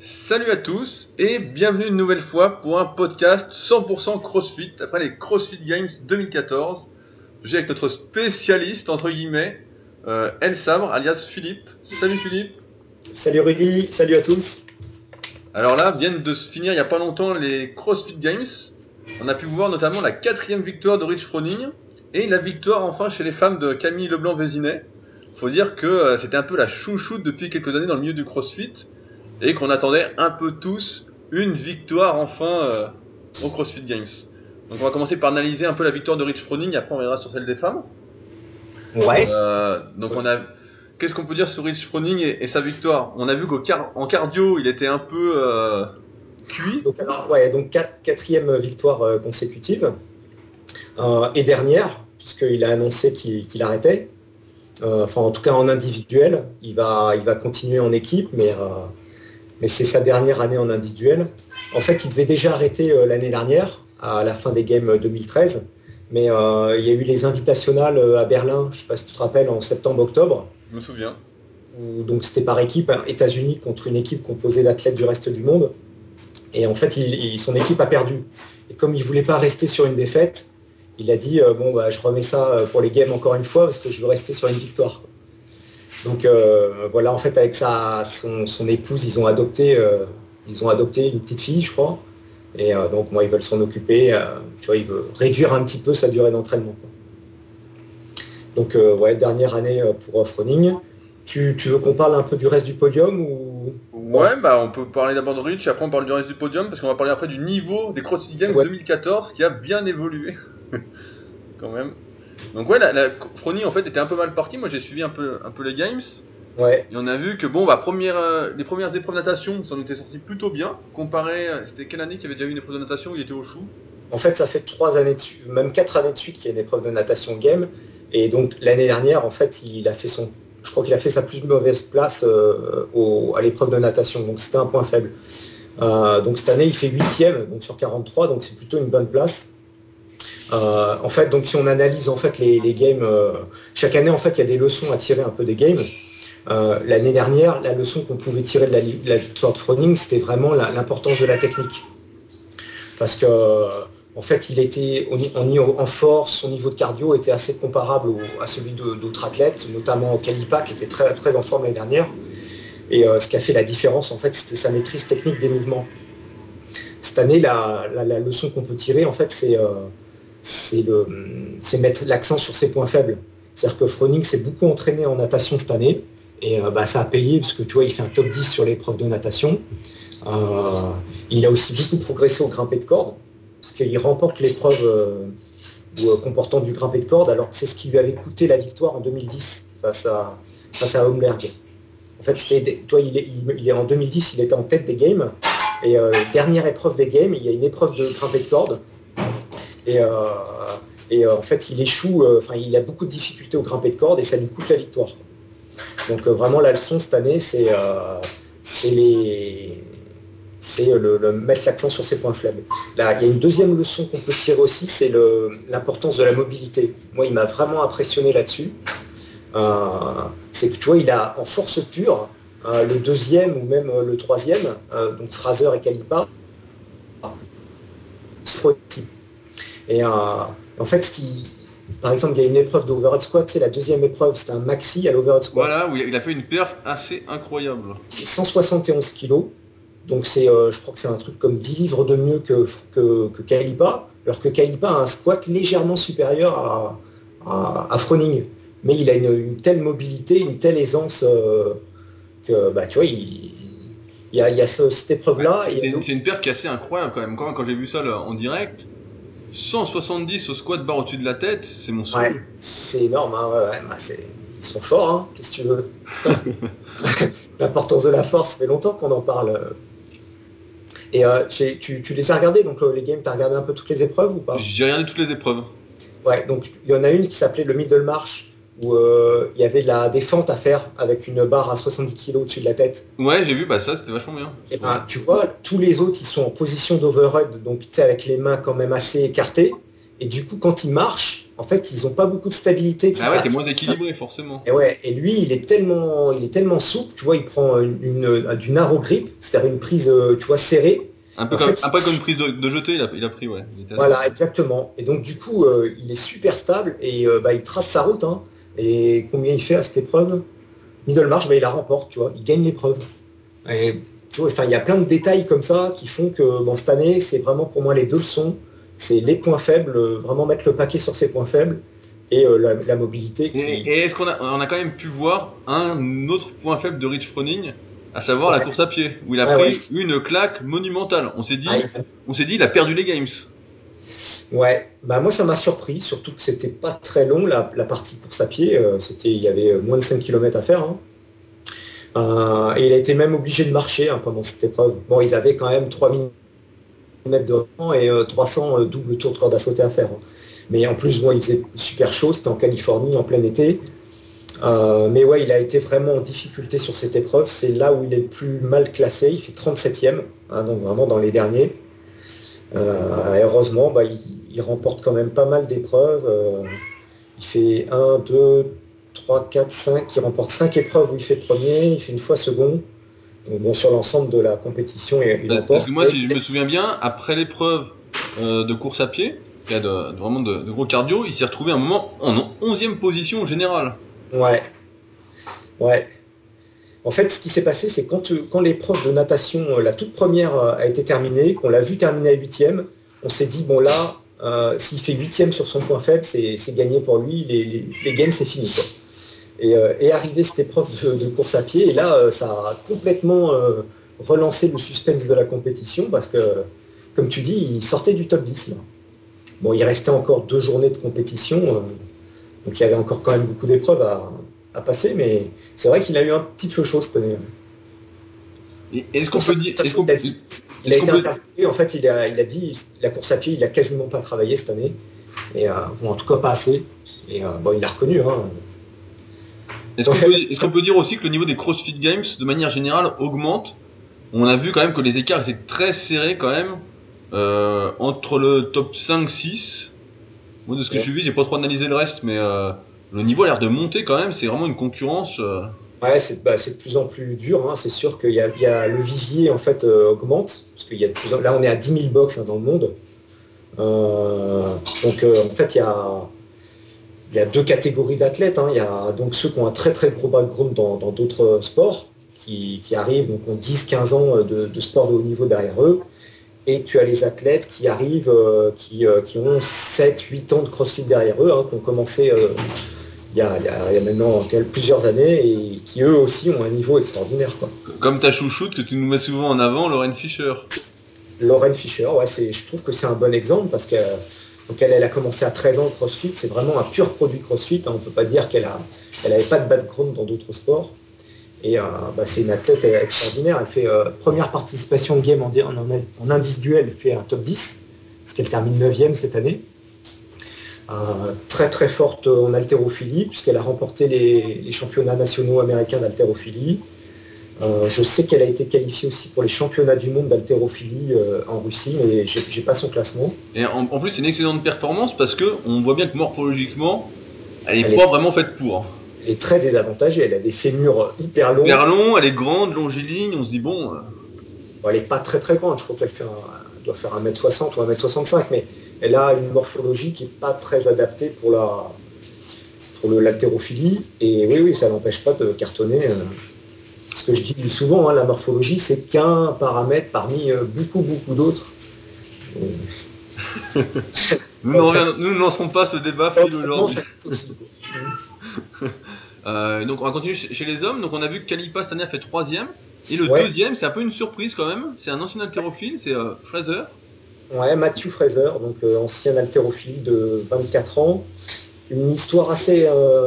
Salut à tous et bienvenue une nouvelle fois pour un podcast 100% CrossFit après les CrossFit Games 2014. J'ai avec notre spécialiste entre guillemets euh, El Sabre alias Philippe. Salut Philippe. Salut Rudy, salut à tous. Alors là viennent de se finir il y a pas longtemps les CrossFit Games. On a pu voir notamment la quatrième victoire de Rich Froning et la victoire enfin chez les femmes de Camille Leblanc-Vézinet. Faut dire que euh, c'était un peu la chouchoute depuis quelques années dans le milieu du CrossFit et qu'on attendait un peu tous une victoire enfin euh, au CrossFit Games. Donc on va commencer par analyser un peu la victoire de Rich Froning, après on verra sur celle des femmes. Ouais. Euh, donc on a, qu'est-ce qu'on peut dire sur Rich Froning et, et sa victoire? On a vu qu'en car... cardio il était un peu euh, cuit. Donc, alors, ouais, donc quatre- quatrième victoire euh, consécutive et dernière, puisqu'il a annoncé qu'il arrêtait. Enfin, en tout cas en individuel, il va, il va continuer en équipe, mais, mais c'est sa dernière année en individuel. En fait, il devait déjà arrêter euh, l'année dernière, à la fin des Games 2013, mais euh, il y a eu les invitationnales euh, à Berlin, je ne sais pas si tu te rappelles, en septembre-octobre. Je me souviens. où donc c'était par équipe, hein, États-Unis contre une équipe composée d'athlètes du reste du monde. Et en fait, il- il- son équipe a perdu. Et comme il voulait pas rester sur une défaite, il a dit euh, bon bah je remets ça euh, pour les games encore une fois parce que je veux rester sur une victoire. Donc euh, voilà, en fait avec sa son, son épouse, ils ont adopté euh, ils ont adopté une petite fille, je crois. Et euh, donc moi ils veulent s'en occuper. tu vois, ils veulent réduire un petit peu sa durée d'entraînement. Donc ouais, dernière année pour Froning. Tu, tu veux qu'on parle un peu du reste du podium ou? Ouais, bah on peut parler d'abord de Rich, après on parle du reste du podium, parce qu'on va parler après du niveau des CrossFit Games Ouais. 2014 qui a bien évolué. Quand même. Donc ouais, la, la en fait était un peu mal partie. Moi j'ai suivi un peu, un peu les Games. Ouais, Et on a vu que bon, bah, première, euh, les premières épreuves de natation, ça en était sorti plutôt bien. Comparé, euh, c'était quelle année qu'il y avait déjà eu une épreuve de natation où il était au chou? En fait ça fait trois années de suite, même quatre années de suite qu'il y a une épreuve de natation game. Et donc l'année dernière, en fait, il a fait son, je crois qu'il a fait sa plus mauvaise place euh, au- à l'épreuve de natation. Donc c'était un point faible. Euh, donc cette année, il fait huitième, donc sur 43, donc c'est plutôt une bonne place. Euh, en fait, donc si on analyse en fait les, games, euh, chaque année en fait il y a des leçons à tirer un peu des games. Euh, L'année dernière, la leçon qu'on pouvait tirer de la, victoire de Froning, c'était vraiment l'importance de la technique. Parce que en fait, il était en, force, son niveau de cardio était assez comparable à celui d'autres athlètes, notamment Kalipa qui était très, très en forme l'année dernière. Et ce qui a fait la différence, en fait, c'était sa maîtrise technique des mouvements. Cette année, la, la- leçon qu'on peut tirer, en fait, c'est c'est mettre l'accent sur ses points faibles. C'est-à-dire que Froning s'est beaucoup entraîné en natation cette année, et euh, bah, ça a payé, parce que tu vois, il fait un top 10 sur l'épreuve de natation. Euh, il a aussi beaucoup progressé au grimpé de corde, parce qu'il remporte l'épreuve euh, comportant du grimpé de corde, alors que c'est ce qui lui avait coûté la victoire en 2010 face à, face Homberg. En fait, c'était vois, il est, en 2010, il était en tête des games, et dernière épreuve des games, il y a une épreuve de grimpé de corde, et, euh, euh, en fait, il échoue, euh, enfin, il a beaucoup de difficultés au grimpé de corde, et ça lui coûte la victoire. Donc vraiment, la leçon cette année, c'est c'est le, mettre l'accent sur ses points faibles. Là, il y a une deuxième leçon qu'on peut tirer aussi, c'est l'importance de la mobilité. Moi, il m'a vraiment impressionné là-dessus. C'est que tu vois, il a en force pure, le deuxième ou même le troisième, donc Fraser et Calipa, et euh, en fait, ce qui, par exemple, il y a une épreuve de overhead squat, c'est la deuxième épreuve, c'était un maxi à l'overhead squat. Voilà, où il a fait une perf assez incroyable. C'est 171 kilos. Donc c'est, euh, je crois que c'est un truc comme 10 livres de mieux que, que, que Kalipa, alors que Kalipa a un squat légèrement supérieur à, à, à Froning. Mais il a une, une telle mobilité, une telle aisance euh, que bah, tu vois, il, il y a, il y a ce- cette épreuve-là. C'est et- une, une perf qui est assez incroyable quand même. Quand, quand j'ai vu ça là, en direct, 170 au squat barre au-dessus de la tête, c'est mon Ouais, souhait. c'est énorme, hein, ouais, ouais, bah, c'est- ils sont forts, hein, qu'est-ce que tu veux. L'importance de la force, ça fait longtemps qu'on en parle. Et euh, tu, tu les as regardés, donc euh, les games, tu as regardé un peu toutes les épreuves ou pas? J'ai regardé toutes les épreuves. Ouais, donc il y en a une qui s'appelait le middle march, où euh, il y avait de la défente à faire avec une barre à 70 kg au-dessus de la tête. Ouais, j'ai vu, bah ça c'était vachement bien. Et ben, tu vois, tous les autres, ils sont en position d'overhead, donc tu sais, avec les mains quand même assez écartées. Et du coup, quand ils marchent, en fait, ils n'ont pas beaucoup de stabilité. Ah ouais, t'es moins équilibré, forcément. Et ouais, et lui, il est tellement, il est tellement souple, tu vois, il prend une, une, du narrow grip, c'est-à-dire une prise, tu vois, serrée. Un peu, comme, un peu comme une prise de, de jeté, il a, il a, pris, ouais. voilà, exactement. Et donc, du coup, euh, il est super stable et euh, bah, il trace sa route. Hein. Et combien il fait à cette épreuve Middlemarch, bah, il la remporte, tu vois, il gagne l'épreuve. Et tu vois, enfin, il y a plein de détails comme ça qui font que bon, cette année, c'est vraiment pour moi les deux leçons. C'est les points faibles, euh, vraiment mettre le paquet sur ses points faibles et euh, la, la, mobilité. Qui... Et, et est-ce qu'on a, on a quand même pu voir un autre point faible de Rich Froning à savoir ouais. la course à pied, où il a Ah pris ouais. une claque monumentale. On s'est dit, Ah, il- on s'est dit, il a perdu les games. Ouais, bah moi ça m'a surpris, surtout que c'était pas très long la, partie course à pied, euh, il y avait moins de 5 km à faire. hein. Euh, et il a été même obligé de marcher hein, pendant cette épreuve. Bon, ils avaient quand même 3000 mètres de rang et euh, 300 euh, double tours de corde à sauter à faire. hein. Mais en plus, bon, il faisait super chaud, c'était en Californie en plein été. Euh, mais ouais, il a été vraiment en difficulté sur cette épreuve. C'est là où il est le plus mal classé. Il fait 37e, hein, donc vraiment dans les derniers. Euh, et heureusement, bah, il, il remporte quand même pas mal d'épreuves. Euh, il fait 1, 2, 3, 4, 5. Il remporte 5 épreuves où il fait premier. Il fait une fois second. Donc, bon, sur l'ensemble de la compétition, il, il Parce remporte. que moi, si je me souviens bien, après l'épreuve euh, de course à pied, qui a de, de- vraiment de, de gros cardio, il s'est retrouvé à un moment en 11e position générale. Ouais. Ouais. En fait, ce qui s'est passé, c'est quand, euh, quand l'épreuve de natation, euh, la toute première, euh, a été terminée, qu'on l'a vu terminer à huitième, on s'est dit, bon là, s'il fait huitième sur son point faible, c'est gagné pour lui, les, games, c'est fini. Et euh, cette épreuve de, course à pied, et là, ça a complètement relancé le suspense de la compétition, parce que, comme tu dis, il sortait du top 10. Là. Bon, il restait encore deux journées de compétition, donc il y avait encore quand même beaucoup d'épreuves à, à passer, mais c'est vrai qu'il a eu un petit feu chaud cette année. Est-ce qu'on peut dire, Il a Il a été peut- interviewé, en fait, il a, il a dit la course à pied, il a quasiment pas travaillé cette année. Et, euh, bon, en tout cas, pas assez. Et euh, bon, il l'a reconnu. Hein. Est-ce qu'on peut, dire aussi que le niveau des CrossFit Games, de manière générale, augmente? On a vu quand même que les écarts étaient très serrés quand même euh, entre le top 5-6. Moi, de ce que Ouais. je suis vu, j'ai pas trop analysé le reste, mais euh, le niveau a l'air de monter quand même. C'est vraiment une concurrence. euh, Ouais, c'est bah, c'est de plus en plus dur. hein. C'est sûr qu'il y, a- le vivier en fait euh, augmente parce qu'il y a de plus en- là on est à 10 000 box hein, dans le monde. Euh, donc en fait il y a deux catégories d'athlètes. hein. Il y a donc ceux qui ont un très très gros background dans d'autres sports qui, arrivent donc ont 10-15 ans de, sport de haut niveau derrière eux. Et tu as les athlètes qui arrivent, qui, qui ont 7-8 ans de CrossFit derrière eux, qui ont commencé il y, a, il y a- il y a maintenant plusieurs années et qui eux aussi ont un niveau extraordinaire. Quoi. comme ta chouchoute que tu nous mets souvent en avant, Lauren Fisher. Lauren Fisher, ouais, je trouve que c'est un bon exemple parce qu'elle donc elle, elle a commencé à 13 ans le CrossFit, c'est vraiment un pur produit CrossFit, hein, on ne peut pas dire qu'elle a, elle n'avait pas de background dans d'autres sports. Et euh, bah, c'est une athlète extraordinaire, elle fait euh, première participation au game en, en, en individuel, elle fait un top 10, parce qu'elle termine 9e cette année. Euh, très très forte en haltérophilie, puisqu'elle a remporté les, les championnats nationaux américains d'haltérophilie. Euh, je sais qu'elle a été qualifiée aussi pour les championnats du monde d'haltérophilie euh, en Russie, mais j'ai pas son classement. Et en, en plus, c'est une excellente performance parce que on voit bien que morphologiquement, elle est Elle pas vraiment faite pour. Elle est très désavantagée, elle a des fémurs hyper longs. Hyper long, elle est grande, longiligne. On se dit bon. euh, Bon, elle n'est pas très très grande, je crois qu'elle fait un- elle doit faire 1m60 ou 1m65, mais elle a une morphologie qui n'est pas très adaptée pour la pour le- l'haltérophilie. Et oui, oui, ça n'empêche pas de cartonner. euh. Ce que je dis souvent, hein, la morphologie, c'est qu'un paramètre parmi euh, beaucoup beaucoup d'autres. Nous n'en ne lancerons pas ce débat aujourd'hui. Euh, donc on va continuer chez les hommes. Donc on a vu que Kalipa cette année a fait troisième. Et le Ouais. deuxième, c'est un peu une surprise quand même. C'est un ancien haltérophile, c'est euh, Fraser. Ouais, Matthew Fraser, donc euh, ancien haltérophile de 24 ans. Une histoire assez euh,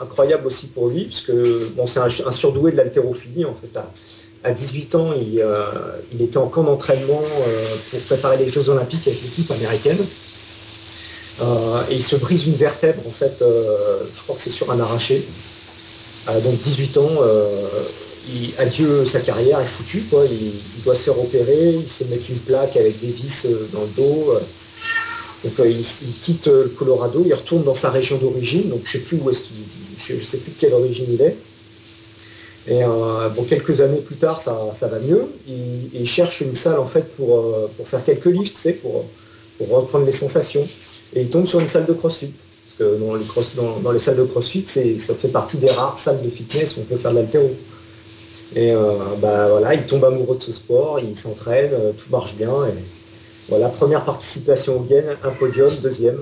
incroyable aussi pour lui, puisque bon, c'est un, surdoué de l'haltérophilie. En fait, à, à 18 ans, il, euh, il était en camp d'entraînement pour préparer les Jeux Olympiques avec l'équipe américaine. Et il se brise une vertèbre, en fait, je crois que c'est sur un arraché. Donc 18 ans, il, adieu sa carrière est foutue, quoi. Il, doit se faire opérer, il se met une plaque avec des vis euh, dans le dos. euh. Donc il, quitte le Colorado, il retourne dans sa région d'origine, donc je sais plus où est-ce qu'il, je, sais plus de quelle origine il est. Et bon, quelques années plus tard, ça, va mieux. Il, cherche une salle en fait pour, pour faire quelques lifts, tu pour, reprendre les sensations. Et il tombe sur une salle de crossfit. Parce que dans les, cross, dans, les salles de crossfit, ça fait partie des rares salles de fitness où on peut faire de l'altéro. Et euh, bah, voilà, il tombe amoureux de ce sport, il s'entraîne, euh, tout marche bien. Et voilà, première participation au gain, un podium, deuxième.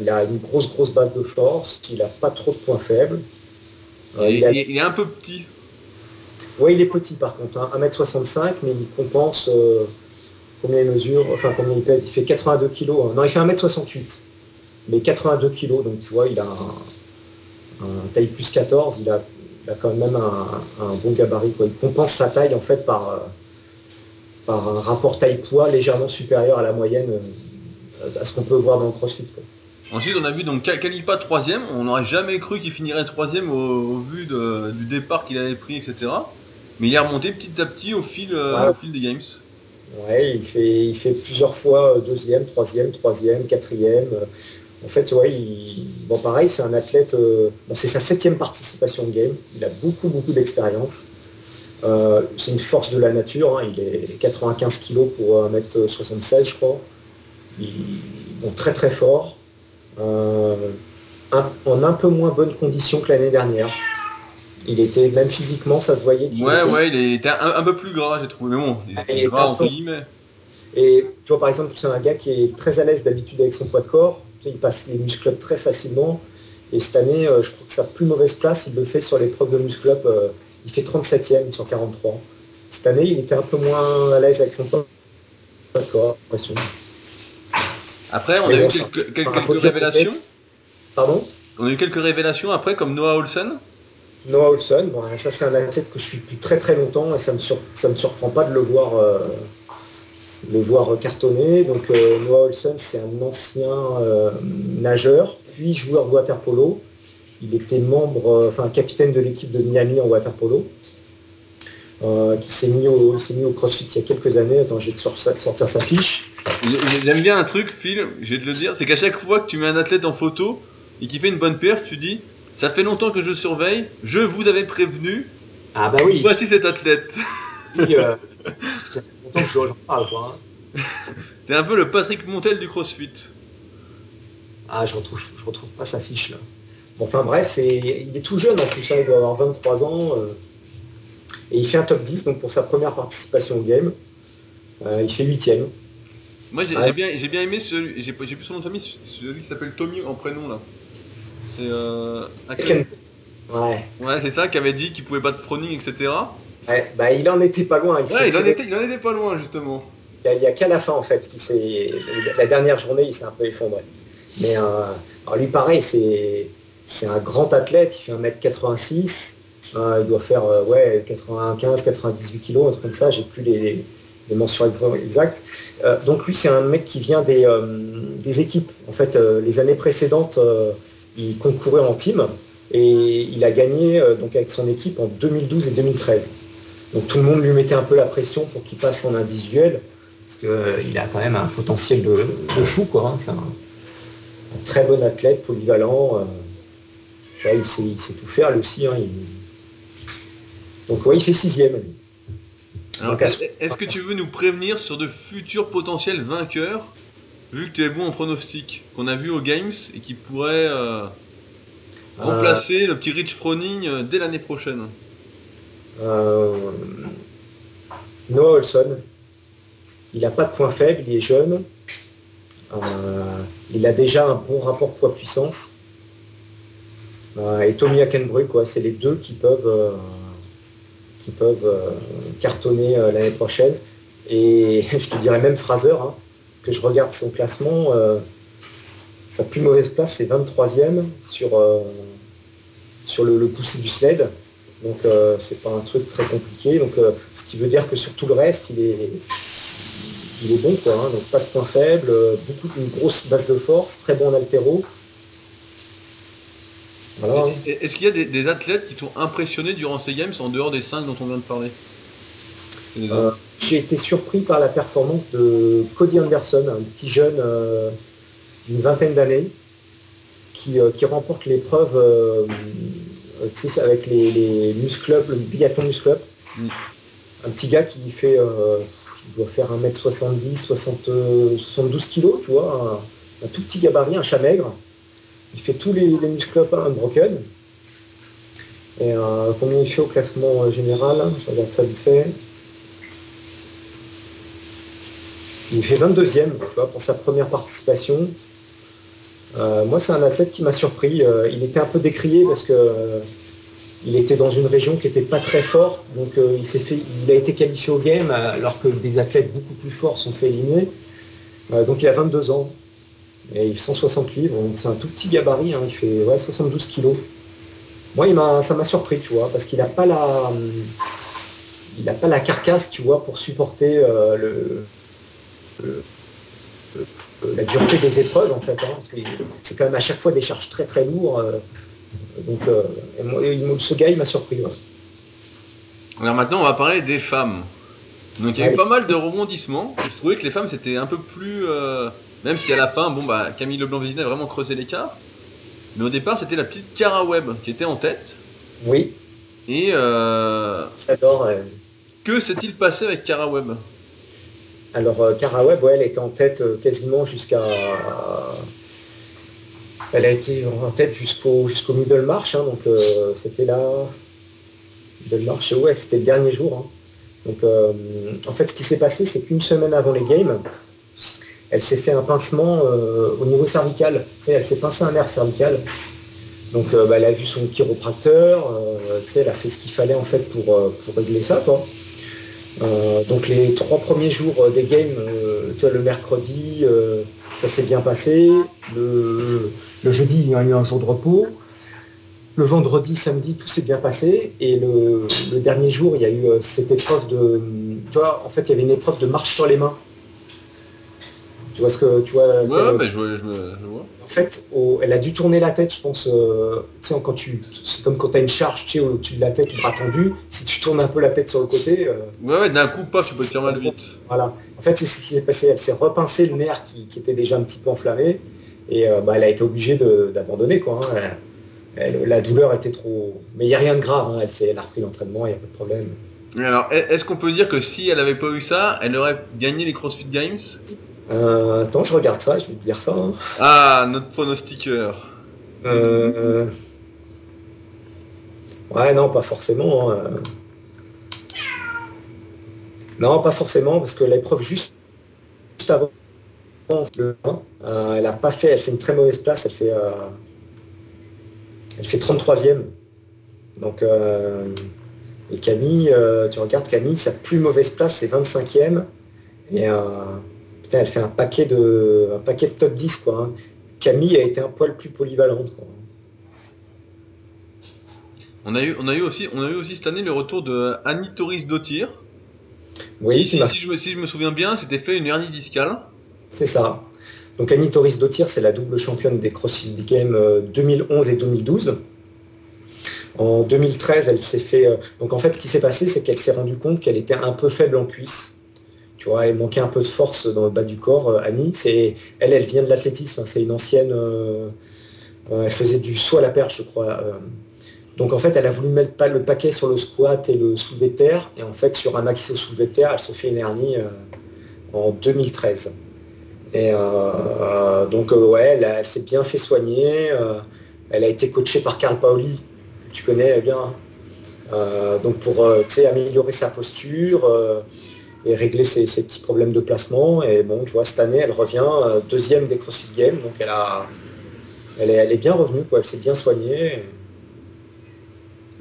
il a une grosse, grosse base de force, il n'a pas trop de points faibles. Euh, il, est un peu petit. Oui, il est petit par contre, 1m65, hein. mais il compense combien il mesure, enfin combien il pèse, il fait 82 kg. Hein. Non, il fait 1m68, mais 82 kg, donc tu vois, il a un, taille plus 14, il a, quand même un, bon gabarit. Quoi. Il compense sa taille en fait par, euh, par un rapport taille-poids légèrement supérieur à la moyenne, euh, à ce qu'on peut voir dans le crossfit. Ensuite, on a vu donc Kalipa troisième. On n'aurait jamais cru qu'il finirait troisième au, vu du départ qu'il avait pris, etc. Mais il est remonté petit à petit au fil, euh, au fil des games. Ouais, il fait, il fait plusieurs fois deuxième, troisième, troisième, quatrième. En fait, ouais, bon, pareil, c'est un athlète. Euh, c'est sa septième participation au game. Il a beaucoup, beaucoup d'expérience. Euh, c'est une force de la nature. Hein. Il est 95 kg pour 1m76, je crois. Il, bon, très, très fort. en un peu moins bonne condition que l'année dernière. Il était, même physiquement, ça se voyait. ouais, ouais, il était un, peu plus gras, j'ai trouvé. Mais bon, il était gras, entre guillemets. Et tu vois, par exemple, c'est un gars qui est très à l'aise d'habitude avec son poids de corps. Il passe les muscle très facilement. Et cette année, euh, je crois que sa plus mauvaise place, il le fait sur l'épreuve de muscle up. Euh, il fait 37e sur 43. Cette année, il était un peu moins à l'aise avec son corps, Après, on a eu quelques, quelques révélations. Pardon? On a eu quelques révélations après, comme Noah Olsen. Noah Olson, bon, ça c'est un athlète que je suis depuis très très longtemps et ça me, ça me surprend pas de le voir, euh, le voir cartonner. Donc euh, Noah Olson, c'est un ancien euh, nageur, puis joueur de water polo. Il était membre, enfin capitaine de l'équipe de Miami en water polo. qui s'est mis, au, mis au crossfit il y a quelques années. Attends, je vais te sortir sa fiche. J'aime bien un truc, Phil, je vais te le dire, c'est qu'à chaque fois que tu mets un athlète en photo et qu'il fait une bonne perf, tu dis ça fait longtemps que je surveille. Je vous avais prévenu. Ah bah oui. Voici cet athlète. Oui, euh, parle, quoi. Hein. T'es un peu le Patrick Montel du CrossFit. Ah, je retrouve, je retrouve pas sa fiche là. Bon, enfin bref, c'est, il est tout jeune en plus, hein, il doit avoir 23 ans. Euh, et il fait un top 10 donc pour sa première participation au game. Euh, il fait 8 Moi j'ai, bien, j'ai bien aimé celui, j'ai, plus son nom de famille, celui qui s'appelle Tommy en prénom là. C'est euh, Ouais. Ouais, c'est ça, qui avait dit qu'il pouvait battre Froning, etc. Ouais, bah il en était pas loin. Il ouais, il en, était, il en, était, pas loin, justement. Il n'y a, qu'à la fin, en fait, qui s'est. La dernière journée, il s'est un peu effondré. Mais euh, alors lui, pareil, c'est c'est un grand athlète, il fait 1m86. Euh, il doit faire euh, ouais, 95, 98 kg, un truc comme ça, j'ai plus les, les mentions exactes. Donc lui, c'est un mec qui vient des, des équipes. En fait, les années précédentes, il concourait en team et il a gagné donc avec son équipe en 2012 et 2013. Donc tout le monde lui mettait un peu la pression pour qu'il passe en individuel parce qu'il a quand même un potentiel de, fou, quoi. Hein. C'est un, très bon athlète, polyvalent. il, sait, tout faire lui aussi. Hein. Donc ouais, il fait sixième. Est-ce que tu veux nous prévenir sur de futurs potentiels vainqueurs, vu que tu es bon en pronostic, qu'on a vu aux Games et qui pourraient euh, remplacer le petit Rich Froning euh, dès l'année prochaine? euh, Noah Olson, il n'a pas de point faible, il est jeune, il a déjà un bon rapport poids-puissance. et Tommy Hackenbruck, c'est les deux qui peuvent qui peuvent euh, cartonner euh, l'année prochaine. Et je te dirais même Fraser, hein, parce que je regarde son classement, euh, sa plus mauvaise place c'est 23e sur, sur le, le poussé du sled. Donc c'est pas un truc très compliqué. Donc ce qui veut dire que sur tout le reste, il est, il est bon quoi. Hein. donc pas de points faibles, beaucoup une grosse base de force, très bon en altéro. Est-ce qu'il y a des, athlètes qui t'ont impressionné durant ces games en dehors des 5 dont on vient de parler? J'ai été surpris par la performance de Cody Anderson, un petit jeune d'une vingtaine d'années, qui, remporte l'épreuve avec les, les Muscle le biathlon Muscle Up. Mm. Un petit gars qui fait, il doit faire 1m70, 72 kg, tu vois, un, tout petit gabarit, un chat maigre. Il fait tous les, les muscle up unbroken. Et euh, combien il fait au classement euh, général Je regarde ça vite fait. Il fait 22e pour sa première participation. Euh, moi, c'est un athlète qui m'a surpris. il était un peu décrié parce que il était dans une région qui n'était pas très forte, donc il s'est fait, il a été qualifié au game alors que des athlètes beaucoup plus forts sont fait éliminer. donc il a 22 ans et il fait 160 livres, donc c'est un tout petit gabarit, hein. il fait 72 kilos. Moi, il ça m'a surpris, tu vois, parce qu'il n'a pas la, il n'a pas la carcasse, tu vois, pour supporter euh, le, la dureté des épreuves, en fait. Hein, c'est quand même à chaque fois des charges très très lourdes. Euh, donc, euh, ce gars, il m'a surpris. Alors maintenant, on va parler des femmes. Donc il y a eu pas mal de rebondissements. Je trouvais que les femmes, c'était un peu plus... même si à la fin, bon bah Camille Leblanc-Vézinet a vraiment creusé l'écart. Mais au départ, c'était la petite Cara Webb qui était en tête. Oui. Et euh, J'adore. que s'est-il passé avec Cara Webb? Alors, euh, Cara Webb, elle était en tête euh, quasiment jusqu'à. Elle a été en tête jusqu'au jusqu'au middle march, hein, donc c'était là. Middle march, ouais, c'était le dernier jour. Hein. Donc, en fait, ce qui s'est passé, c'est qu'une semaine avant les games, elle s'est fait un pincement euh, au niveau cervical. elle s'est pincé un nerf cervical. Donc euh, bah, elle a vu son chiropracteur, euh, elle a fait ce qu'il fallait en fait pour, régler ça. Donc les trois premiers jours des games, le mercredi, ça s'est bien passé. Le, jeudi, il y a eu un jour de repos. Le vendredi, samedi, tout s'est bien passé. Et le, dernier jour, il y a eu cette épreuve de. En fait, il y avait une épreuve de marche sur les mains. Tu vois ce que tu vois Ouais, mais je vois, je, vois. En fait, elle a dû tourner la tête, je pense. Euh, quand tu, c'est comme quand tu as une charge, tu sais, au-dessus de la tête, bras tendu. Si tu tournes un peu la tête sur le côté. Euh, ouais, ouais, d'un coup, pas, tu peux te faire mal vite. Voilà. En fait, c'est ce qui s'est passé. Elle s'est repincé le nerf qui, était déjà un petit peu enflammé, et euh, bah, elle a été obligée d'abandonner, quoi. Hein. la douleur était trop. Mais il n'y a rien de grave. Hein. Elle, elle a repris l'entraînement, il n'y a pas de problème. alors, est-ce qu'on peut dire que si elle n'avait pas eu ça, elle aurait gagné les CrossFit Games? Euh, attends, je regarde ça, je vais te dire ça. Hein. Ah, notre pronostiqueur. Euh... Ouais, non, pas forcément. Hein. Non, pas forcément, parce que l'épreuve juste avant le 1, euh, elle a pas fait, elle fait une très mauvaise place, elle fait, euh, elle fait 33e. Donc, euh, et Camille, tu regardes Camille, sa plus mauvaise place, c'est 25e. Et elle fait un paquet de, un paquet de top 10, quoi. Hein. Camille a été un poil plus polyvalente. On a, eu, on, a eu aussi, on a eu aussi cette année le retour de Annie Toris Dottir. Oui, si, je me, si, je me, souviens bien, c'était fait une hernie discale. C'est ça. Donc Annie Toris Dottir, c'est la double championne des CrossFit Games 2011 euh, et 2012. En 2013, elle s'est fait. Euh, donc en fait, ce qui s'est passé, c'est qu'elle s'est rendue compte qu'elle était un peu faible en cuisse elle manquait un peu de force dans le bas du corps, euh, Annie. C'est, elle, elle vient de l'athlétisme. Hein. c'est une ancienne. Euh, euh, elle faisait du saut à la perche, je crois. donc en fait, elle a voulu mettre pas le paquet sur le squat et le soulevé terre. Et en fait, sur un maxi soulevé de terre, elle se fait une en 2013. Et donc ouais, elle, s'est bien fait soigner. elle a été coachée par Carl Paoli, que tu connais bien. donc pour améliorer sa posture et régler ses, petits problèmes de placement. Et bon, tu vois, cette année, elle revient euh, deuxième des CrossFit Games, donc elle a, elle est, elle est bien revenue, quoi. Elle s'est bien soignée.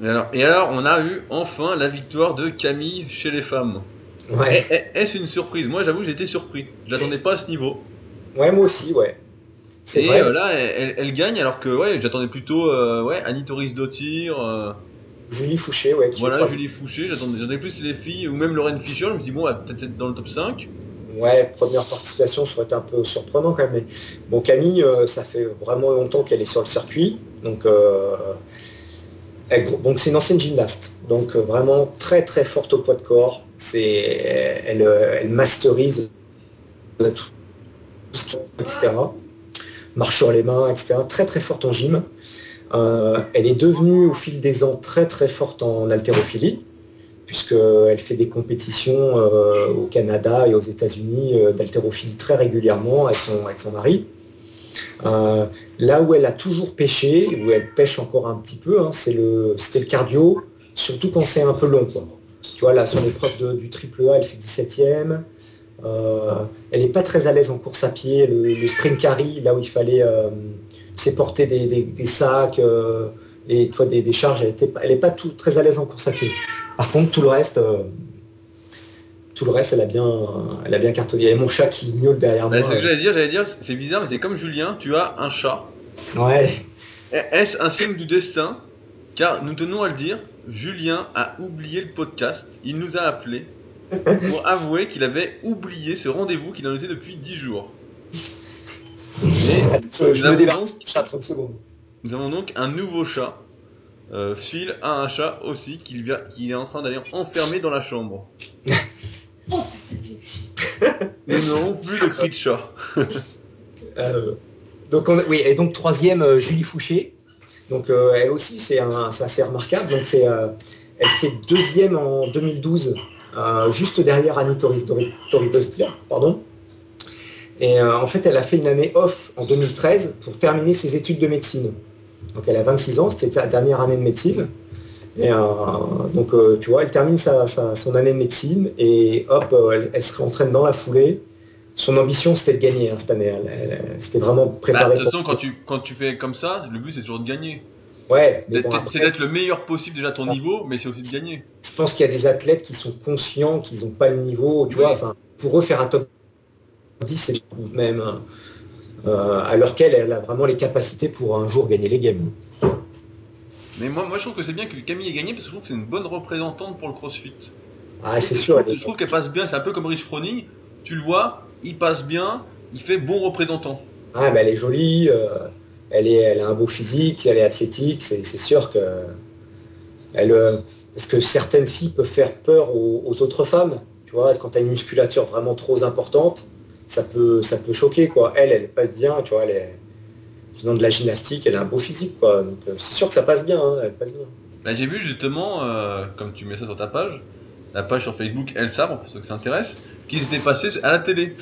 Et... alors, et alors, on a eu enfin la victoire de Camille chez les femmes. Ouais. Est-ce une surprise? Moi, j'avoue, j'étais surpris. Je l'attendais pas à ce niveau. Ouais, moi aussi, ouais. C'est vrai. Euh, là, elle, gagne alors que ouais, j'attendais plutôt euh, ouais, Annie Dottir. Julie Fouché, ouais. Qui voilà, Julie Fouché, j'attendais plus les filles, ou même Lorraine Fischer, je me dis bon, elle va peut-être être dans le top 5. Ouais, première participation, ça aurait été un peu surprenant quand même. Mais bon, Camille, euh, ça fait vraiment longtemps qu'elle est sur le circuit. Donc, euh, donc c'est une ancienne gymnaste, donc vraiment très très forte au poids de corps. C'est, elle, elle masterise tout, ce qui, etc. Marche sur les mains, etc. Très très forte en gym. Elle est devenue au fil des ans très très forte en haltérophilie puisqu'elle fait des compétitions euh, au Canada et aux États-Unis euh, d'haltérophilie très régulièrement avec son, son mari. Euh, là où elle a toujours pêché, où elle pêche encore un petit peu, hein, c'était le, cardio, surtout quand c'est un peu long. Tu vois, là, sur l'épreuve du triple A, elle fait 17ème. elle n'est pas très à l'aise en course à pied. Le, sprint carry, là où il fallait porter des, des, sacs et toi, des, charges, elle n'est pas tout, très à l'aise en course à pied. Par contre, tout le reste, euh, tout le reste, elle a bien, elle a bien cartonné. Et mon chat qui miaule derrière bah, moi. C'est que j'allais dire, j'allais dire, c'est bizarre, mais c'est comme Julien, tu as un chat. Ouais. Est-ce un signe du destin? Car nous tenons à le dire, Julien a oublié le podcast. Il nous a appelé pour avouer qu'il avait oublié ce rendez-vous qu'il en était depuis 10 jours. Et je me débarrasse chat 30 secondes. Nous avons donc un nouveau chat euh, Phil a un chat aussi qu'il est en train d'aller enfermer dans la chambre. Nous n'aurons plus de cri de chat. Euh, donc oui, et donc troisième, euh, Julie Fouché. Donc elle aussi, c'est assez remarquable. Donc c'est, elle fait deuxième en 2012, juste derrière Annie Torridostia, pardon. Et en fait, elle a fait une année off en 2013 pour terminer ses études de médecine. Donc elle a 26 ans, c'était sa dernière année de médecine. Et euh, donc euh, tu vois, elle termine son année de médecine et hop, euh, elle, se réentraîne dans la foulée. Son ambition c'était de gagner hein, cette année. C'était vraiment préparé. Bah, de toute façon, quand tu, quand tu fais comme ça, le but c'est toujours de gagner. Ouais, c'est d'être le meilleur possible déjà à ton niveau, mais c'est aussi de gagner. Je pense qu'il y a des athlètes qui sont conscients qu'ils n'ont pas le niveau, tu vois. Enfin, pour eux faire un top 10, c'est même. Euh, alors qu'elle elle a vraiment les capacités pour un jour gagner les games. Mais moi, moi je trouve que c'est bien que Camille ait gagné parce que je trouve que c'est une bonne représentante pour le crossfit. Ah, c'est sûr. Je trouve, qu'elle passe bien, c'est un peu comme Rich Froning. Tu le vois, il passe bien, il fait bon représentant. Ah, mais elle est jolie, euh, elle, est, elle a un beau physique, elle est athlétique, c'est sûr que. Elle, euh, parce que certaines filles peuvent faire peur aux, aux autres femmes? Tu vois, quand tu as une musculature vraiment trop importante, ça peut, ça peut choquer, quoi. Elle, elle passe bien, tu vois, elle est venant de la gymnastique, elle a un beau physique, quoi. Donc euh, c'est sûr que ça passe bien, hein, elle passe bien. Bah, j'ai vu justement, euh, comme tu mets ça sur ta page, la page sur Facebook Elle Sabre, pour ceux que ça intéresse, qu'ils étaient passés à la télé.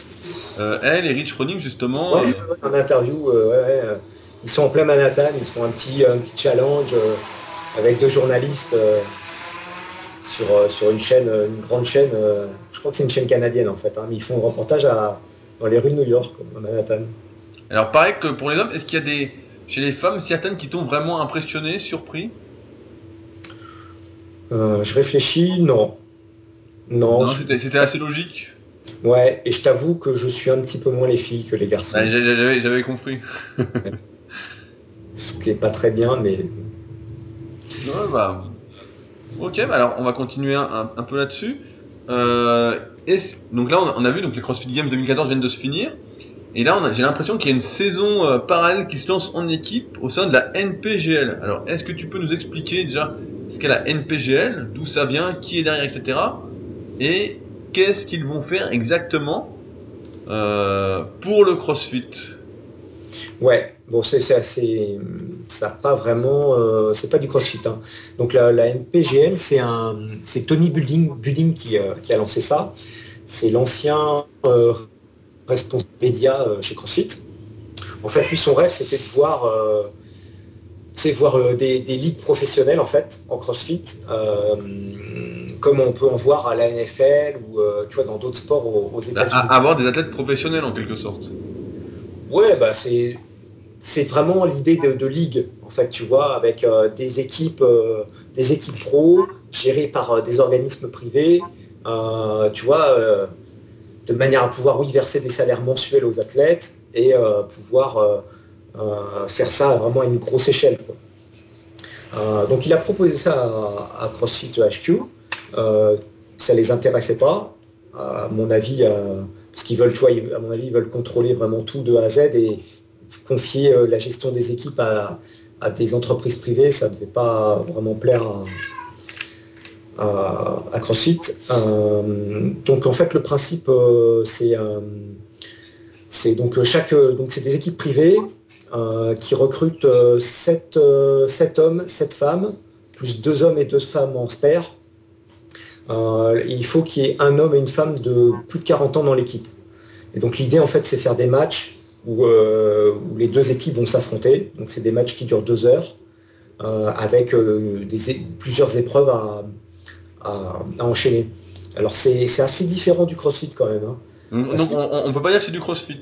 Euh, elle et Rich Froning, justement. Ouais, en interview, ouais, ils sont en plein Manhattan, ils font un petit, un petit challenge avec deux journalistes sur, sur une chaîne, une grande chaîne, je crois que c'est une chaîne canadienne en fait, hein, mais ils font un reportage à, dans les rues de New York, à Manhattan. Alors pareil que pour les hommes, est-ce qu'il y a des chez les femmes certaines qui t'ont vraiment impressionné, surpris? Euh, Je réfléchis, non. Non, c'était assez logique. Ouais, et je t'avoue que je suis un petit peu moins les filles que les garçons. J'avais compris. Ce qui est pas très bien, mais. Non, bah. Ok, bah alors on va continuer un, peu là-dessus. Euh, donc là, on a, vu donc les CrossFit Games 2014 viennent de se finir. Et là, j'ai l'impression qu'il y a une saison euh, parallèle qui se lance en équipe au sein de la NPGL. Alors, est-ce que tu peux nous expliquer déjà ce qu'est la NPGL, d'où ça vient, qui est derrière, etc. Et qu'est-ce qu'ils vont faire exactement euh, pour le CrossFit? Ouais, bon, c'est assez, ça pas vraiment, euh, c'est pas du CrossFit. Hein. Donc la, NPGL, c'est un, c'est Tony Building, Building qui, qui, a lancé ça. C'est l'ancien responsable média euh, chez CrossFit. En fait, lui, son rêve, c'était de voir, euh, voir euh, des, ligues professionnelles en fait en CrossFit, comme on peut en voir à la NFL ou tu vois dans d'autres sports aux, États-Unis. Avoir des athlètes professionnels en quelque sorte. Ouais, bah c'est c'est vraiment l'idée de, ligue en fait, tu vois, avec des équipes des équipes pro gérées par des organismes privés. tu vois de manière à pouvoir oui, verser des salaires mensuels aux athlètes et euh, pouvoir euh, euh, faire ça vraiment à une grosse échelle. donc il a proposé ça à, CrossFit HQ. ça les intéressait pas, à mon avis, parce qu'ils veulent, à mon avis, ils veulent contrôler vraiment tout de A à Z confier la gestion des équipes à, des entreprises privées, ça ne devait pas vraiment plaire à, à, CrossFit. Euh, donc en fait, le principe, euh, c'est c'est donc donc c'est des équipes privées qui recrutent 7, 7, hommes, 7 femmes, plus 2 hommes et 2 femmes en spare. il faut qu'il y ait un homme et une femme de plus de 40 ans dans l'équipe. Et donc l'idée en fait c'est faire des matchs euh, où, les deux équipes vont s'affronter. Donc c'est des matchs qui durent deux heures euh, avec euh, plusieurs épreuves à, enchaîner. Alors c'est assez différent du CrossFit quand même. Hein. Donc on, ne peut pas dire que c'est du CrossFit?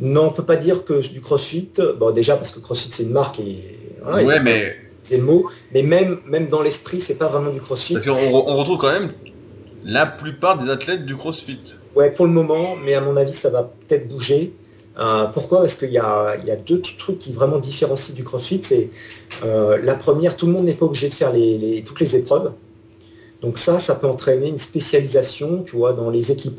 Non, on peut pas dire que du CrossFit. Bon déjà parce que CrossFit c'est une marque et ouais, mais c'est le mot. Mais même même dans l'esprit c'est pas vraiment du CrossFit. Parce qu'on on retrouve quand même la plupart des athlètes du CrossFit. Ouais, pour le moment, mais à mon avis ça va peut-être bouger. Euh, pourquoi? Parce qu'il y, a, deux trucs qui vraiment différencient du CrossFit. C'est euh, la première, tout le monde n'est pas obligé de faire toutes les épreuves. Donc ça, ça peut entraîner une spécialisation, tu vois, dans les équipes.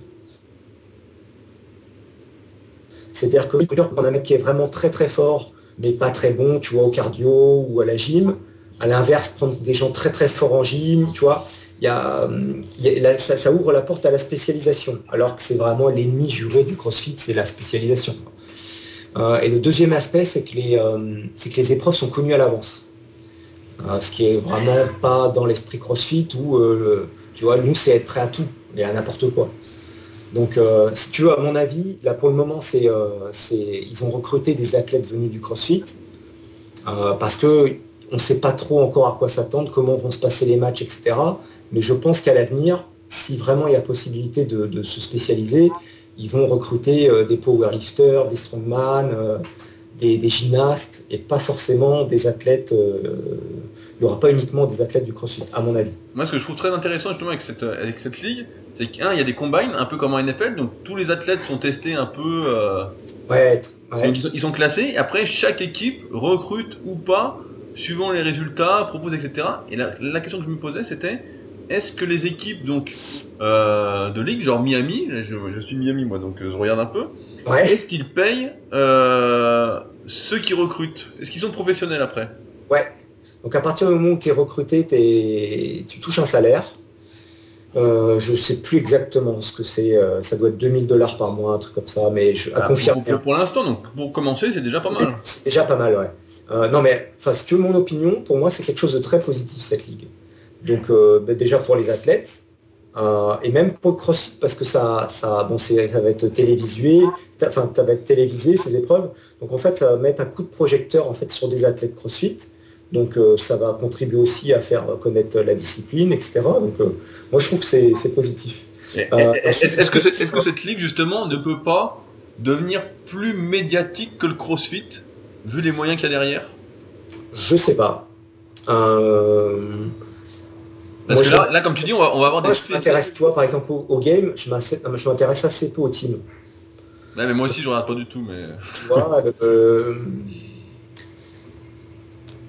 C'est-à-dire que on a un mec qui est vraiment très très fort, mais pas très bon, tu vois, au cardio ou à la gym. À l'inverse, prendre des gens très très forts en gym, tu vois ça, ouvre la porte à la spécialisation, alors que c'est vraiment l'ennemi juré du CrossFit, c'est la spécialisation. Euh, et le deuxième aspect, c'est que, les, euh, que les épreuves sont connues à l'avance. Euh, ce qui est vraiment pas dans l'esprit CrossFit où, tu vois, nous, c'est être prêt à tout et à n'importe quoi. Donc, si tu veux, à mon avis, là pour le moment, c'est, ils ont recruté des athlètes venus du CrossFit parce que on ne sait pas trop encore à quoi s'attendre, comment vont se passer les matchs, etc. Mais je pense qu'à l'avenir, si vraiment il y a possibilité de, se spécialiser, ils vont recruter euh, des powerlifters, des strongman, euh, des, gymnastes, et pas forcément des athlètes. Euh, il n'y aura pas uniquement des athlètes du CrossFit, à mon avis. Moi, ce que je trouve très intéressant justement avec cette, avec cette ligue, c'est qu'un, il y a des combines, un peu comme en NFL, donc tous les athlètes sont testés un peu. ouais, ils, sont, ils, sont, classés, et après, chaque équipe recrute ou pas, suivant les résultats, propose, etc. Et la, la question que je me posais, c'était est-ce que les équipes donc euh, de ligue, genre Miami, je, suis Miami moi, donc euh, je regarde un peu. Est-ce qu'ils payent euh, ceux qui recrutent? Est-ce qu'ils sont professionnels après? Ouais. Donc à partir du moment où tu es recruté, tu touches un salaire. Je je sais plus exactement ce que c'est. ça doit être 2000 dollars par mois, un truc comme ça, mais je, à ah, confirmer. Pour, pour l'instant, donc pour commencer, c'est déjà pas mal. C'est déjà pas mal, ouais. non mais, enfin, si tu veux mon opinion, pour moi, c'est quelque chose de très positif cette ligue. Donc euh, ben, déjà pour les athlètes, euh, et même pour le CrossFit parce que ça, ça, bon, ça va être télévisué, enfin ça va être télévisé ces épreuves. Donc en fait, ça va mettre un coup de projecteur en fait sur des athlètes CrossFit. Donc euh, ça va contribuer aussi à faire connaître la discipline, etc. Donc moi je trouve que c'est positif. Est-ce que, que, cette ligue justement ne peut pas devenir plus médiatique que le CrossFit vu les moyens qu'il y a derrière? Je sais pas. Parce que là, comme tu dis, on va, avoir des. je m'intéresse, toi, par exemple, au, game, je m'intéresse assez peu au team. mais moi aussi, je regarde pas du tout, mais. Tu vois, euh,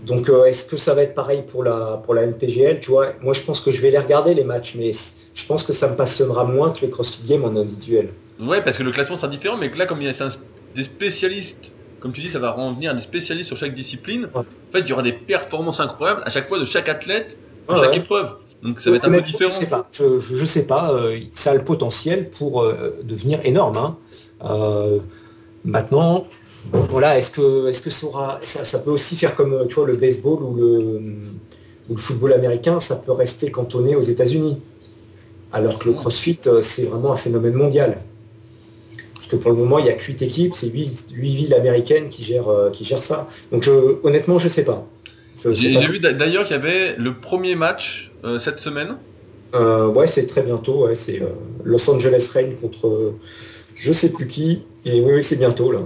donc, euh, est-ce que ça va être pareil pour la, pour la NPGL Tu vois, moi, je pense que je vais les regarder, les matchs, mais je pense que ça me passionnera moins que les CrossFit Games en individuel. Ouais, parce que le classement sera différent, mais que là, comme il y a des spécialistes, comme tu dis, ça va revenir des spécialistes sur chaque discipline. En fait, il y aura des performances incroyables à chaque fois de chaque athlète, à chaque épreuve. Donc ça va être un peu différent. Je sais pas. Je, sais pas. Euh, ça a le potentiel pour euh, devenir énorme. Hein. Euh, maintenant, voilà, est-ce que, est-ce que ça, aura, ça, peut aussi faire comme tu vois le baseball ou le, le football américain, ça peut rester cantonné aux États-Unis, alors que le CrossFit c'est vraiment un phénomène mondial. Parce que pour le moment, il n'y a que 8 équipes, c'est 8, villes américaines qui gèrent, qui gèrent ça. Donc je, honnêtement, je sais pas. J'ai vu d'ailleurs qu'il y avait le premier match euh, cette semaine euh, Ouais, c'est très bientôt. c'est euh, Los Angeles Rain contre je sais plus qui. Et oui, c'est bientôt là.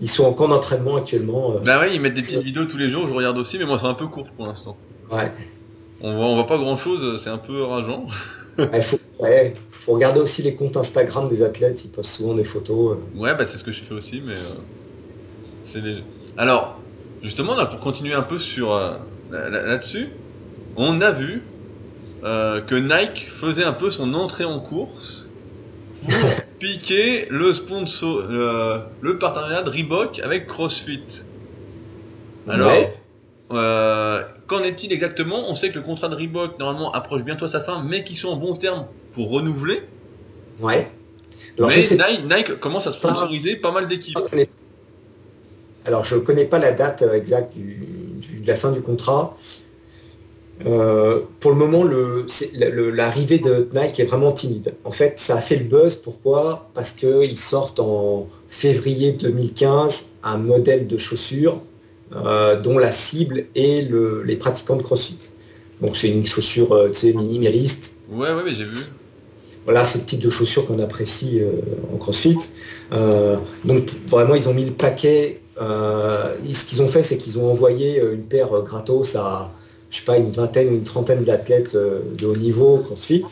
Ils sont en camp d'entraînement actuellement. Bah oui, ils mettent des petites vidéos tous les jours. Je regarde aussi, mais moi c'est un peu court pour l'instant. Ouais. On voit, on voit pas grand chose. C'est un peu rageant. Il faut, faut, regarder aussi les comptes Instagram des athlètes. Ils postent souvent des photos. Ouais, bah c'est ce que je fais aussi, mais c'est léger. Alors, justement, là, pour continuer un peu sur là-dessus, on a vu euh, que Nike faisait un peu son entrée en course pour piquer le sponsor, le partenariat de Reebok avec CrossFit. Alors, Ouais. euh, qu'en est-il exactement? On sait que le contrat de Reebok normalement approche bientôt sa fin, mais qu'ils sont en bon terme pour renouveler. Ouais. Alors, mais sais Nike, Nike commence à sponsoriser pas mal d'équipes. pas. Alors, je ne connais pas la date euh, exacte du- du- de la fin du contrat. Euh, pour le moment, l'arrivée de Nike est vraiment timide. En fait, ça a fait le buzz. Pourquoi? Parce qu'ils sortent en février 2015 un modèle de chaussure euh, dont la cible est le- les pratiquants de CrossFit. Donc, c'est une chaussure euh, minimaliste, Ouais, ouais, mais j'ai vu. Voilà, c'est le type de chaussures qu'on apprécie euh, en CrossFit. Donc vraiment, ils ont mis le paquet. Et ce qu'ils ont fait, c'est qu'ils ont envoyé une paire gratos à, je sais pas, une vingtaine ou une trentaine d'athlètes euh, de haut niveau CrossFit,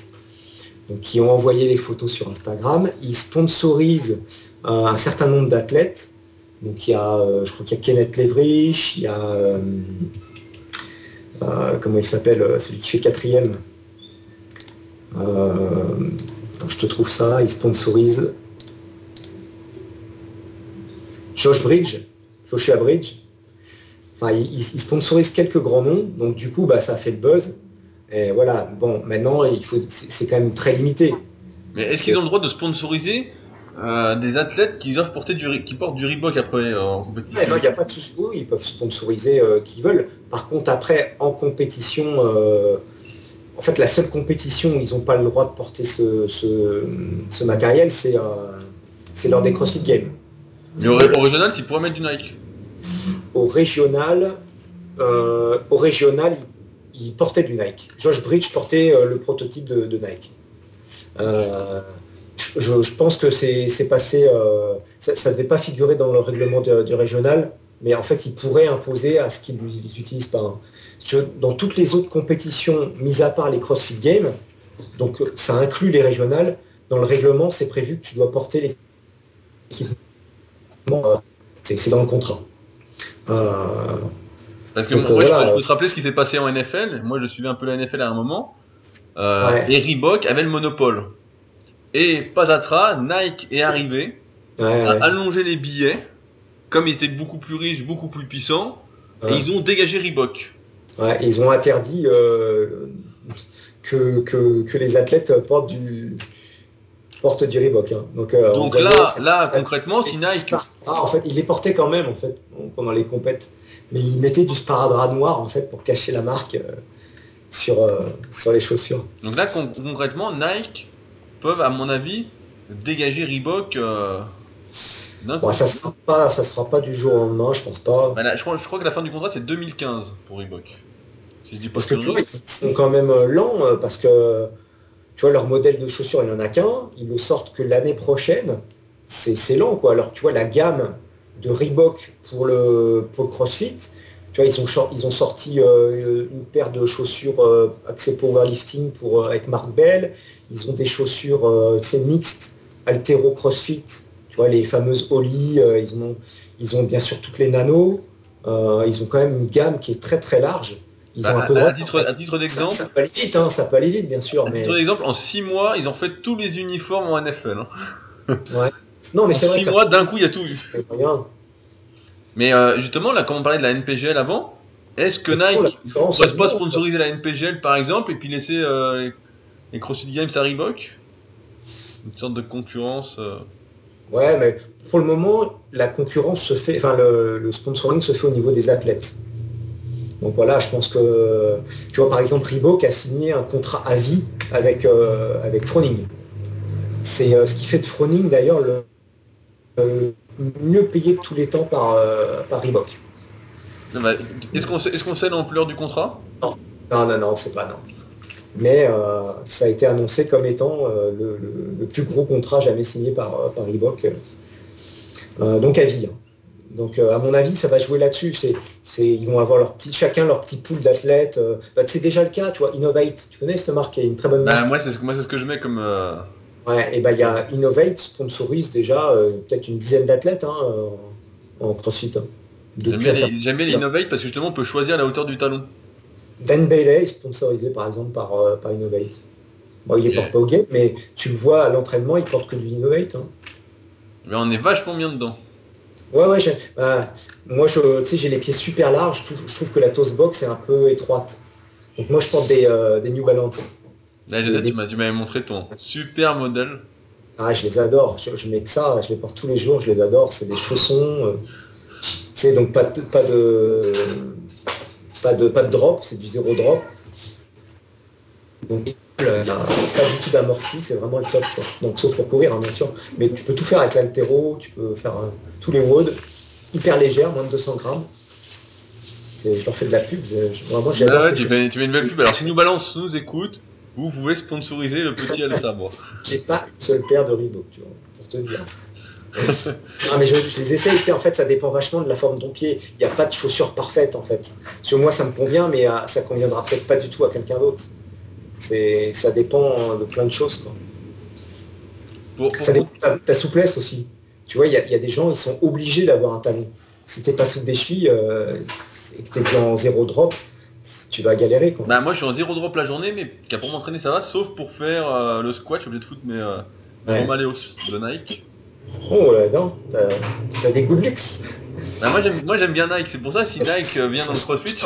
donc qui ont envoyé les photos sur Instagram. Ils sponsorisent euh, un certain nombre d'athlètes. Donc il y a, euh, je crois qu'il y a Kenneth Levrich, il y a, comment il s'appelle, celui qui fait quatrième. Je te trouve ça, il sponsorise Josh Bridge, Joshua Bridge. Enfin, il, il sponsorise quelques grands noms, donc du coup, bah, ça fait le buzz. Et voilà, bon, maintenant, il faut, c'est quand même très limité. Mais est-ce qu'ils ont le droit de sponsoriser euh, des athlètes qui doivent porter du, qui portent du Reebok après euh, en compétition? Ouais, non, il n'y a pas de souci, oui, ils peuvent sponsoriser euh, qui veulent. Par contre, après, en compétition, euh, en fait, la seule compétition où ils n'ont pas le droit de porter ce, ce- ce matériel, c'est euh, c'est lors des CrossFit Games. Mais régional, s'ils pourraient mettre du Nike. Au régional, euh, au régional, il, portait du Nike. Josh Bridge portait euh, le prototype de, Nike. Euh, je, pense que c'est passé, ça ne devait pas figurer dans le règlement du régional, mais en fait, il pourrait imposer à ce qu'ils ils utilisent pas. Je- Dans toutes les autres compétitions, mis à part les CrossFit Games, donc ça inclut les régionales, dans le règlement, c'est prévu que tu dois porter l'équipement. c'est dans le contrat. Parce que Donc, moi, je voilà, je, peux te rappeler ce qui s'est passé en NFL. Moi, je suivais un peu la NFL à un moment. Euh, Ouais. Et Reebok avait le monopole. Et Pasatra, Nike est arrivé, ouais, a ouais. allongé les billets. Comme ils étaient beaucoup plus riches, beaucoup plus puissants, et ils ont dégagé Reebok. Ouais, ils ont interdit euh, que, que, que les athlètes portent du, portent du Reebok. hein. Donc, euh, on Donc là, là, concrètement, si Nike, Ah, en fait, ils les portaient quand même en fait pendant les compètes, mais ils mettaient du sparadrap noir en fait pour cacher la marque euh, sur, euh, sur les chaussures. donc là, con- concrètement, Nike peuvent, à mon avis, dégager Reebok. Bon, ça se ça se fera pas du jour au lendemain, je pense pas. Bah je, crois, je crois que la fin du contrat c'est 2015 pour Reebok. Si je dis pas Parce que tu vois, ils sont quand même lents parce que tu vois, leur modèle de chaussures, il n'y en a qu'un. Ils le sortent que l'année prochaine. C'est c'est lent, quoi. Alors, tu vois, la gamme de Reebok pour le, pour CrossFit, tu vois, ils ils ont sorti euh, une paire de chaussures euh, axées powerlifting pour, euh, avec Mark Bell. Ils ont des chaussures, euh, sais, mixtes, altéro CrossFit. Tu vois, les fameuses Oli. euh, ils, ont, ils ont bien sûr toutes les nanos. Euh, ils ont quand même une gamme qui est très très large. Ils Bah, ont un peu à, titre, à titre Ça, d'exemple, ça peut aller vite, hein, ça peut aller vite, bien sûr, à mais titre d'exemple, en 6 mois, ils ont fait tous les uniformes en NFL. hein. non, mais en c'est vrai 6 que ça mois, d'un coup, il y a tout eu. Mais euh, justement, là, comme on parlait de la NPGL avant, est-ce que Nike ne pourrait pas sponsoriser la NPGL par exemple et puis laisser euh, les, les CrossFit Games à Reebok? Une sorte de concurrence. euh. Ouais, mais pour le moment, la concurrence se fait, enfin le, le sponsoring se fait au niveau des athlètes. Donc voilà, je pense que, tu vois, par exemple, Reebok a signé un contrat à vie avec, euh, avec Froning. C'est euh, ce qui fait de Froning d'ailleurs le, mieux payé de tous les temps par, euh, par Reebok. Non, bah, Est-ce qu'on sait, l'ampleur du contrat? Non, non, non, c'est pas non. Mais ça a été annoncé comme étant le, le- le plus gros contrat jamais signé par, par Reebok. Donc à vie. hein. Donc euh, à mon avis, ça va jouer là-dessus. C'est, c'est, ils vont avoir leur petit, chacun leur petit pool d'athlètes. Euh, bah, c'est déjà le cas, tu vois. Innovate, tu connais cette marque, qui est une très bonne Bah, marque? moi, c'est ce, moi, c'est ce que je mets comme. euh, Ouais, et ben il y a Innovate sponsorise déjà euh, peut-être une dizaine d'athlètes hein, en CrossFit. hein. J'aime bien, les- j'aime bien les Innovate parce que justement, on peut choisir la hauteur du talon. Dan Bailey est sponsorisé par exemple par, euh, par Innovate. Bon, il les porte pas au game, mais tu le vois à l'entraînement, il porte que du Innovate. hein. Mais on est vachement bien dedans. Ouais, ouais, bah, moi, je, j'ai les pieds super larges. Je trouve, que la toast box est un peu étroite. Donc moi, je porte des, euh, des New Balance. Là, je sais, tu m'avais montré ton super modèle. Ah, je les adore. Je, mets que ça. Je les porte tous les jours. Je les adore. C'est des chaussons. c'est euh, donc pas de, pas de, pas de, pas de drop. C'est du zéro drop. Donc, pas du tout d'amorti, c'est vraiment le top. Donc, sauf pour courir, hein, bien sûr. Mais tu peux tout faire avec l'altéro, tu peux faire euh, tous les WOD, hyper légère, moins de 200 grammes. Je leur fais de la pub. Vraiment, j'adore. Ah tu, fais, une belle pub. Alors, si nous balance nous écoute, vous pouvez sponsoriser le petit El Sabre. J'ai pas une seule paire de Reebok, tu vois, pour te dire. non mais je, les essaye, tu sais, en fait ça dépend vachement de la forme de ton pied. Il n'y a pas de chaussure parfaite en fait. Sur moi ça me convient, mais euh, ça conviendra peut-être pas du tout à quelqu'un d'autre. C'est, ça dépend de plein de choses. Ça dépend de ta, souplesse aussi. Tu vois, il y, a des gens, ils sont obligés d'avoir un talon. Si t'es pas sous des chevilles euh, et que t'es en zéro drop, tu vas galérer. Quoi. Bah moi je suis en zéro drop la journée, mais pour m'entraîner ça va, sauf pour faire euh, le squat, je suis obligé de foutre mes euh, de Nike. Oh là non, t'as, des goûts de luxe. Bah, moi j'aime bien Nike, c'est pour ça si Nike vient dans le CrossFit,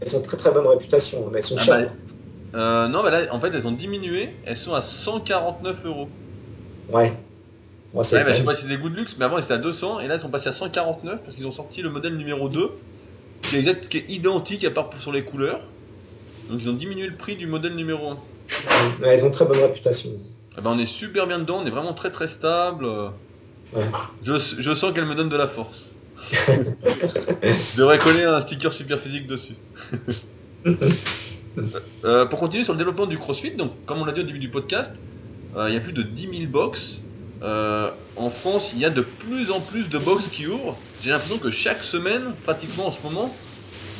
elles ont très très bonne réputation, mais elles sont ah chères. Bah, euh, non, bah là, en fait, elles ont diminué. Elles sont à 149 euros. Ouais. Moi, ouais, mais je sais pas si c'est des goûts de luxe, mais avant, elles étaient à 200. Et là, elles sont passées à 149 parce qu'ils ont sorti le modèle numéro 2, qui est, exact, qui est identique à part sur les couleurs. Donc, ils ont diminué le prix du modèle numéro 1. Ouais, elles ont très bonne réputation. Eh ben, on est super bien dedans, on est vraiment très très stable. Ouais. Je, je sens qu'elle me donne de la force. je devrais coller un sticker super physique dessus. Euh, pour continuer sur le développement du CrossFit, donc comme on l'a dit au début du podcast, euh, il y a plus de 10 000 box. Euh, en France, il y a de plus en plus de box qui ouvrent. J'ai l'impression que chaque semaine, pratiquement en ce moment,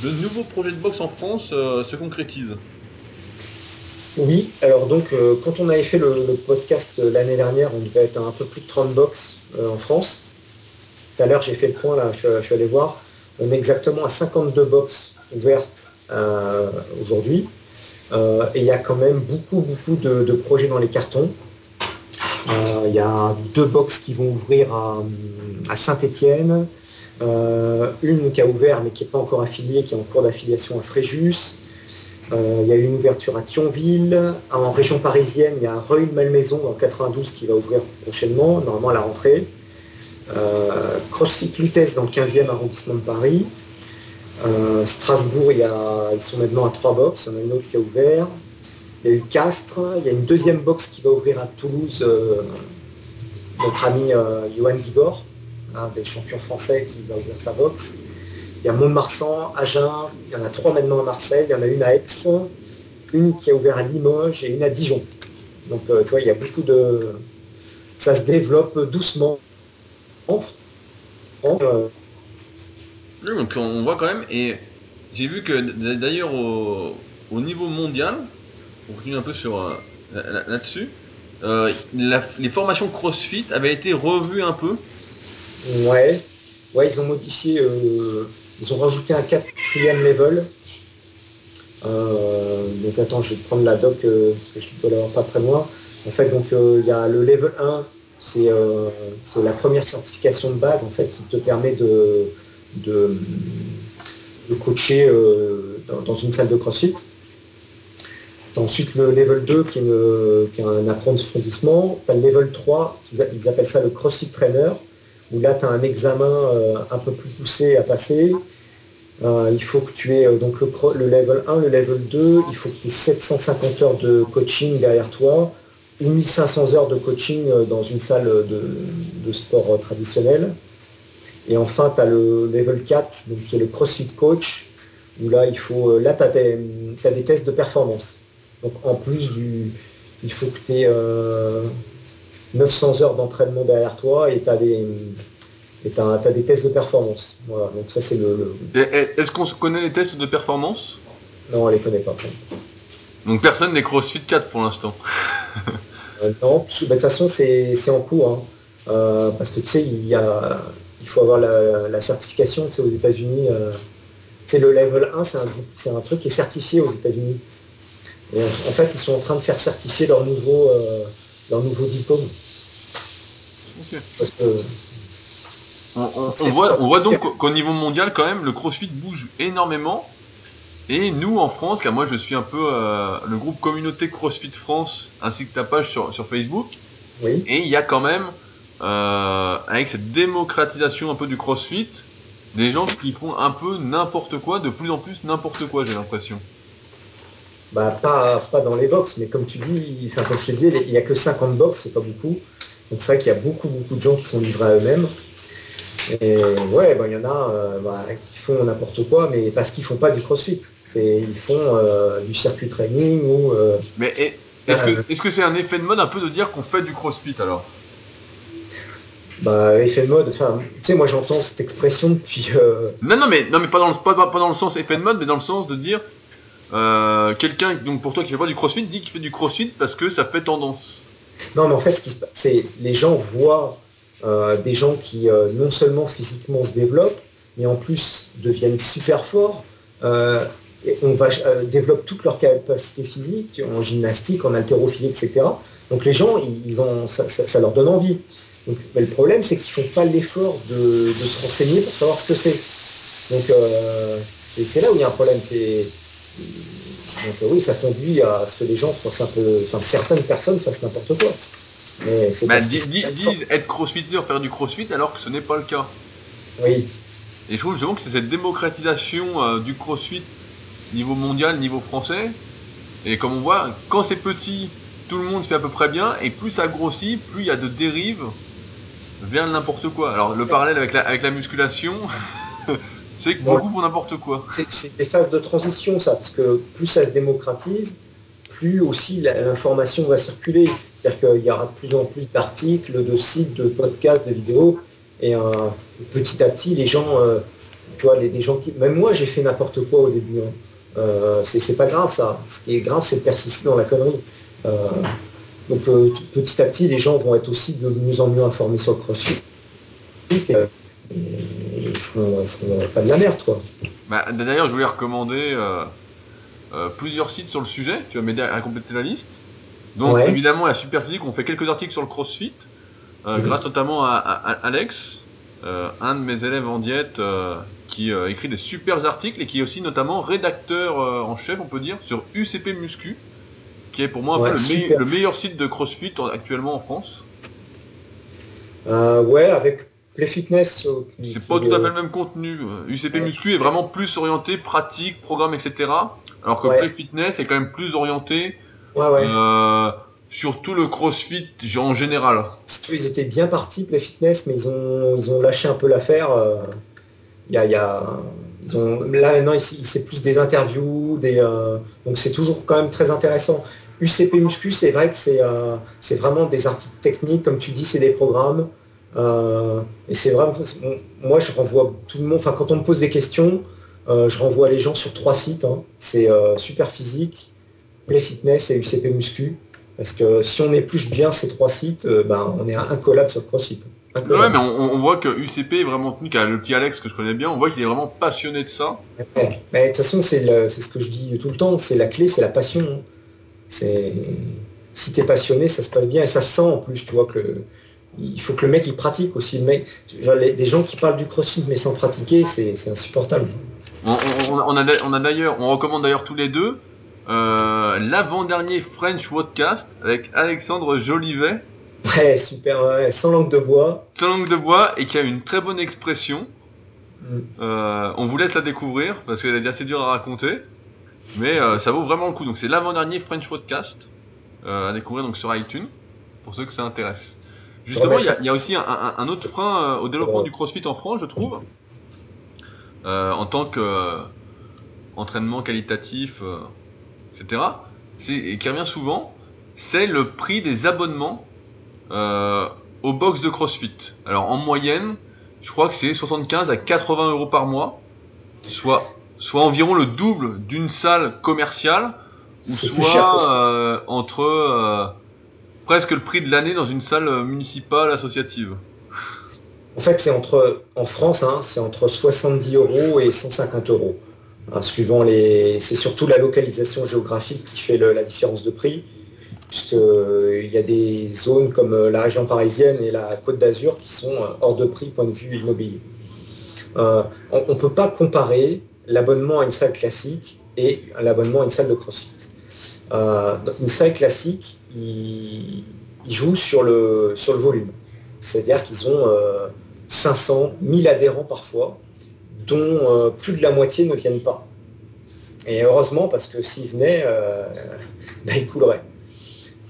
de nouveaux projets de box en France se concrétisent. Oui, alors donc quand on avait fait le, podcast l'année dernière, on devait être à un peu plus de 30 box en France. Tout à l'heure, j'ai fait le point, là, je, je, suis allé voir. On est exactement à 52 box ouvertes euh, aujourd'hui. Euh, et il y a quand même beaucoup, beaucoup de, projets dans les cartons. Euh, il y a deux box qui vont ouvrir à, Saint-Étienne, une qui a ouvert mais qui n'est pas encore affiliée, qui est en cours d'affiliation à Fréjus. il y a une ouverture à Thionville. En région parisienne, il y a Reuil-Malmaison en 92 qui va ouvrir prochainement, normalement à la rentrée. CrossFit Lutèce dans le 15e arrondissement de Paris. Euh, Strasbourg, il y a, ils sont maintenant à trois box. Il y en a une autre qui a ouvert. Il y a eu Castres. Il y a une deuxième box qui va ouvrir à Toulouse. Euh, notre ami euh, Johan Vigor, un des champions français, qui va ouvrir sa box. Il y a Mont-de-Marsan, Agen. Il y en a trois maintenant à Marseille. Il y en a une à Aix, une qui a ouvert à Limoges et une à Dijon. Donc, tu vois, il y a beaucoup de. Ça se développe doucement. Donc on voit quand même, et j'ai vu que d'ailleurs au, niveau mondial, on continue un peu sur euh, là-dessus, euh, les formations CrossFit avaient été revues un peu. Ouais, ouais, ils ont modifié, euh, ils ont rajouté un quatrième level. donc attends, je vais prendre la doc parce que je peux l'avoir pas très loin. En fait, donc il y a le level 1, c'est la première certification de base en fait qui te permet de de, coacher euh, dans, une salle de CrossFit. ensuite le level 2 qui est, un approfondissement. Tu as le level 3, ils, appellent ça le CrossFit Trainer, où là tu as un examen euh, un peu plus poussé à passer. Euh, il faut que tu aies donc le, level 1, le level 2, il faut que tu aies 750 heures de coaching derrière toi, ou 1500 heures de coaching dans une salle de sport traditionnel. Et enfin, tu as le level 4, donc, qui est le CrossFit Coach, où là, il faut, euh, là, tu as, des tests de performance. Donc en plus du. Il faut que tu aies 900 heures d'entraînement derrière toi et tu as des. as, des tests de performance. Voilà, donc ça c'est le. Est-ce qu'on connaît les tests de performance? Non, on les connaît pas. Donc personne n'est CrossFit 4 pour l'instant. Euh, non, bah, de toute façon c'est en cours. Hein. Euh, parce que tu sais, il y a, il faut avoir la, certification aux États-Unis. c'est euh, le level 1, c'est un, truc qui est certifié aux États-Unis. Et en, fait, ils sont en train de faire certifier leur nouveau, euh, leur nouveau diplôme. On, voit, on voit donc qu'au niveau mondial, quand même, le CrossFit bouge énormément. Et nous, en France, car moi je suis un peu euh, le groupe Communauté CrossFit France, ainsi que ta page sur, sur Facebook. Oui. Et il y a quand même, euh, avec cette démocratisation un peu du CrossFit, des gens qui font un peu n'importe quoi, de plus en plus n'importe quoi, j'ai l'impression. Bah, pas, pas dans les box, mais comme tu dis, enfin, comme je te disais, il n'y a que 50 box, c'est pas beaucoup. Donc c'est vrai qu'il y a beaucoup, beaucoup de gens qui sont livrés à eux-mêmes. Et ouais, bah, il y en a euh, bah, qui font n'importe quoi, mais parce qu'ils font pas du crossfit. Ils font euh, du circuit training ou. Euh, mais est-ce que c'est un effet de mode un peu de dire qu'on fait du crossfit alors? Bah, effet de mode, enfin, tu sais, moi j'entends cette expression depuis. Non, non, mais, non, mais pas, dans le, pas, pas, dans le sens effet de mode, mais dans le sens de dire quelqu'un, donc pour toi qui fait pas du crossfit, dit qu'il fait du crossfit parce que ça fait tendance. Non, mais en fait, ce qui se passe, c'est les gens voient euh, des gens qui euh, non seulement physiquement se développent, mais en plus deviennent super forts. Euh, et on va développe toutes leurs capacités physiques en gymnastique, en haltérophilie, etc. Donc les gens, ils ont, ça, leur donne envie. Donc, mais le problème, c'est qu'ils font pas l'effort de, se renseigner pour savoir ce que c'est. Donc c'est là où il y a un problème. Donc oui, ça conduit à ce que les gens fassent un peu, enfin certaines personnes fassent n'importe quoi. Mais bah, disent être crossfitter, faire du crossfit, alors que ce n'est pas le cas. Oui. Et je trouve justement que c'est cette démocratisation euh, du crossfit niveau mondial, niveau français. Et comme on voit, quand c'est petit, tout le monde fait à peu près bien, et plus ça grossit, plus il y a de dérives vers n'importe quoi. Alors le parallèle avec la, avec la musculation, c'est que beaucoup font n'importe quoi. C'est des phases de transition ça, parce que plus ça se démocratise, plus aussi l'information va circuler. C'est-à-dire qu'il y aura de plus en plus d'articles, de sites, de podcasts, de vidéos. Et euh, petit à petit, les gens, euh, tu vois, les, gens qui. Même moi, j'ai fait n'importe quoi au début. Hein. Euh, c'est pas grave ça. Ce qui est grave, c'est de persister dans la connerie. Donc petit à petit, les gens vont être aussi de mieux en mieux informés sur le crossfit. Et, ils feront, pas de la merde, quoi. Bah, D'ailleurs, je voulais recommander plusieurs sites sur le sujet. Tu vas m'aider à compléter la liste. Donc évidemment, la super physique, on fait quelques articles sur le CrossFit, euh, mhm. grâce notamment à, Alex, euh, un de mes élèves en diète, euh, qui écrit des super articles et qui est aussi notamment rédacteur en chef, on peut dire, sur UCP Muscu, qui est pour moi un peu le, meilleur site de CrossFit actuellement en France. ouais, avec Play Fitness. C'est pas tout à fait le même contenu. UCP Muscu est vraiment plus orienté pratique, programme, etc. Alors que Play Fitness est quand même plus orienté Ouais, ouais. Euh, surtout le crossfit en général. Ils étaient bien partis, les fitness, mais ils ont, ils ont lâché un peu l'affaire. Euh, il y a, y a, ils ont, là maintenant, c'est plus des interviews, des, euh, donc c'est toujours quand même très intéressant. UCP Muscu, c'est vrai que c'est c'est vraiment des articles techniques, comme tu dis, c'est des programmes. et c'est vraiment, moi je renvoie tout le monde, enfin quand on me pose des questions, je renvoie les gens sur trois sites. Hein. C'est Super Physique, Play Fitness et UCP Muscu. Parce que si on épluche bien ces trois sites, euh, ben, on est un collab sur CrossFit. Ouais, mais on, voit que UCP est vraiment tenu, le petit Alex que je connais bien, on voit qu'il est vraiment passionné de ça. Mais de toute façon, c'est ce que je dis tout le temps, c'est la clé, c'est la passion. C'est si t'es passionné, ça se passe bien et ça se sent en plus, tu vois que il faut que le mec il pratique aussi. Le mec, des gens qui parlent du crossfit mais sans pratiquer, c'est insupportable. On, on a d'ailleurs, on recommande d'ailleurs tous les deux euh, l'avant-dernier French Podcast avec Alexandre Jolivet. Ouais, super, ouais, sans langue de bois. Sans langue de bois et qui a une très bonne expression. Mm. Euh, on vous laisse la découvrir parce qu'elle est assez dure à raconter. Mais euh, ça vaut vraiment le coup. Donc c'est l'avant-dernier French Podcast à découvrir donc sur iTunes pour ceux que ça intéresse. Justement, il y, a aussi un, autre frein au développement du CrossFit en France, je trouve, en tant que entraînement qualitatif etc., et qui revient souvent, c'est le prix des abonnements euh, aux box de CrossFit. Alors en moyenne, je crois que c'est 75 à 80 euros par mois, soit, soit environ le double d'une salle commerciale, ou soit euh, entre euh, presque le prix de l'année dans une salle municipale associative. En fait, c'est entre, en France, hein, c'est entre 70 euros et 150 euros. Hein, suivant les, c'est surtout la localisation géographique qui fait la différence de prix. Puisque qu'il y a des zones comme la région parisienne et la Côte d'Azur qui sont hors de prix point de vue immobilier. on ne peut pas comparer l'abonnement à une salle classique et l'abonnement à une salle de CrossFit. une salle classique, il, joue sur le, volume. C'est-à-dire qu'ils ont 500, 1000 adhérents parfois, dont plus de la moitié ne viennent pas. Et heureusement, parce que s'il venait, euh, ben, il coulerait.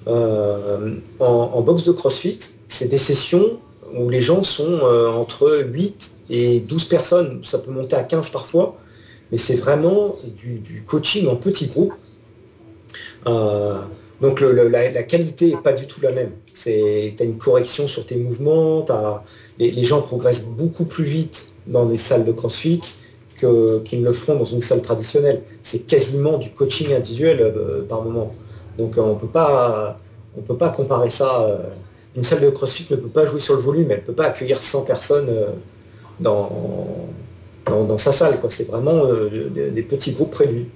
Euh, en, boxe de CrossFit, c'est des sessions où les gens sont euh, entre 8 et 12 personnes. Ça peut monter à 15 parfois, mais c'est vraiment du, coaching en petits groupes. donc la, qualité n'est pas du tout la même. Tu as une correction sur tes mouvements, les, gens progressent beaucoup plus vite dans des salles de CrossFit qu'ils ne le feront dans une salle traditionnelle. C'est quasiment du coaching individuel euh, par moment. Donc euh, on on peut pas comparer ça. Euh, une salle de CrossFit ne peut pas jouer sur le volume, elle ne peut pas accueillir 100 personnes dans, dans, sa salle. C'est vraiment des petits groupes prévus.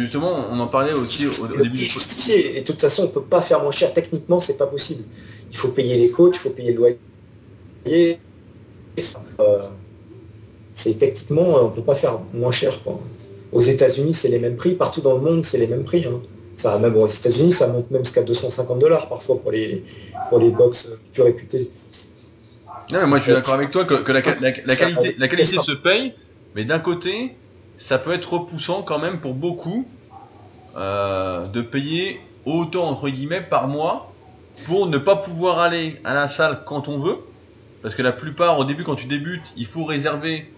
justement, on en parlait aussi au, début. Et de toute façon, on ne peut pas faire moins cher. Techniquement, c'est pas possible. Il faut payer les coachs, il faut payer le loyer c'est techniquement, on ne peut pas faire moins cher. Aux États-Unis, c'est les mêmes prix. Partout dans le monde, c'est les mêmes prix. Hein. Ça, même aux États-Unis, ça monte même jusqu'à 250 dollars parfois pour les, pour les box plus réputées. Moi, je suis d'accord avec toi que, la, qualité, la qualité se paye, mais d'un côté, ça peut être repoussant quand même pour beaucoup euh, de payer autant entre guillemets par mois pour ne pas pouvoir aller à la salle quand on veut. Parce que la plupart, au début, quand tu débutes, il faut réserver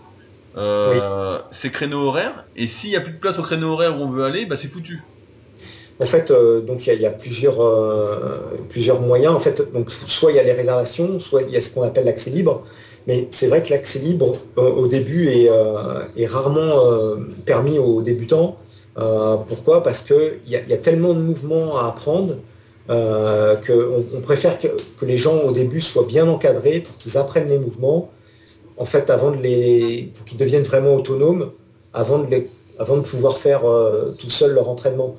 euh, ces créneaux horaires. Et s'il n'y a plus de place au créneau horaire où on veut aller, bah, c'est foutu. En fait, euh, donc il y, a plusieurs, euh, plusieurs moyens. En fait, donc soit il y a les réservations, soit il y a ce qu'on appelle l'accès libre. Mais c'est vrai que l'accès libre au début est, est rarement permis aux débutants. pourquoi? Parce qu'il y, y, a tellement de mouvements à apprendre qu'on on préfère que, les gens au début soient bien encadrés pour qu'ils apprennent les mouvements en fait, avant de les, pour qu'ils deviennent vraiment autonomes, avant de, avant de pouvoir faire euh, tout seul leur entraînement.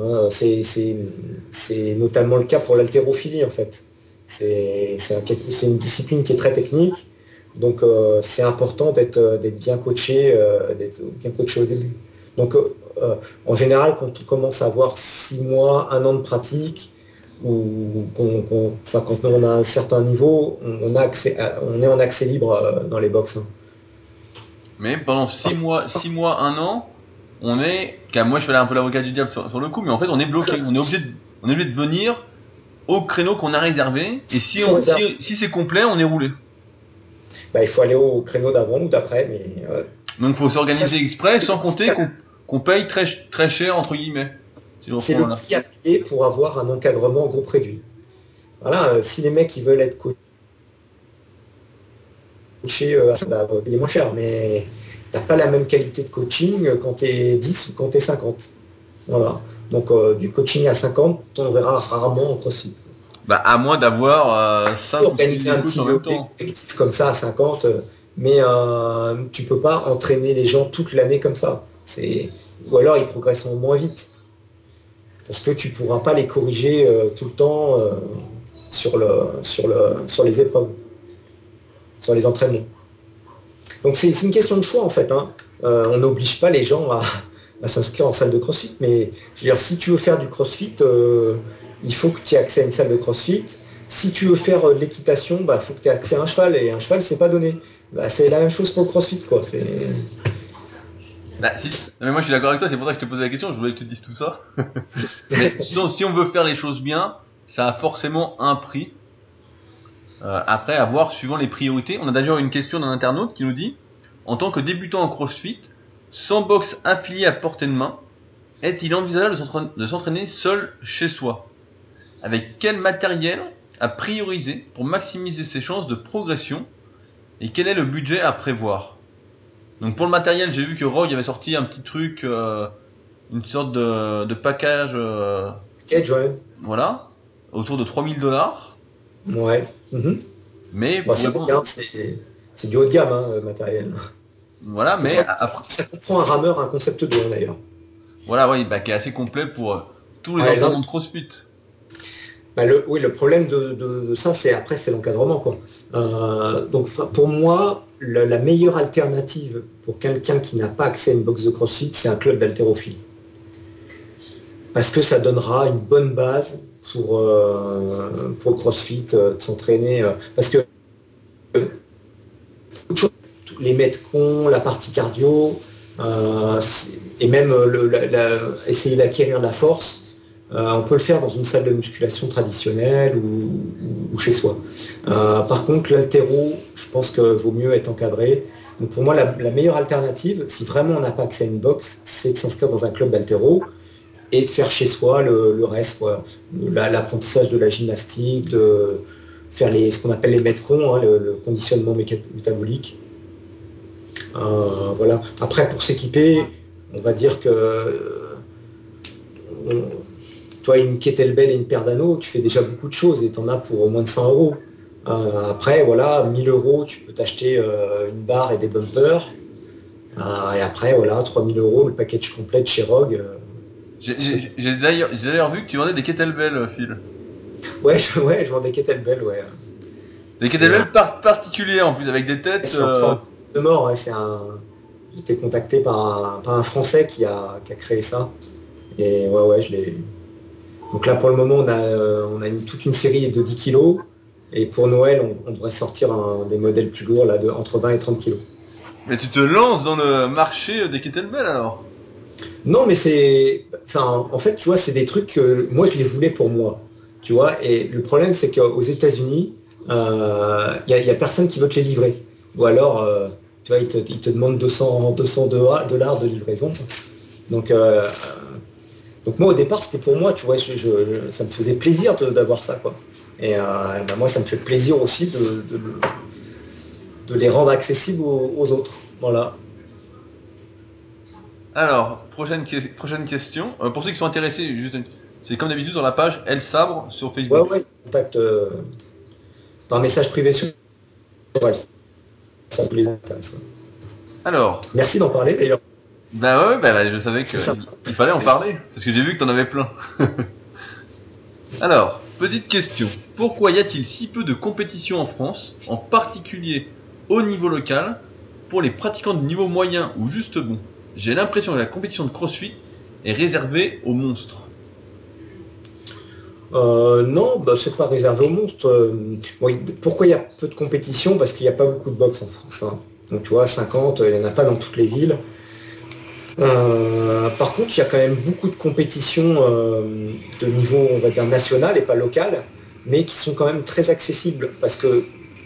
Hein, c'est notamment le cas pour l'haltérophilie, en fait. C'est une discipline qui est très technique, donc euh, c'est important d'être bien coaché, euh, d'être bien coaché au début. Donc en général, quand on commence à avoir six mois, un an de pratique, ou quand on a un certain niveau, on, a accès, on est en accès libre euh, dans les box. Hein. Mais pendant 6 mois, six mois, 1 an, on est. Car moi je fais un peu l'avocat du diable sur, le coup, mais en fait on est bloqué. On est obligé de, on est obligé de venir au créneau qu'on a réservé. Et si, si, c'est complet, on est roulé. Bah, il faut aller au créneau d'avant ou d'après. mais Donc il faut s'organiser exprès, sans compter qu'on paye très, très cher, entre guillemets. C'est le prix à payer pour avoir un encadrement groupe réduit. Voilà, euh, si les mecs ils veulent être coachés, euh, va payer moins cher, mais t'as pas la même qualité de coaching quand tu es 10 ou quand tu es 50. Voilà. Donc euh, du coaching à 50, on verra rarement en CrossFit. Bah, à moins d'avoir euh, 5 organiser un petit objectif comme ça à 50, mais tu peux pas entraîner les gens toute l'année comme ça. Ou alors ils progresseront moins vite parce que tu pourras pas les corriger euh, tout le temps euh, sur, le, sur, le, sur les épreuves, sur les entraînements. Donc c'est une question de choix en fait. Hein. Euh, on n'oblige pas les gens à, s'inscrire en salle de CrossFit, mais je veux dire, si tu veux faire du CrossFit, il faut que tu aies accès à une salle de CrossFit. Si tu veux faire de l'équitation, il bah, faut que tu aies accès à un cheval, et un cheval, c'est pas donné. Bah, c'est la même chose pour le CrossFit, quoi. Bah, mais moi je suis d'accord avec toi, c'est pour ça que je te posais la question, je voulais que tu dises tout ça. si on veut faire les choses bien, ça a forcément un prix. Euh, après, à voir suivant les priorités. On a d'ailleurs une question d'un internaute qui nous dit En tant que débutant en CrossFit, sans box affilié à portée de main, est-il envisageable de s'entraîner seul chez soi? Avec quel matériel à prioriser pour maximiser ses chances de progression Et quel est le budget à prévoir? Donc pour le matériel, j'ai vu que Rogue avait sorti un petit truc, euh, une sorte de, de package. Euh, ouais. Voilà, autour de 3000 dollars. Ouais. Mhm. Mais bon, c'est du haut de gamme, hein, le matériel. Voilà, mais après... ça comprend un rameur, un concept 2 d'ailleurs. Voilà, oui, bah, qui est assez complet pour euh, tous les entraînements de CrossFit. Bah, le, oui, le problème de, ça, c'est après, c'est l'encadrement. Quoi. Euh, donc pour moi, la meilleure alternative pour quelqu'un qui n'a pas accès à une box de CrossFit, c'est un club d'haltérophilie. Parce que ça donnera une bonne base pour, euh, pour CrossFit, euh, de s'entraîner. parce que les metcons, la partie cardio, et même essayer d'acquérir la force, euh, on peut le faire dans une salle de musculation traditionnelle ou, chez soi. Euh, par contre, l'altéro, je pense qu'il vaut mieux être encadré. Donc pour moi, la, meilleure alternative, si vraiment on n'a pas accès à une box, c'est de s'inscrire dans un club d'altéro et de faire chez soi le, reste, l'apprentissage de la gymnastique, de faire les, ce qu'on appelle les metcons, hein, le, conditionnement métabolique. Euh, voilà. Après, pour s'équiper, on va dire que toi, une kettlebell et une paire d'anneaux, tu fais déjà beaucoup de choses et tu en as pour moins de 100 euros. Euh, après, voilà, 1000 euros, tu peux t'acheter euh, une barre et des bumpers. Euh, et après, voilà, 3000 euros, le package complet de chez Rogue. J'ai d'ailleurs vu que tu vendais des kettlebells, Phil. Ouais, je, ouais, je vends des kettlebells, ouais. Des kettlebells particuliers en plus, avec des têtes. C'est de mort, c'est un. J'étais contacté par un, Français qui a, qui a créé ça. Et ouais, ouais, je l'ai. Donc là, pour le moment, on a, euh, on a toute une série de 10 kg. Et pour Noël, on, devrait sortir des modèles plus lourds, là, de, entre 20 et 30 kg. Mais tu te lances dans le marché des kettlebells alors? Non, mais c'est. En fait, tu vois, c'est des trucs que moi, je les voulais pour moi. Tu vois, et le problème, c'est qu'aux États-Unis, il euh, n'y a, personne qui veut te les livrer. Ou alors, euh, tu vois, ils te, demandent 200, 200 dollars de livraison. Donc, donc moi au départ c'était pour moi, tu vois, ça me faisait plaisir d'avoir ça quoi. Et euh, ben, moi ça me fait plaisir aussi de, de, les rendre accessibles aux, autres. Voilà. Alors, prochaine, prochaine question. Euh, pour ceux qui sont intéressés, c'est comme d'habitude sur la page El Sabre sur Facebook. Ouais, ouais, contact euh, par message privé sur Ça tous les intéresse. Alors. Merci d'en parler d'ailleurs. Bah ouais, bah, je savais qu'il fallait en parler, parce que j'ai vu que t'en avais plein. Alors, petite question. Pourquoi y a-t-il si peu de compétitions en France, en particulier au niveau local, pour les pratiquants de niveau moyen ou juste bon? J'ai l'impression que la compétition de CrossFit est réservée aux monstres. Euh, non, bah, c'est pas réservé aux monstres. Euh, pourquoi il y a peu de compétitions Parce qu'il n'y a pas beaucoup de boxe en France. Hein. Donc tu vois, 50, il n'y en a pas dans toutes les villes. Euh, par contre, il y a quand même beaucoup de compétitions euh, de niveau, on va dire, national et pas local, mais qui sont quand même très accessibles parce que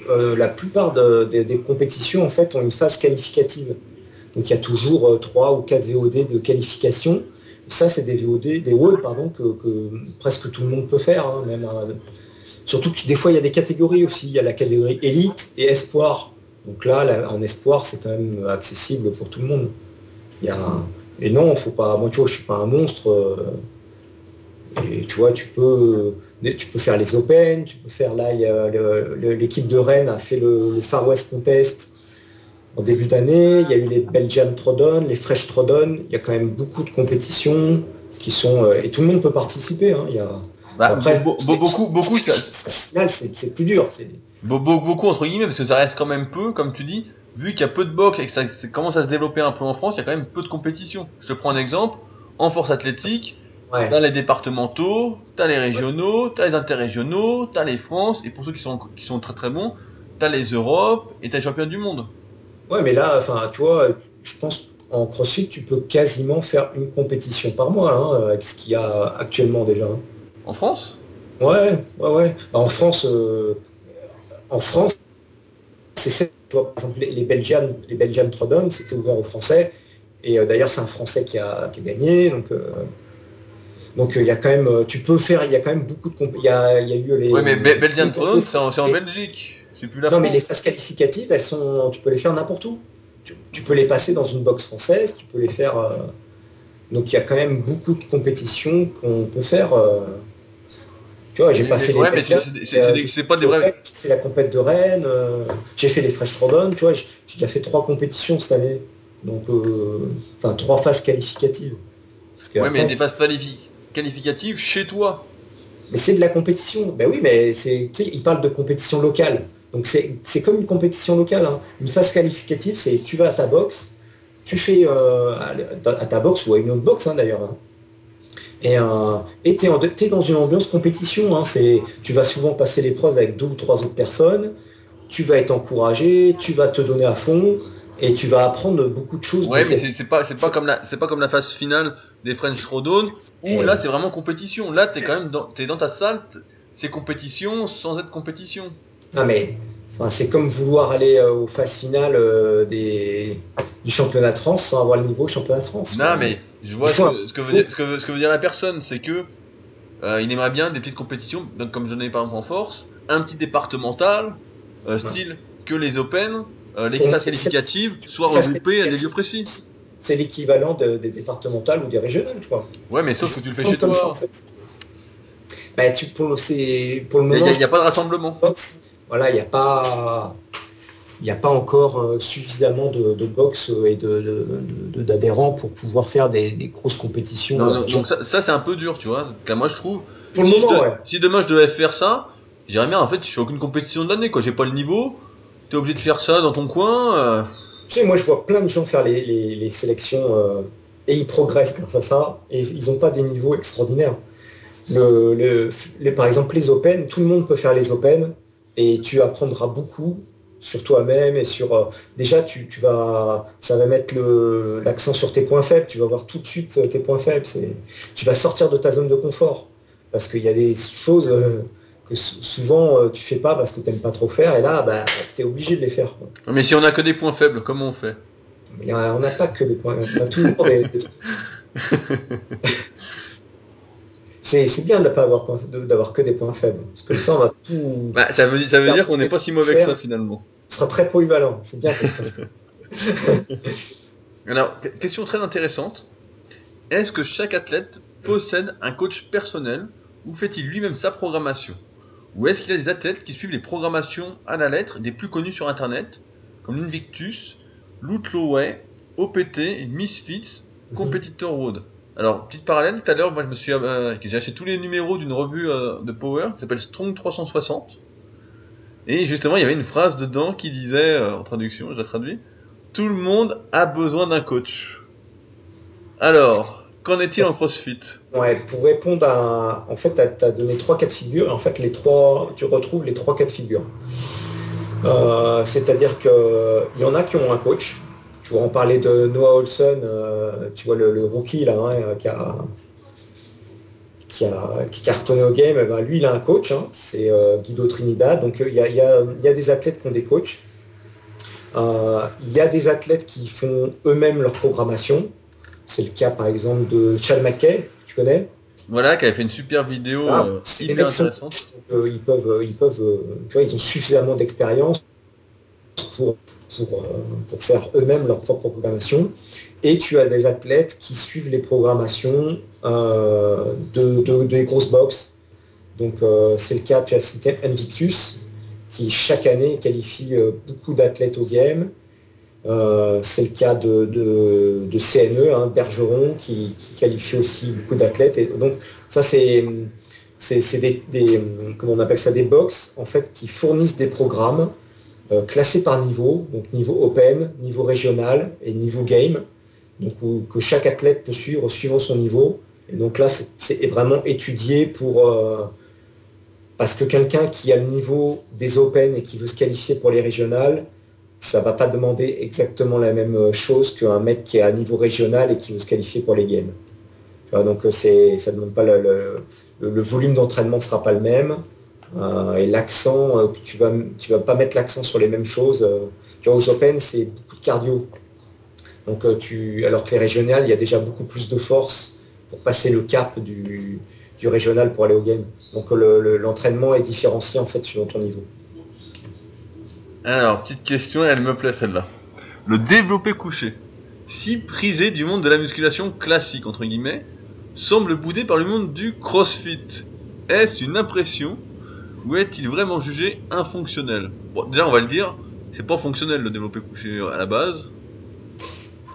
euh, la plupart des compétitions en fait ont une phase qualificative. Donc il y a toujours 3 ou 4 VOD de qualification. Ça, c'est des VOD, des WOD, pardon, que, presque tout le monde peut faire. Hein, même, surtout que des fois, il y a des catégories aussi. Il y a la catégorie élite et espoir. Donc là, en espoir, c'est quand même accessible pour tout le monde. Et non, faut pas. Moi, tu vois, je suis pas un monstre. Euh, et tu vois, tu peux, tu peux faire les Open, tu peux faire là. L'équipe de Rennes a fait le, Far West Contest en début d'année. Il y a eu les Belgian Trodon, les Fresh Trodon. Il y a quand même beaucoup de compétitions qui sont euh, et tout le monde peut participer. Hein. Il y a, bah, beaucoup, beaucoup, c'est plus dur. Beaucoup entre guillemets parce que ça reste quand même peu, comme tu dis vu qu'il y a peu de boxe et que ça, commence à se développer un peu en France, il y a quand même peu de compétition. Je te prends un exemple, en force athlétique, t'as les départementaux, t'as les régionaux, t'as les interrégionaux, t'as les France, et pour ceux qui sont, qui sont très très bons, t'as les Europes et t'as les champions du monde. Ouais, mais là, enfin, tu vois, je pense en CrossFit, tu peux quasiment faire une compétition par mois, hein, avec ce qu'il y a actuellement déjà. Hein. En France? Ouais, ouais, ouais. Bah, en France, euh, en France, c'est par exemple, les, Belgians, les Belgian Trodon, c'était ouvert aux Français. Et euh, d'ailleurs, c'est un Français qui a, gagné. Donc, euh, donc il y a quand même, tu peux faire, il y a quand même beaucoup de il y a, il y a eu les. Oui, mais Belgian Trodon, c'est en, Belgique. C'est plus la Non, mais les phases qualificatives, elles sont, tu peux les faire n'importe où. Tu, peux les passer dans une box française, tu peux les faire. Euh, donc il y a quand même beaucoup de compétitions qu'on peut faire. Tu vois, j'ai pas fait les. c'est pas des vrais. J'ai fait la compète de Rennes, euh, j'ai fait les Fresh Rodon, tu vois, j'ai déjà fait trois compétitions cette année. Donc, euh, enfin, trois phases qualificatives. Ouais, mais des phases qualificatives chez toi. Mais c'est de la compétition. Ben oui, mais c'est, tu sais, il parle de compétition locale. Donc c'est comme une compétition locale. hein. Une phase qualificative, c'est tu vas à ta boxe, tu fais euh, à à ta boxe ou à une autre boxe hein, d'ailleurs. hein. Et euh, en- t'es dans une ambiance compétition. tu vas souvent passer l'épreuve avec deux ou trois autres personnes. Tu vas être encouragé, tu vas te donner à fond et tu vas apprendre beaucoup de choses. Ouais, mais c'est- pas, pas comme la, pas comme la phase finale des French Throwdown où là c'est vraiment compétition. Là t'es quand même dans, t'es dans ta salle, c'est compétition sans être compétition. Ah mais enfin, c'est comme vouloir aller euh, aux phases finales euh, des, du championnat de France sans avoir le niveau championnat de France. Non, mais je vois ce que, ce que veut dire, ce que veut, ce que veut dire la personne, c'est que euh, il aimerait bien des petites compétitions, donc comme j'en ai par exemple en force, un petit départemental, euh, style que les Open, euh, les classes qualificatives soient regroupées à des lieux précis. c'est l'équivalent de- des départementales ou des régionales, tu vois. Ouais, mais sauf que tu le fais chez comme ça, en toi. fait. Bah, tu, pour, le- pour le Il moment, n'y a, pas de rassemblement. boxe, voilà, il n'y a pas, il n'y a pas encore euh, suffisamment de, de boxe et de, de- de- d'adhérents pour pouvoir faire des, des grosses compétitions. Non, euh, non, donc ça, ça, c'est un peu dur, tu vois. Car moi je trouve, pour le si, moment, je de- ouais. si demain je devais faire ça, j'irais bien en fait, je fais aucune compétition de l'année, quoi. J'ai pas le niveau, t'es obligé de faire ça dans ton coin. euh, Tu sais, moi, je vois plein de gens faire les, les- les sélections euh, et ils progressent grâce à ça et ils n'ont pas des niveaux extraordinaires. Le, le- les- par exemple, les Open, tout le monde peut faire les Open et tu apprendras beaucoup sur toi-même et sur... euh, déjà, tu, tu vas, ça va mettre l'accent sur tes points faibles. Tu vas voir tout de suite euh, tes points faibles. C'est, tu vas sortir de ta zone de confort parce qu'il y a des choses euh, que sou- souvent euh, tu fais pas parce que tu n'aimes pas trop faire et là, bah, tu es obligé de les faire. quoi. Mais si on a que des points faibles, comment on fait? Mais on n'a pas que des points. On a toujours des. C'est c'est bien de ne pas avoir point- de- d'avoir que des points faibles. Parce que comme ça, on va tout. Bah, ça veut, ça veut dire qu'on n'est pas si mauvais que ça finalement. On sera très polyvalent. C'est bien. Alors, que- question très intéressante. Est-ce que chaque athlète possède un coach personnel ou fait-il lui-même sa programmation? Ou est-ce qu'il y a des athlètes qui suivent les programmations à la lettre des plus connus sur internet, comme l'Invictus, l'Outloway, OPT et Misfits, Competitor Road Alors, petite parallèle, tout à l'heure, moi je me suis, euh, j'ai acheté tous les numéros d'une revue euh, de Power qui s'appelle Strong 360. Et justement, il y avait une phrase dedans qui disait, euh, en traduction, je la traduis, tout le monde a besoin d'un coach. Alors, qu'en est-il en CrossFit? Ouais, pour répondre à. En fait, tu as, donné trois cas de figure. En fait, les trois, tu retrouves les trois cas de figure. C'est-à-dire qu'il y en a qui ont un coach. Tu vois, on parlait de Noah Olson, euh, tu vois, le, le rookie là, hein, qui, a, qui, a, qui cartonné au game. eh ben, lui, il a un coach. hein, C'est euh, Guido Trinidad. Donc, il y, a, il y a- il y a des athlètes qui ont des coachs. Euh, Il y a des athlètes qui font eux-mêmes leur programmation. C'est le cas par exemple de Chad McKay, tu connais? Voilà, qui avait fait une super vidéo Ah, euh, hyper sont- euh, ils peuvent, ils peuvent, euh, tu vois, ils ont suffisamment d'expérience pour, pour, euh, pour faire eux-mêmes leur propre programmation. Et tu as des athlètes qui suivent les programmations euh, de, de- des grosses box. Donc euh, c'est le cas, tu as cité Invictus, qui chaque année qualifie beaucoup d'athlètes au game. C'est le cas de, de- CNE, hein, Bergeron, qui, qualifie aussi beaucoup d'athlètes. Donc ça c'est des, des, comment on appelle ça des box en fait qui fournissent des programmes classés par niveau, donc niveau open, niveau régional et niveau game, que chaque athlète peut suivre suivant son niveau. Et donc là c'est vraiment étudié pour euh, parce que quelqu'un qui a le niveau des open et qui veut se qualifier pour les régionales, ça va pas demander exactement la même chose qu'un mec qui est à niveau régional et qui veut se qualifier pour les games. Donc euh, c'est, ça demande pas le, le- volume d'entraînement sera pas le même euh, et l'accent, euh, tu vas tu vas pas mettre l'accent sur les mêmes choses. euh. tu vois, aux Open c'est beaucoup de cardio. Donc euh, tu, alors que les régionales, il y a déjà beaucoup plus de force pour passer le cap du, du régional pour aller au game. Donc euh, le- le- l'entraînement est différencié en fait selon ton niveau. Alors, petite question, elle me plaît celle-là. Le développé couché, si prisé du monde de la musculation classique, entre guillemets, semble boudé par le monde du crossfit. Est-ce une impression ou est-il vraiment jugé infonctionnel? Bon, déjà, on va le dire, c'est pas fonctionnel le développé couché à la base.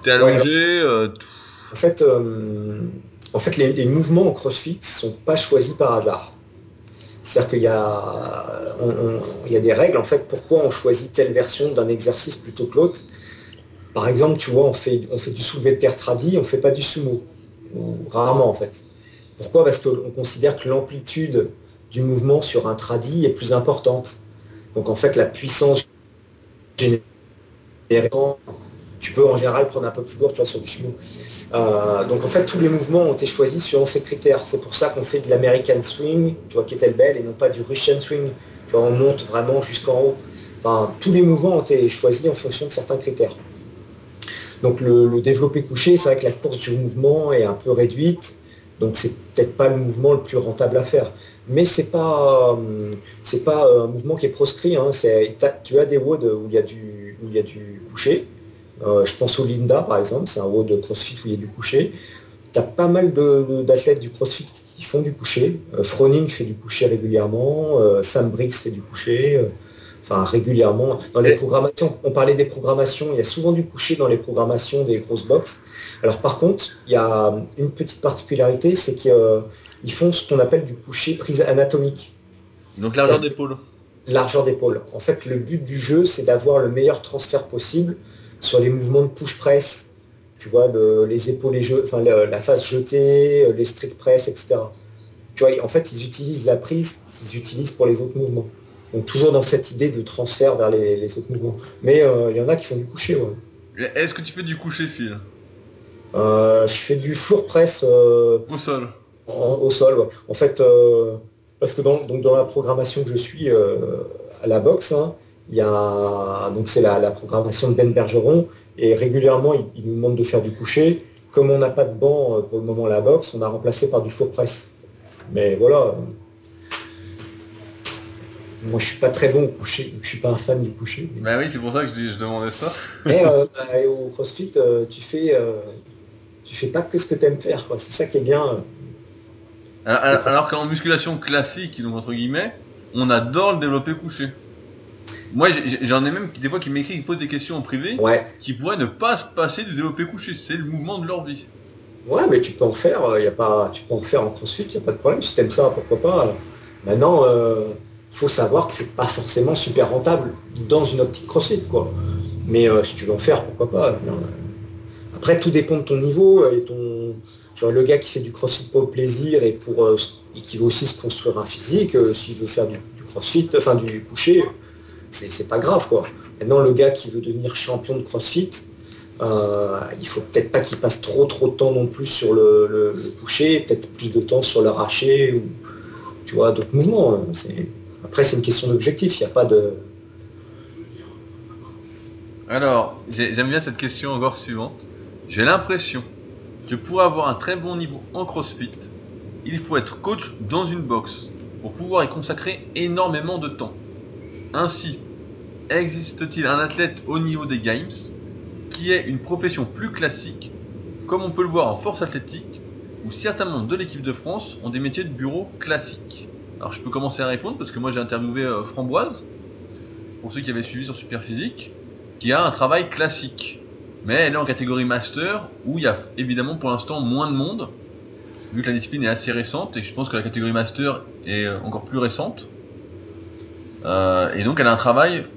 T'es allongé, euh, En fait, euh, en fait les, les mouvements en CrossFit sont pas choisis par hasard. C'est-à-dire qu'il y, a, il y a des règles, en fait, pourquoi on choisit telle version d'un exercice plutôt que l'autre. Par exemple, tu vois, on fait, on fait du soulevé de terre tradit, on ne fait pas du sumo. rarement, en fait. Pourquoi? Parce qu'on considère que l'amplitude du mouvement sur un tradit est plus importante. Donc, en fait, la puissance générale tu peux en général prendre un peu plus lourd tu vois, sur du sumo. Euh, donc en fait tous les mouvements ont été choisis selon ces critères. C'est pour ça qu'on fait de l'American swing, tu vois, qui est belle, et non pas du Russian swing. Tu on monte vraiment jusqu'en haut. Enfin, tous les mouvements ont été choisis en fonction de certains critères. Donc le, développé couché, c'est vrai que la course du mouvement est un peu réduite, donc c'est peut-être pas le mouvement le plus rentable à faire. Mais c'est pas c'est pas un mouvement qui est proscrit. Hein. tu as des WOD où il y a du où il y a du coucher, euh, je pense au Linda, par exemple, c'est un haut de CrossFit où il y a du coucher. Tu as pas mal d'athlètes du CrossFit qui font du coucher. Euh, Froning fait du coucher régulièrement, euh, Sam Briggs fait du coucher, enfin régulièrement. Dans les programmations, on parlait des programmations, il y a souvent du coucher dans les programmations des grosses box. Alors par contre, il y a une petite particularité, c'est qu'ils font ce qu'on appelle du coucher prise anatomique. Donc largeur d'épaule. Largeur d'épaule. En fait, le but du jeu, c'est d'avoir le meilleur transfert possible sur les mouvements de push press, tu vois, les épaules, les enfin, la face jetée, les strict press, etc. Tu vois, en fait, ils utilisent la prise qu'ils utilisent pour les autres mouvements. Donc toujours dans cette idée de transfert vers les, autres mouvements. Mais euh, il y en a qui font du coucher, ouais. Est-ce que tu fais du coucher, Phil? Euh, Je fais du floor press. Euh, au sol. au sol, ouais. En fait, parce que dans, donc dans la programmation que je suis à la boxe, hein, il y a donc c'est la, programmation de Ben Bergeron et régulièrement il, nous demande de faire du coucher. Comme on n'a pas de banc pour le moment la boxe, on a remplacé par du four press. Mais voilà. Moi je suis pas très bon au coucher, donc je suis pas un fan du coucher. Bah oui, c'est pour ça que je, demandais ça. Mais euh, bah, au CrossFit, euh, tu fais tu fais pas que ce que tu aimes faire, C'est ça qui est bien. alors, alors qu'en musculation classique, donc entre guillemets, on adore le développer couché. Moi, j'en ai même des fois qui m'écrivent, qui posent des questions en privé, qui pourraient ne pas se passer du développé couché. C'est le mouvement de leur vie. Ouais, mais tu peux en faire. Y a pas, tu peux en faire en crossfit, il n'y a pas de problème. Si tu aimes ça, pourquoi pas. Maintenant, il euh, faut savoir que c'est pas forcément super rentable dans une optique crossfit, quoi. Mais euh, si tu veux en faire, pourquoi pas. Après, tout dépend de ton niveau et ton. Genre le gars qui fait du crossfit pour le plaisir et pour euh, qui veut aussi se construire un physique, s'il veut faire du, crossfit, enfin du coucher, c'est pas grave quoi. Maintenant le gars qui veut devenir champion de CrossFit, euh, il faut peut-être pas qu'il passe trop trop de temps non plus sur le, coucher, peut-être plus de temps sur le raché ou tu vois d'autres mouvements. Après c'est une question d'objectif, il n'y a pas de. Alors, j'aime bien cette question encore suivante. J'ai l'impression que pour avoir un très bon niveau en CrossFit, il faut être coach dans une box pour pouvoir y consacrer énormément de temps. Ainsi, existe-t-il un athlète au niveau des Games qui est une profession plus classique, comme on peut le voir en force athlétique, où certains membres de l'équipe de France ont des métiers de bureau classiques? Alors je peux commencer à répondre parce que moi j'ai interviewé euh, Framboise, pour ceux qui avaient suivi sur Superphysique, qui a un travail classique. Mais elle est en catégorie master, où il y a évidemment pour l'instant moins de monde, vu que la discipline est assez récente, et je pense que la catégorie master est euh, encore plus récente. Euh, et donc elle a un travail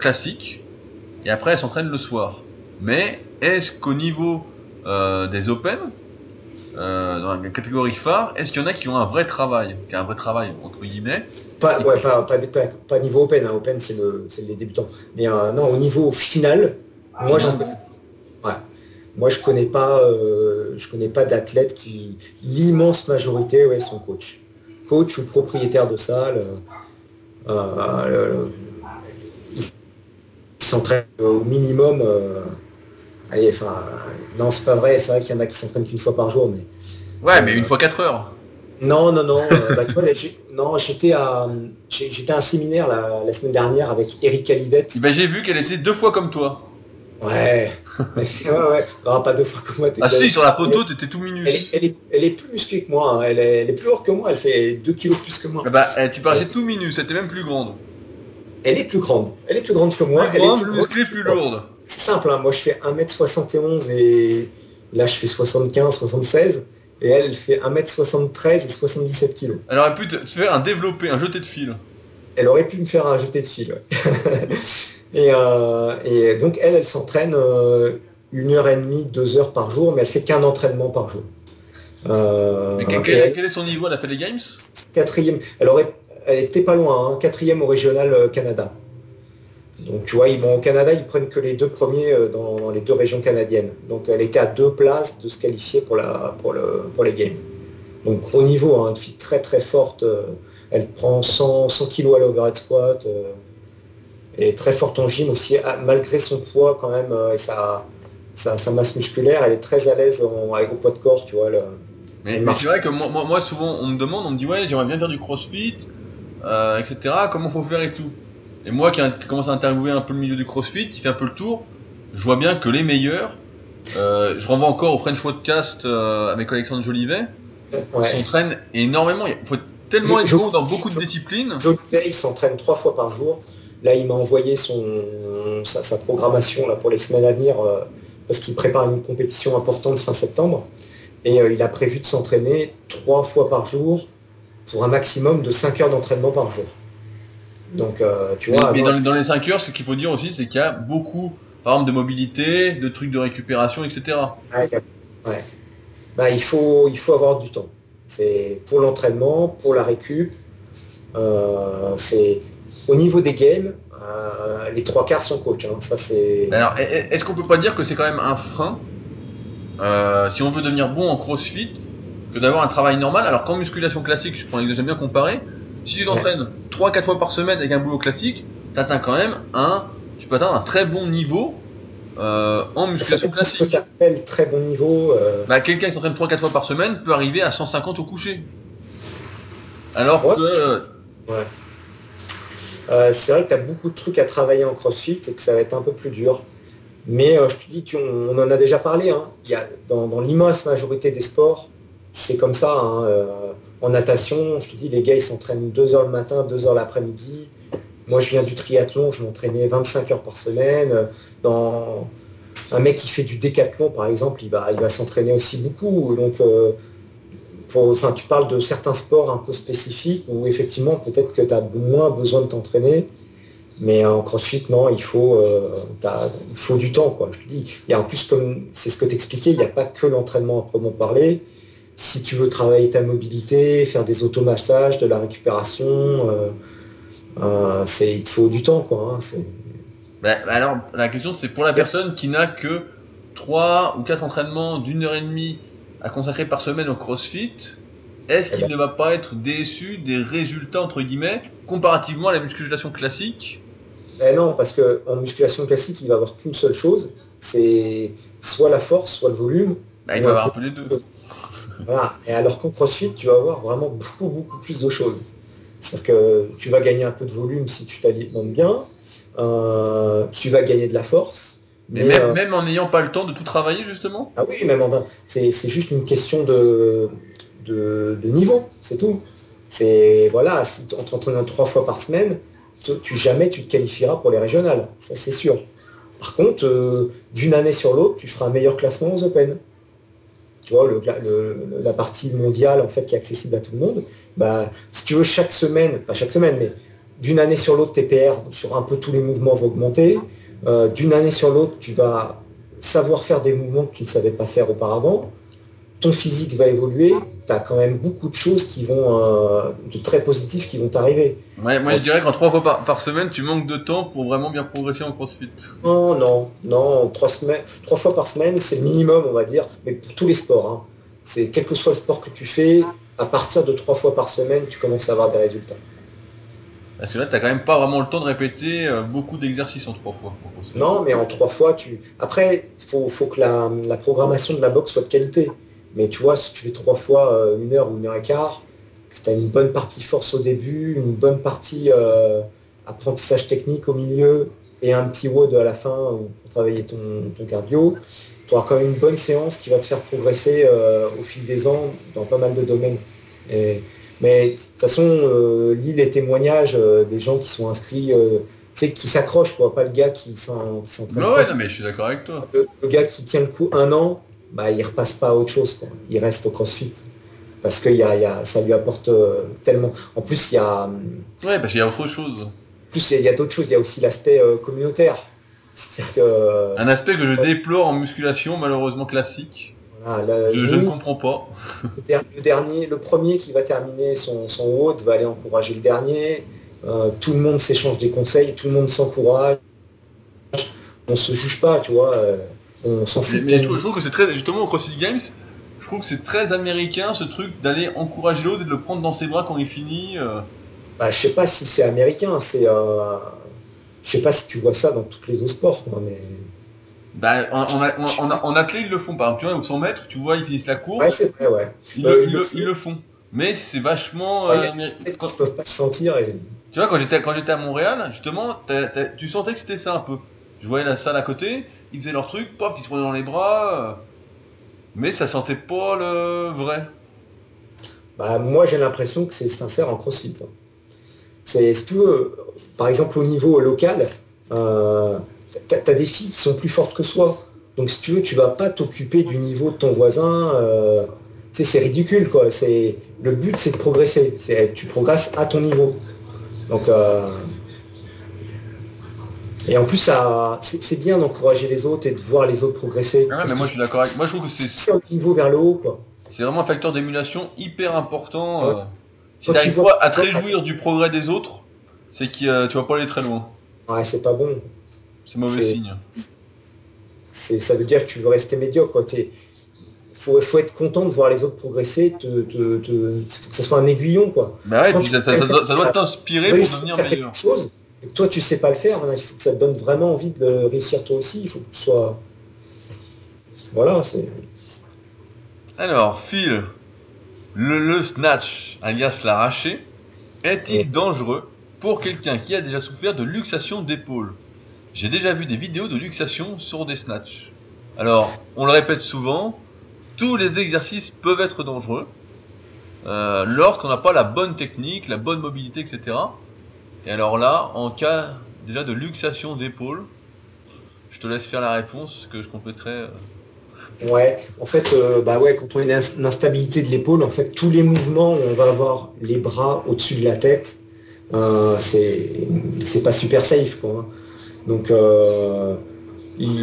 classique, et après elle s'entraîne le soir. Mais est-ce qu'au niveau des Open, dans la catégorie phare, est-ce qu'il y en a qui ont un vrai travail, qui a un vrai travail entre guillemets Pas, ouais, pas, pas, pas, niveau Open, hein. Open c'est le, les débutants. Mais non, au niveau final, moi j'en connais. Ouais. Moi je connais pas, je connais pas d'athlètes qui, l'immense majorité, ouais, sont coach, coach ou propriétaire de salle. Euh, ils s'entraînent au minimum. Euh, allez, enfin, non, c'est pas vrai. C'est vrai qu'il y en a qui s'entraînent qu'une fois par jour, mais. Ouais, mais une fois 4 heures. Non, non, non. bah, tu vois, non, j'étais à, j'étais à un séminaire la, semaine dernière avec Eric Calivette. Bah, j'ai vu qu'elle était deux fois comme toi. Ouais. ouais, ouais. Non, pas deux fois comme moi. Ah si, sur la photo, t'étais tout minus. Elle, est, elle, est, plus musclée que moi. Hein. Elle, est, elle, est, plus lourde que moi. Elle fait 2 kilos plus que moi. Ah bah, eh, tu paraissais tout minus. Elle était même plus grande. Elle est plus grande. Elle est plus grande que moi. Plus elle grande, est plus musclée, plus lourde. C'est simple. Hein. Moi, je fais 1m71 et là, je fais 75, 76. et elle, elle fait 1m73 et 77 kg. Elle aurait pu te, faire un développé, un jeté de fil. Elle aurait pu me faire un jeté de fil. ouais. et, euh, et donc elle, elle s'entraîne euh, une heure et demie, deux heures par jour, mais elle fait qu'un entraînement par jour. Euh, Mais quel, quel- elle- quel est son niveau? Elle a fait les games? Quatrième, elle aurait, elle était pas loin, hein, quatrième au régional Canada. Donc tu vois, ils, au Canada, ils prennent que les deux premiers euh, dans, dans les deux régions canadiennes. Donc elle était à deux places de se qualifier pour, la, pour, le, pour les games. Donc gros niveau, hein, une fille très très forte. euh, elle prend 100, 100 kilos à l'overhead squat. euh, et très forte en gym aussi, ah, malgré son poids quand même et sa, sa, sa masse musculaire, elle est très à l'aise avec au poids de corps, tu vois. le- Mais, c'est vrai que moi, moi, moi, souvent, on me demande, on me dit, ouais, j'aimerais bien faire du crossfit, euh, etc. Comment faut faire et tout. Et moi, qui, commence à interviewer un peu le milieu du crossfit, qui fait un peu le tour, je vois bien que les meilleurs, euh, je renvoie encore au French Podcast euh, avec Alexandre Jolivet, Ouais. s'entraînent énormément. Il faut tellement être bon dans beaucoup de disciplines. Joe Day, il s'entraîne trois fois par jour. Là, il m'a envoyé son, sa, sa programmation là, pour les semaines à venir euh, parce qu'il prépare une compétition importante fin septembre. Et il a prévu de s'entraîner trois fois par jour pour un maximum de 5 heures d'entraînement par jour. Donc, euh, tu Mais, vois, mais dans, les- dans les 5 heures, ce qu'il faut dire aussi, c'est qu'il y a beaucoup, par exemple, de mobilité, de trucs de récupération, etc. ouais, ouais. Bah, il, faut, il faut avoir du temps. C'est pour l'entraînement, pour la récup. Euh, c'est au niveau des games, euh, les trois quarts sont coach. hein. Ça, c'est. Alors, est-ce qu'on peut pas dire que c'est quand même un frein, euh, si on veut devenir bon en crossfit, que d'avoir un travail normal? Alors qu'en musculation classique, je prends l'exemple j'aime bien comparer, si tu t'entraînes 3-4 fois par semaine avec un boulot classique, t'atteins quand même un, tu peux atteindre un très bon niveau euh, en musculation dépend ce que classique. très bon niveau. euh, Bah, quelqu'un qui s'entraîne 3-4 fois par semaine peut arriver à 150 au coucher. Alors Ouais. que, euh, euh, c'est vrai que tu as beaucoup de trucs à travailler en CrossFit et que ça va être un peu plus dur. Mais je te dis, tu- on, on en a déjà parlé. hein. Il y a, dans dans l'immense majorité des sports, c'est comme ça. hein, en natation, je te dis, les gars, ils s'entraînent 2 heures le matin, 2 heures l'après-midi. Moi, je viens du triathlon, je m'entraînais 25 heures par semaine. Dans un mec qui fait du décathlon, par exemple, il va, il va s'entraîner aussi beaucoup. Donc, euh, pour, enfin, tu parles de certains sports un peu spécifiques où effectivement, peut-être que tu as moins besoin de t'entraîner. Mais en crossfit, non, il faut, euh, il faut du temps. Quoi. Je dis, il y a en plus, comme c'est ce que tu expliquais, il n'y a pas que l'entraînement à proprement parler. Si tu veux travailler ta mobilité, faire des automassages, de la récupération, euh, euh, c'est, il te faut du temps. Quoi, hein, c'est- bah, bah alors, la question c'est pour la personne qui n'a que 3 ou 4 entraînements d'une heure et demie à consacrer par semaine au crossfit, est-ce Eh qu'il ben. ne va pas être déçu des résultats, entre guillemets, comparativement à la musculation classique? Ben non, parce qu'en musculation classique, il va avoir qu'une seule chose, c'est soit la force, soit le volume. bah, Il va avoir un un peu les deux. Voilà. Et alors qu'en CrossFit, tu vas avoir vraiment beaucoup, beaucoup plus de choses. C'est-à-dire que tu vas gagner un peu de volume si tu t'alimentes bien, euh, tu vas gagner de la force. Mais même, euh, même en n'ayant pas le temps de tout travailler, justement? Ah oui, même en c'est c'est juste une question de, de, de niveau, c'est tout. C'est voilà, si tu t'entraînes trois fois par semaine, tu, tu- jamais tu te qualifieras pour les régionales, ça c'est sûr. Par contre, euh, d'une année sur l'autre, tu feras un meilleur classement aux Open. Tu vois, la partie mondiale en fait qui est accessible à tout le monde. Bah, si tu veux chaque semaine, pas chaque semaine, mais d'une année sur l'autre, tes PR sur un peu tous les mouvements vont augmenter. Euh, d'une année sur l'autre, tu vas savoir faire des mouvements que tu ne savais pas faire auparavant. Ton physique va évoluer. Tu as quand même beaucoup de choses qui vont, euh, de très positifs qui vont t'arriver. Ouais, moi je dirais qu'en 3 fois par, par semaine, tu manques de temps pour vraiment bien progresser en crossfit. Non, non, non, trois, semaines, trois fois par semaine, c'est le minimum, on va dire, mais pour tous les sports. hein. C'est quel que soit le sport que tu fais, à partir de trois fois par semaine, tu commences à avoir des résultats. Parce que là, t'as quand même pas vraiment le temps de répéter euh, beaucoup d'exercices en 3 fois. Non, mais en trois fois, tu. Après, il faut, faut que la, la programmation de la boxe soit de qualité. Mais tu vois, si tu fais trois fois euh, une heure ou une heure et quart, que tu as une bonne partie force au début, une bonne partie euh, apprentissage technique au milieu et un petit WOD à la fin euh, pour travailler ton, ton cardio, tu auras quand même une bonne séance qui va te faire progresser euh, au fil des ans dans pas mal de domaines. Et- mais de toute façon, lis les témoignages des gens qui sont inscrits, sais, qui s'accrochent, quoi, pas le gars qui s'en- qui s'entraîne trois ouais, non, mais je suis d'accord avec toi. le, le gars qui tient le coup un an, bah, il repasse pas à autre chose. Quoi. Il reste au CrossFit. Parce que y a, y a, ça lui apporte euh, tellement. En plus, il y a. Ouais, parce qu'il y a autre chose. En plus, il y a, d'autres choses. Il y a aussi l'aspect euh, communautaire. C'est-à-dire que. Un aspect que je déplore en musculation, malheureusement classique. Voilà, je, je, ne comprends pas. Le dernier, le premier qui va terminer son, son va aller encourager le dernier. Euh, tout le monde s'échange des conseils, tout le monde s'encourage. On se juge pas, tu vois. Euh, on s'en fout. Mais, je, trouve, que c'est très, justement au CrossFit Games, je trouve que c'est très américain ce truc d'aller encourager l'autre et de le prendre dans ses bras quand il finit. Euh. Bah, je sais pas si c'est américain, c'est. Euh... Je sais pas si tu vois ça dans tous les autres sports, mais. Bah, en, en, en, athlée, ils le font. Par exemple, tu vois, au 100 mètres, tu vois, ils finissent la course. Ouais, c'est vrai, ouais. Ils, euh, ils, le, ils, le, font. Mais c'est vachement. Ouais, euh, quand ils peuvent pas se sentir. Et... Tu vois, quand j'étais quand j'étais à Montréal, justement, t as, t as, tu sentais que c'était ça un peu. Je voyais la salle à côté, ils faisaient leur truc, pop, ils se dans les bras. Mais ça sentait pas le vrai. Bah, moi, j'ai l'impression que c'est sincère en crossfit. Hein. C'est, si tu veux, par exemple, au niveau local, euh, tu as, des filles qui sont plus fortes que soi. Donc, si tu veux, tu vas pas t'occuper du niveau de ton voisin. Euh, c'est ridicule, quoi. C'est, le but, c'est de progresser. Tu progresses à ton niveau. Donc, euh, et en plus, ça, c'est bien d'encourager les autres et de voir les autres progresser. Ah mais moi, je suis d'accord avec. Moi, je trouve que c'est. Un niveau vers le haut, quoi. C'est vraiment un facteur d'émulation hyper important. Ouais. Euh, si tu pas à te réjouir du progrès des autres, c'est que euh, tu vas pas aller très loin. Ouais, c'est pas bon. C'est mauvais signe. Ça veut dire que tu veux rester médiocre. Il faut, faut, être content de voir les autres progresser, te, te, te, faut que ce soit un aiguillon. Quoi. Bah ouais, ça, ça, doit t'inspirer pour devenir meilleur. Chose, et toi, tu sais pas le faire, il faut que ça te donne vraiment envie de le réussir toi aussi. Il faut que tu sois. Voilà, c'est. Alors, Phil, le, le snatch, alias l'arraché, est-il dangereux pour quelqu'un qui a déjà souffert de luxation d'épaule? J'ai déjà vu des vidéos de luxation sur des snatchs. Alors, on le répète souvent, tous les exercices peuvent être dangereux euh, lorsqu'on n'a pas la bonne technique, la bonne mobilité, etc. Et alors là, en cas déjà de luxation d'épaule, je te laisse faire la réponse que je compléterai. Euh. Ouais, en fait, euh, bah ouais, quand on a une instabilité de l'épaule, en fait, tous les mouvements où on va avoir les bras au-dessus de la tête, euh, c'est pas super safe, quoi. Donc, euh,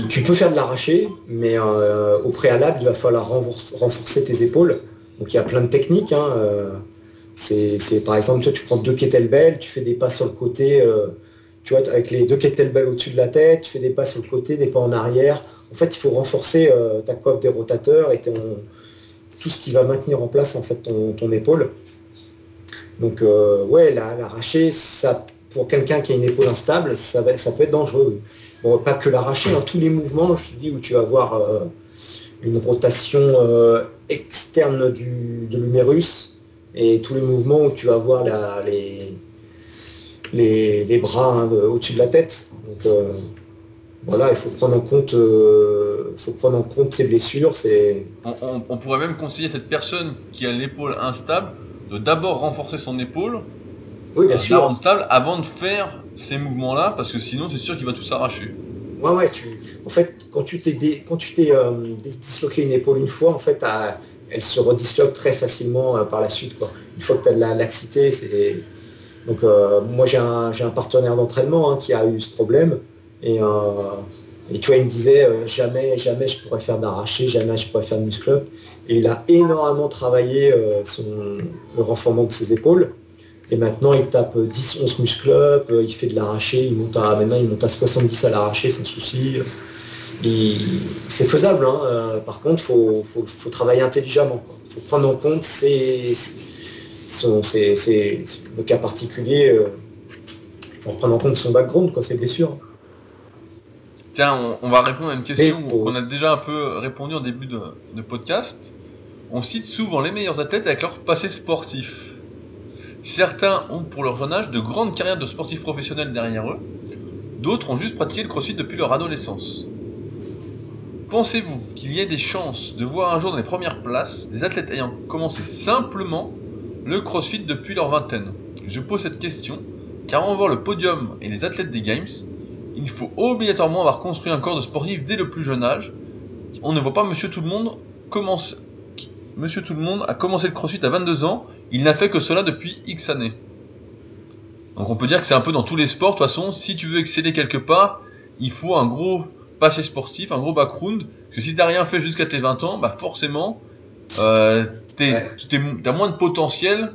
tu peux faire de l'arraché, mais au préalable, il va falloir renforcer tes épaules. Donc, il y a plein de techniques. Hein, c'est par exemple, tu prends deux kettlebells, tu fais des pas sur le côté, euh, tu vois, avec les deux kettlebells au-dessus de la tête, tu fais des pas sur le côté, des pas en arrière. En fait, il faut renforcer euh, ta coiffe des rotateurs et tout ce qui va maintenir en place en fait ton, épaule. Donc, euh, ouais, l'arracher, ça, pour quelqu'un qui a une épaule instable, ça, peut être dangereux. Pas que l'arracher, dans tous les mouvements, je te dis, où tu vas avoir une rotation externe du, de l'humérus, et tous les mouvements où tu vas voir la, les, les, les, bras hein, au-dessus de la tête. Donc euh, voilà, il faut prendre en compte, euh, faut prendre en compte ces blessures. C'est. On, on, on, pourrait même conseiller cette personne qui a l'épaule instable de d'abord renforcer son épaule. Oui, bien euh, sûr. Instable avant de faire ces mouvements-là, parce que sinon c'est sûr qu'il va tout s'arracher. Ouais, ouais. Tu... En fait, quand tu t'es quand tu t'es euh, disloqué une épaule une fois, en fait, à elle se redisloque très facilement euh, par la suite. Une fois que tu as de la laxité, c'est. Donc euh, moi j'ai un, partenaire d'entraînement hein, qui a eu ce problème et, euh, et tu vois il me disait jamais jamais je pourrais faire d'arraché, jamais je pourrais faire de muscle up et il a énormément travaillé le renforcement de ses épaules et maintenant il tape 10-11 muscle up, il fait de l'arraché, il monte à maintenant il monte à 70 à l'arraché sans souci c'est faisable. Hein. Euh, par contre, il faut, faut, faut, travailler intelligemment. Il faut prendre en compte son, ces, le cas particulier. Il euh, faut prendre en compte son background, quoi, ses blessures. Tiens, on, on, va répondre à une question qu'on a déjà un peu répondu en début de, de, podcast. On cite souvent les meilleurs athlètes avec leur passé sportif. Certains ont pour leur jeune âge de grandes carrières de sportifs professionnels derrière eux. D'autres ont juste pratiqué le crossfit depuis leur adolescence. Pensez-vous qu'il y ait des chances de voir un jour dans les premières places des athlètes ayant commencé simplement le crossfit depuis leur vingtaine? Je pose cette question car avant voir le podium et les athlètes des Games, il faut obligatoirement avoir construit un corps de sportif dès le plus jeune âge on ne voit pas Monsieur Tout le Monde commencer. Monsieur Tout le Monde a commencé le CrossFit à 22 ans. Il n'a fait que cela depuis X années. Donc on peut dire que c'est un peu dans tous les sports. De toute façon, si tu veux exceller quelque part, il faut un gros passé sportif, un gros background. Parce que si t'as rien fait jusqu'à tes 20 ans, bah forcément, euh, t'as moins de potentiel.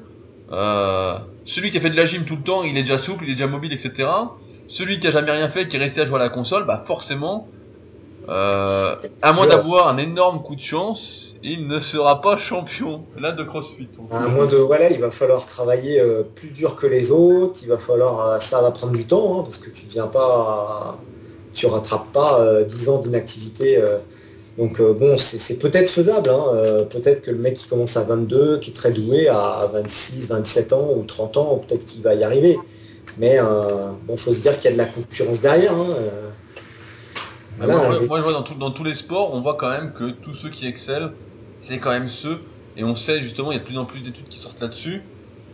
Euh, celui qui a fait de la gym tout le temps, il est déjà souple, il est déjà mobile, etc. Celui qui a jamais rien fait, qui est resté à jouer à la console, bah forcément, euh, à moins d'avoir un énorme coup de chance, il ne sera pas champion là de CrossFit. À moins de voilà, il va falloir travailler euh, plus dur que les autres. Il va falloir, euh, ça va prendre du temps hein, parce que tu viens pas, tu rattrapes pas 10 ans d'inactivité. donc bon, c'est peut-être faisable. Hein, peut-être que le mec qui commence à 22, qui est très doué, à 26, 27 ans ou 30 ans, peut-être qu'il va y arriver. Mais bon, faut se dire qu'il y a de la concurrence derrière. Hein, moi, je vois dans, dans, tous les sports, on voit quand même que tous ceux qui excellent, c'est quand même ceux, et on sait justement, il y a de plus en plus d'études qui sortent là-dessus,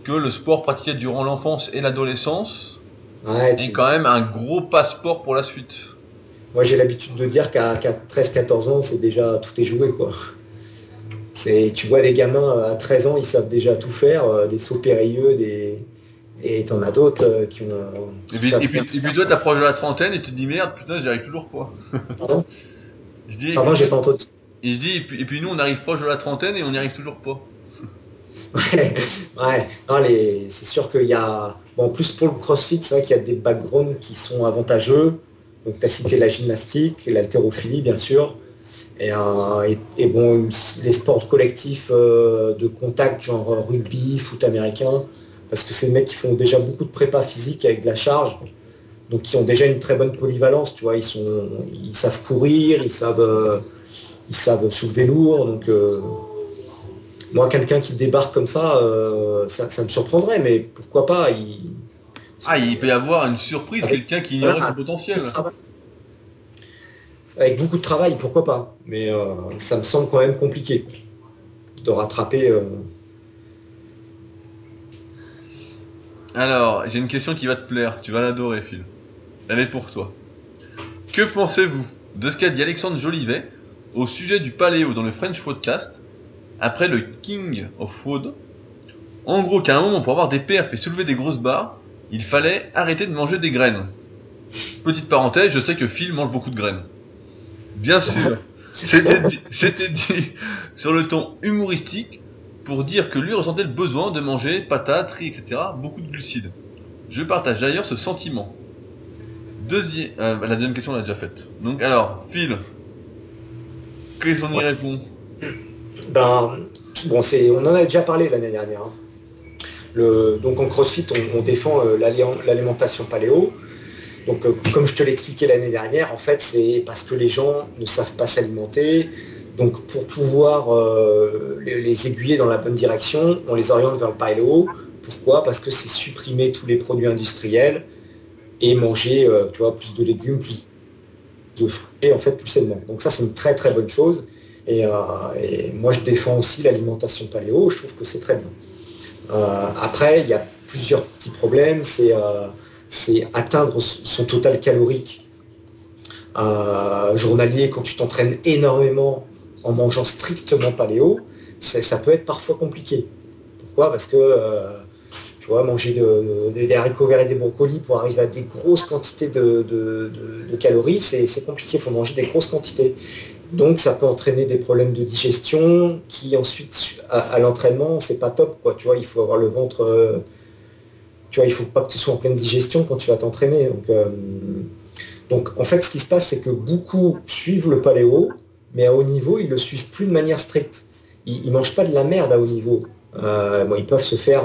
que le sport pratiqué durant l'enfance et l'adolescence est quand même un gros passeport pour la suite. Moi j'ai l'habitude de dire qu'à 13-14 ans, c'est déjà tout est joué quoi. Tu vois des gamins à 13 ans, ils savent déjà tout faire, euh, des sauts périlleux, des, et t'en as d'autres euh, qui ont. et, puis, et, puis, toi, t'approches de la trentaine et tu te dis merde, putain, j'y arrive toujours pas. Pardon? Je dis, Pardon, j'ai pas entendu. Et je dis, et puis, et puis nous, on arrive proche de la trentaine et on n'y arrive toujours pas. ouais, ouais. c'est sûr qu'il y a. Bon, en plus, pour le crossfit, c'est vrai qu'il y a des backgrounds qui sont avantageux. Donc, tu as cité la gymnastique, l'haltérophilie, bien sûr. Et, euh, bon, les sports collectifs euh, de contact, genre rugby, foot américain, parce que c'est des mecs qui font déjà beaucoup de prépa physique avec de la charge, donc qui ont déjà une très bonne polyvalence, tu vois, ils, sont, ils savent courir, ils savent, ils savent soulever lourd, donc euh, moi quelqu'un qui débarque comme ça, euh, ça, me surprendrait, mais pourquoi pas? Ah, il peut y avoir une surprise, quelqu'un qui ignorait son potentiel. Avec beaucoup de travail, pourquoi pas, mais euh, ça me semble quand même compliqué de rattraper Alors, j'ai une question qui va te plaire, tu vas l'adorer, Phil. Elle est pour toi. Que pensez-vous de ce qu'a dit Alexandre Jolivet au sujet du paléo dans le French Podcast après le King of Food En gros, qu'à un moment, pour avoir des perfs et soulever des grosses barres, il fallait arrêter de manger des graines. Petite parenthèse, je sais que Phil mange beaucoup de graines. Bien sûr, c'était dit sur le ton humoristique pour dire que lui ressentait le besoin de manger patates, riz, etc., beaucoup de glucides. Je partage d'ailleurs ce sentiment. Deuxième, euh, la deuxième question on l'a déjà faite. Donc alors, Phil, qu'est-ce qu'on y répond Ben, bon, c'est, on en a déjà parlé l'année dernière. Hein. Donc en CrossFit, on, défend euh, l'alimentation paléo. Donc euh, comme je te l'ai expliqué l'année dernière, en fait, c'est parce que les gens ne savent pas s'alimenter, donc pour pouvoir euh, les, aiguiller dans la bonne direction, on les oriente vers le paléo. Pourquoi? Parce que c'est supprimer tous les produits industriels et manger plus de légumes, plus de fruits, en fait plus sainement. Donc ça c'est une très très bonne chose. Et, moi je défends aussi l'alimentation paléo, je trouve que c'est très bien. Après, il y a plusieurs petits problèmes, c'est atteindre son total calorique journalier quand tu t'entraînes énormément en mangeant strictement paléo, ça peut être parfois compliqué. Pourquoi? Parce que euh, tu vois, manger des haricots verts et des brocolis pour arriver à des grosses quantités de, calories, c'est compliqué, il faut manger des grosses quantités. Donc ça peut entraîner des problèmes de digestion qui ensuite à, l'entraînement c'est pas top quoi. Tu vois, il faut avoir le ventre. Euh, tu vois, il faut pas que tu sois en pleine digestion quand tu vas t'entraîner. Donc, euh, donc en fait ce qui se passe c'est que beaucoup suivent le paléo, mais à haut niveau, ils le suivent plus de manière stricte. Ils, ne mangent pas de la merde à haut niveau. Euh, ils peuvent se faire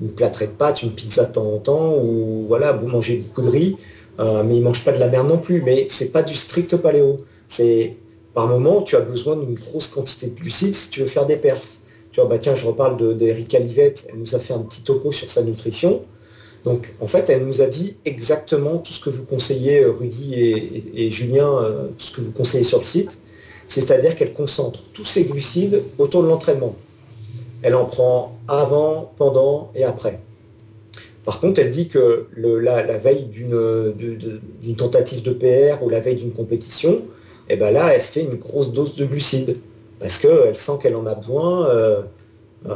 une plâtrée de pâtes, une pizza de temps en temps, ou voilà, vous mangez beaucoup de riz, mais ils mangent pas de la merde non plus. Mais c'est pas du strict paléo. C'est par moment, tu as besoin d'une grosse quantité de glucides si tu veux faire des perfs. Tu vois, bah tiens, je reparle d'Erika Livette, elle nous a fait un petit topo sur sa nutrition. Donc en fait, elle nous a dit exactement tout ce que vous conseillez, Rudy et, et Julien, tout ce que vous conseillez sur le site c'est-à-dire qu'elle concentre tous ses glucides autour de l'entraînement. Elle en prend avant, pendant et après. Par contre, elle dit que la, veille d'une tentative de PR ou la veille d'une compétition, et ben là, elle se fait une grosse dose de glucides parce qu'elle sent qu'elle en a besoin. Euh, euh,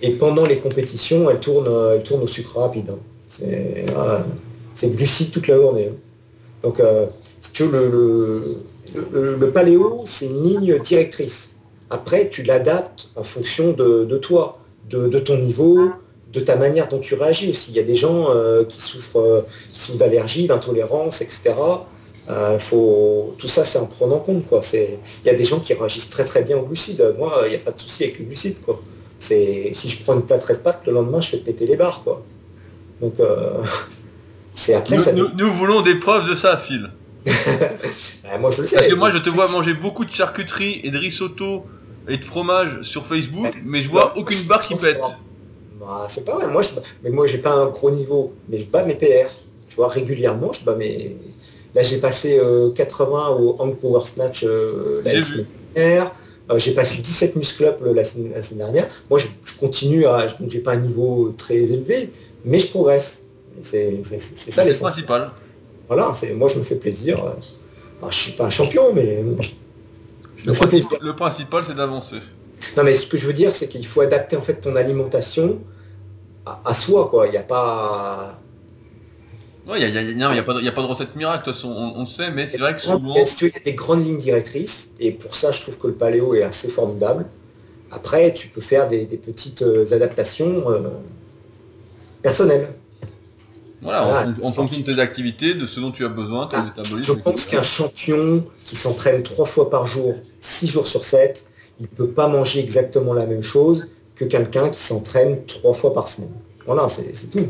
et pendant les compétitions, elle tourne, tourne au sucre rapide. Hein. C'est glucides toute la journée. Hein. Donc, le, le, paléo, c'est une ligne directrice. Après, tu l'adaptes en fonction de, toi, de, ton niveau, de ta manière dont tu réagis aussi. Il y a des gens qui souffrent, qui souffrent d'allergies, d'intolérance, etc. Euh, faut... Tout ça, c'est en prendre en compte. Quoi. Il y a des gens qui réagissent très très bien au glucides. Moi, il n'y a pas de souci avec le glucide. Quoi. Si je prends une plâtrée de pâte, le lendemain, je fais péter les barres. Quoi. Donc, euh... c'est après nous, ça... nous, voulons des preuves de ça, Phil. Bah, moi, je le sais. Parce que moi, je te vois manger beaucoup de charcuterie et de risotto et de fromage sur Facebook, mais je vois aucune barre qui pète. Bah, c'est pas vrai. Moi, je... Mais moi, j'ai pas un gros niveau, mais je bats mes PR. Tu vois, régulièrement, je bats mes Là, j'ai passé 80 euh, au Hang Power Snatch euh, la semaine dernière. Euh, j'ai passé 17 muscle up la, semaine, dernière. Moi, je, continue à. Donc, j'ai pas un niveau très élevé, mais je progresse. C'est ça le principal. Voilà, moi, je me fais plaisir. Je je suis pas un champion, mais. le, principal, le principal, c'est d'avancer. Non, mais ce que je veux dire, c'est qu'il faut adapter en fait ton alimentation à, à soi, quoi. Il n'y a pas il n'y a, pas de recette miracle, de toute façon, on, sait, mais c'est vrai que souvent. Il y a des grandes lignes directrices, et pour ça, je trouve que le paléo est assez formidable. Après, tu peux faire des, petites euh, adaptations euh, personnelles. Voilà, en, fonction de tes activités, de ce dont tu as besoin, ton ah, métabolisme. Je pense qu'un champion qui s'entraîne trois fois par jour, six jours sur sept, il ne peut pas manger exactement la même chose que quelqu'un qui s'entraîne trois fois par semaine. Voilà, c'est tout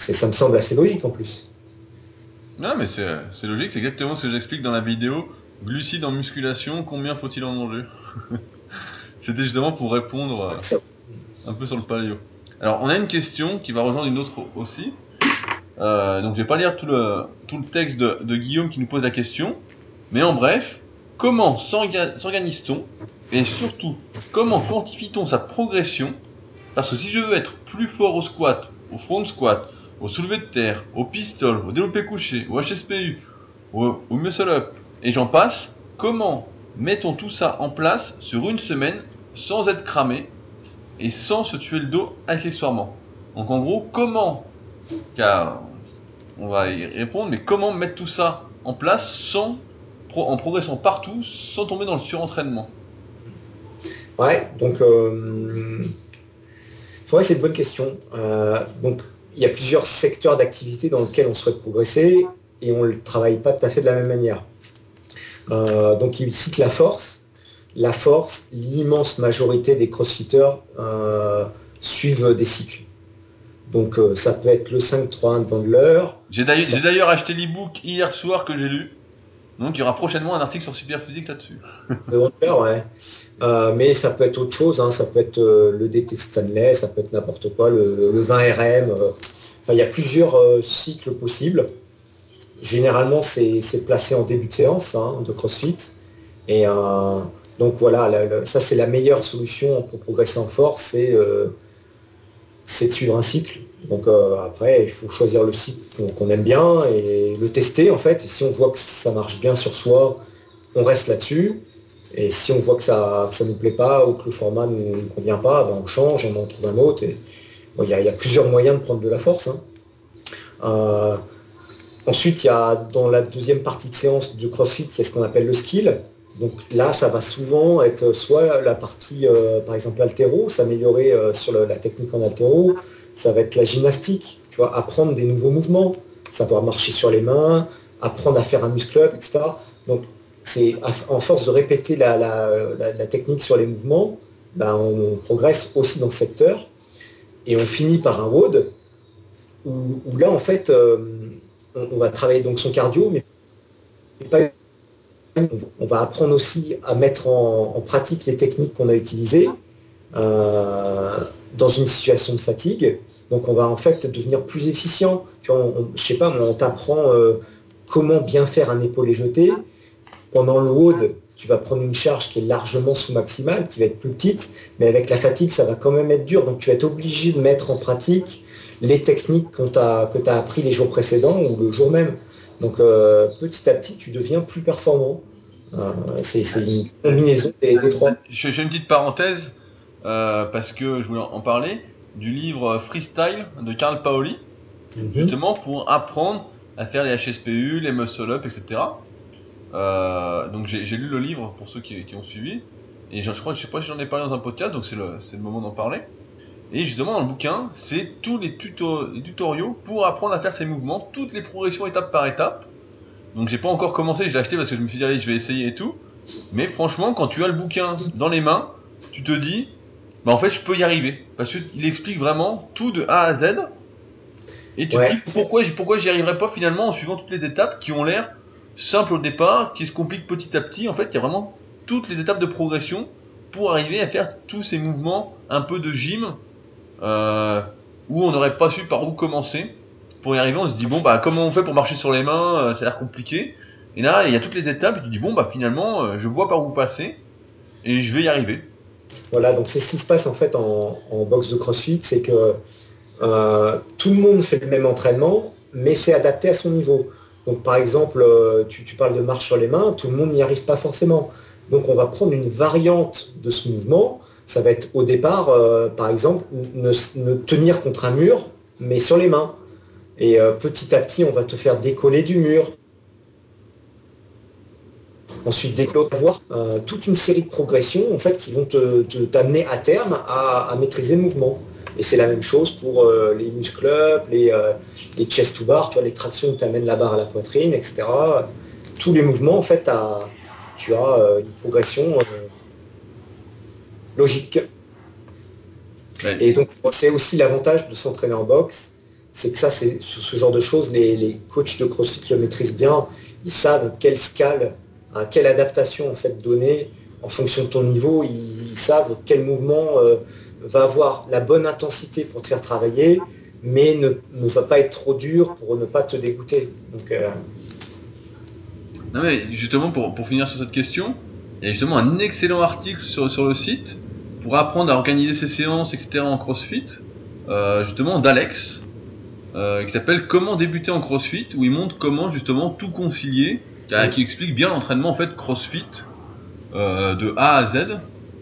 ça me semble assez logique en plus. Non, mais c'est logique, c'est exactement ce que j'explique dans la vidéo. Glucides en musculation, combien faut-il en manger C'était justement pour répondre euh, un peu sur le paléo. Alors, on a une question qui va rejoindre une autre aussi. Euh, donc, je vais pas lire tout le, tout le texte de, de Guillaume qui nous pose la question. Mais en bref, comment s'organise-t-on Et surtout, comment quantifie-t-on sa progression? Parce que si je veux être plus fort au squat, au front squat, au soulevé de terre, au pistol, au développé couché, au HSPU, au, au muscle up, et j'en passe, comment mettons tout ça en place sur une semaine sans être cramé et sans se tuer le dos accessoirement? Donc en gros, comment, car on va y répondre, mais comment mettre tout ça en place sans, en progressant partout sans tomber dans le surentraînement? Ouais, donc euh, c'est une bonne question. Euh, donc il y a plusieurs secteurs d'activité dans lesquels on souhaite progresser et on ne travaille pas tout à fait de la même manière. Euh, donc il cite la force. La force, l'immense majorité des crossfitters euh, suivent des cycles. Donc euh, ça peut être le 5-3-1 de l'heure. J'ai d'ailleurs acheté l'e-book hier soir que j'ai lu. Donc il y aura prochainement un article sur Superphysique là-dessus. ouais. Euh, mais ça peut être autre chose, hein. ça peut être euh, le DT Stanley, ça peut être n'importe quoi, le, 20 RM. Euh. il y a plusieurs cycles possibles. Généralement, c'est placé en début de séance hein, de CrossFit. Et donc voilà, ça c'est la meilleure solution pour progresser en force, c'est de suivre un cycle. Donc après, il faut choisir le cycle qu'on aime bien et le tester en fait. Si on voit que ça marche bien sur soi, on reste là-dessus. Et si on voit que ça ne nous plaît pas ou que le format ne nous, convient pas, ben on change, on en trouve un autre. Il y, a plusieurs moyens de prendre de la force. Hein. Euh, ensuite, il y a dans la deuxième partie de séance de CrossFit, il y a ce qu'on appelle le skill. Donc là, ça va souvent être soit la partie, euh, par exemple, altéro, s'améliorer euh, sur la technique en altéro, ça va être la gymnastique, tu vois, apprendre des nouveaux mouvements, savoir marcher sur les mains, apprendre à faire un muscle-up, etc. Donc c'est en force de répéter la, technique sur les mouvements, ben, on progresse aussi dans le secteur. Et on finit par un WOD, où, là, en fait, euh, on, va travailler donc son cardio, mais on va apprendre aussi à mettre en, pratique les techniques qu'on a utilisées euh, dans une situation de fatigue. Donc on va en fait devenir plus efficient. Tu je sais pas, on t'apprend euh, comment bien faire un épaulé jeté, pendant le WOD, tu vas prendre une charge qui est largement sous-maximale, qui va être plus petite, mais avec la fatigue, ça va quand même être dur. Donc tu vas être obligé de mettre en pratique les techniques que tu as appris les jours précédents ou le jour même. Donc petit à petit, tu deviens plus performant. C'est une combinaison des, trois. Je fais une petite parenthèse parce que je voulais en parler du livre Freestyle de Karl Paoli, mhm. justement pour apprendre à faire les HSPU, les muscle up, etc. Euh, donc j'ai lu le livre pour ceux qui, ont suivi, et je, crois, je sais pas si j'en ai parlé dans un podcast, donc c'est le, le moment d'en parler. Et justement dans le bouquin, c'est tous les, tutos, les tutoriaux pour apprendre à faire ces mouvements, toutes les progressions étape par étape. Donc j'ai pas encore commencé, je l'ai acheté parce que je me suis dit allez je vais essayer et tout. Mais franchement quand tu as le bouquin dans les mains, tu te dis bah en fait je peux y arriver. Parce qu'il explique vraiment tout de A à Z. Et tu te dis pourquoi pourquoi j'y arriverai pas finalement en suivant toutes les étapes qui ont l'air simples au départ qui se compliquent petit à petit. En fait il y a vraiment toutes les étapes de progression pour arriver à faire tous ces mouvements un peu de gym euh, où on n'aurait pas su par où commencer pour y arriver on se dit bon bah comment on fait pour marcher sur les mains euh, ça a l'air compliqué et là il y a toutes les étapes et tu dis bon bah finalement euh, je vois par où passer et je vais y arriver voilà, donc c'est ce qui se passe en fait en, boxe de CrossFit, c'est que euh, tout le monde fait le même entraînement, mais c'est adapté à son niveau. Donc par exemple, tu, parles de marche sur les mains, tout le monde n'y arrive pas forcément. Donc on va prendre une variante de ce mouvement. Ça va être au départ, par exemple, ne, tenir contre un mur, mais sur les mains. Et petit à petit, on va te faire décoller du mur. Ensuite, dès que avoir euh, toute une série de progressions en fait, qui vont t'amener à terme à, maîtriser le mouvement. Et c'est la même chose pour euh, les muscle up, les, euh, les, chest to bar, tu vois, les tractions qui t'amènent la barre à la poitrine, etc. Tous les mouvements, en fait, tu as une progression logique. Et donc, c'est aussi l'avantage de s'entraîner en boxe, c'est que ça, c'est ce genre de choses, les, les coachs de CrossFit le maîtrisent bien. Ils savent quelle scale quelle adaptation en fait donner en fonction de ton niveau. Ils, savent quel mouvement euh, va avoir la bonne intensité pour te faire travailler, mais ne, va pas être trop dur pour ne pas te dégoûter. Donc, euh, Non mais justement pour, finir sur cette question, il y a justement un excellent article sur, sur le site pour apprendre à organiser ses séances, etc. en CrossFit, euh, justement d'Alex, qui s'appelle Comment débuter en CrossFit, où il montre comment justement tout concilier qui, explique bien l'entraînement en fait CrossFit euh, de A à Z,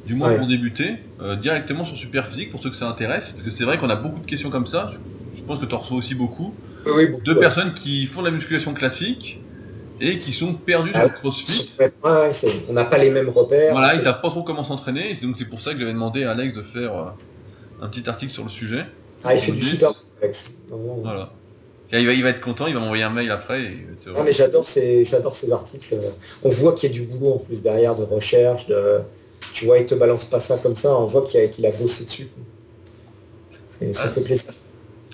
du moins pour débuter, euh, directement sur Superphysique pour ceux que ça intéresse, parce que c'est vrai qu'on a beaucoup de questions comme ça. Je, pense que tu en reçois aussi beaucoup. de personnes qui font de la musculation classique et qui sont perdus sur le CrossFit. on n'a pas les mêmes repères. Voilà, ils savent pas trop comment s'entraîner, donc c'est pour ça que j'avais demandé à Alex de faire euh, un petit article sur le sujet. Ah, il fait du super Voilà. Il va, il va, être content, il va m'envoyer un mail après. non, mais j'adore ces, j'adore ces articles. On voit qu'il y a du boulot en plus derrière de recherche. De, tu vois, il te balance pas ça comme ça. On voit qu'il a, qu'il a bossé dessus. ça ah. fait plaisir.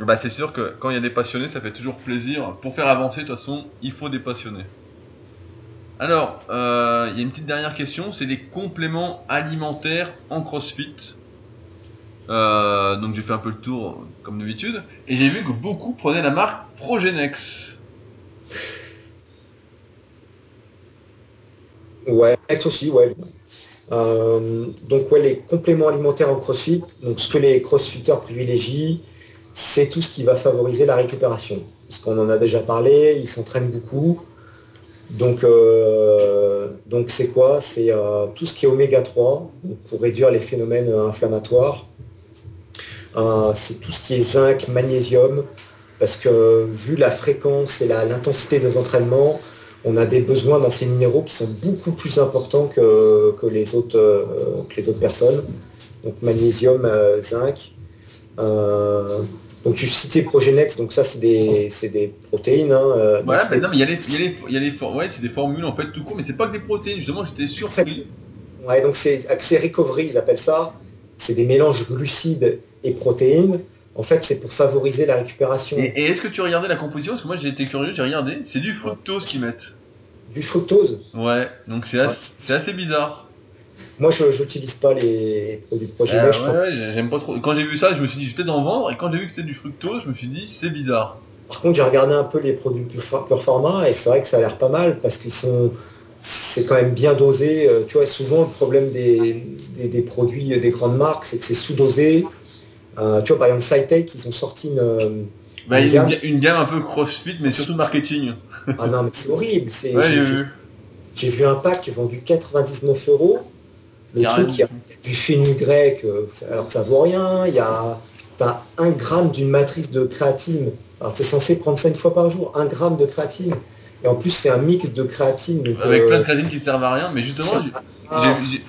Bah, c'est sûr que quand il y a des passionnés, ça fait toujours plaisir. Pour faire avancer, de toute façon, il faut des passionnés. Alors, euh, il y a une petite dernière question, c'est les compléments alimentaires en CrossFit. Euh, donc j'ai fait un peu le tour comme d'habitude et j'ai vu que beaucoup prenaient la marque Progenex. Ouais, aussi, ouais. Euh, donc ouais, les compléments alimentaires en CrossFit, donc ce que les CrossFitters privilégient, c'est tout ce qui va favoriser la récupération. Parce qu'on en a déjà parlé, ils s'entraînent beaucoup. Donc euh, donc c'est quoi? C'est tout ce qui est oméga 3 pour réduire les phénomènes inflammatoires c'est tout ce qui est zinc, magnésium, parce que vu la fréquence et l'intensité des entraînements, on a des besoins dans ces minéraux qui sont beaucoup plus importants que, les, autres, euh, les autres personnes. Donc magnésium, euh, zinc. Euh, donc tu citais Progenex, donc ça c'est des, des, protéines. Hein, voilà, mais non, mais il y a les, y a les, ouais, c'est des formules en fait tout court, mais c'est pas que des protéines. Justement, j'étais surpris. ouais, donc c'est accès recovery, ils appellent ça c'est des mélanges glucides et protéines. En fait, c'est pour favoriser la récupération. Et, est-ce que tu regardais la composition? Parce que moi, j'ai été curieux, j'ai regardé. C'est du fructose qu'ils mettent. Du fructose? Ouais, donc c'est assez, bizarre. Moi, je n'utilise pas les produits de euh, ouais, j'aime pas trop. Quand j'ai vu ça, je me suis dit, je vais peut-être en vendre. Et quand j'ai vu que c'était du fructose, je me suis dit, c'est bizarre. Par contre, j'ai regardé un peu les produits pur format et c'est vrai que ça a l'air pas mal parce qu'ils sont c'est quand même bien dosé. Euh, tu vois, souvent le problème des, produits des grandes marques, c'est que c'est sous-dosé. Euh, tu vois, par exemple, Cytec, ils ont sorti Bah, Une une, gamme. ga- une gamme un peu crossfit, mais surtout marketing. Ah non, mais c'est horrible. Ouais, j'ai- vu. J'ai vu un pack vendu 99 euros. Le Y a rien truc, il y a du fenugrec, euh, alors que ça vaut rien. Il y a t'as un gramme d'une matrice de créatine. Alors c'est censé prendre ça une fois par jour, un gramme de créatine. Et en plus c'est un mix de créatine. donc, Avec euh, plein de créatines qui servent à rien, mais justement,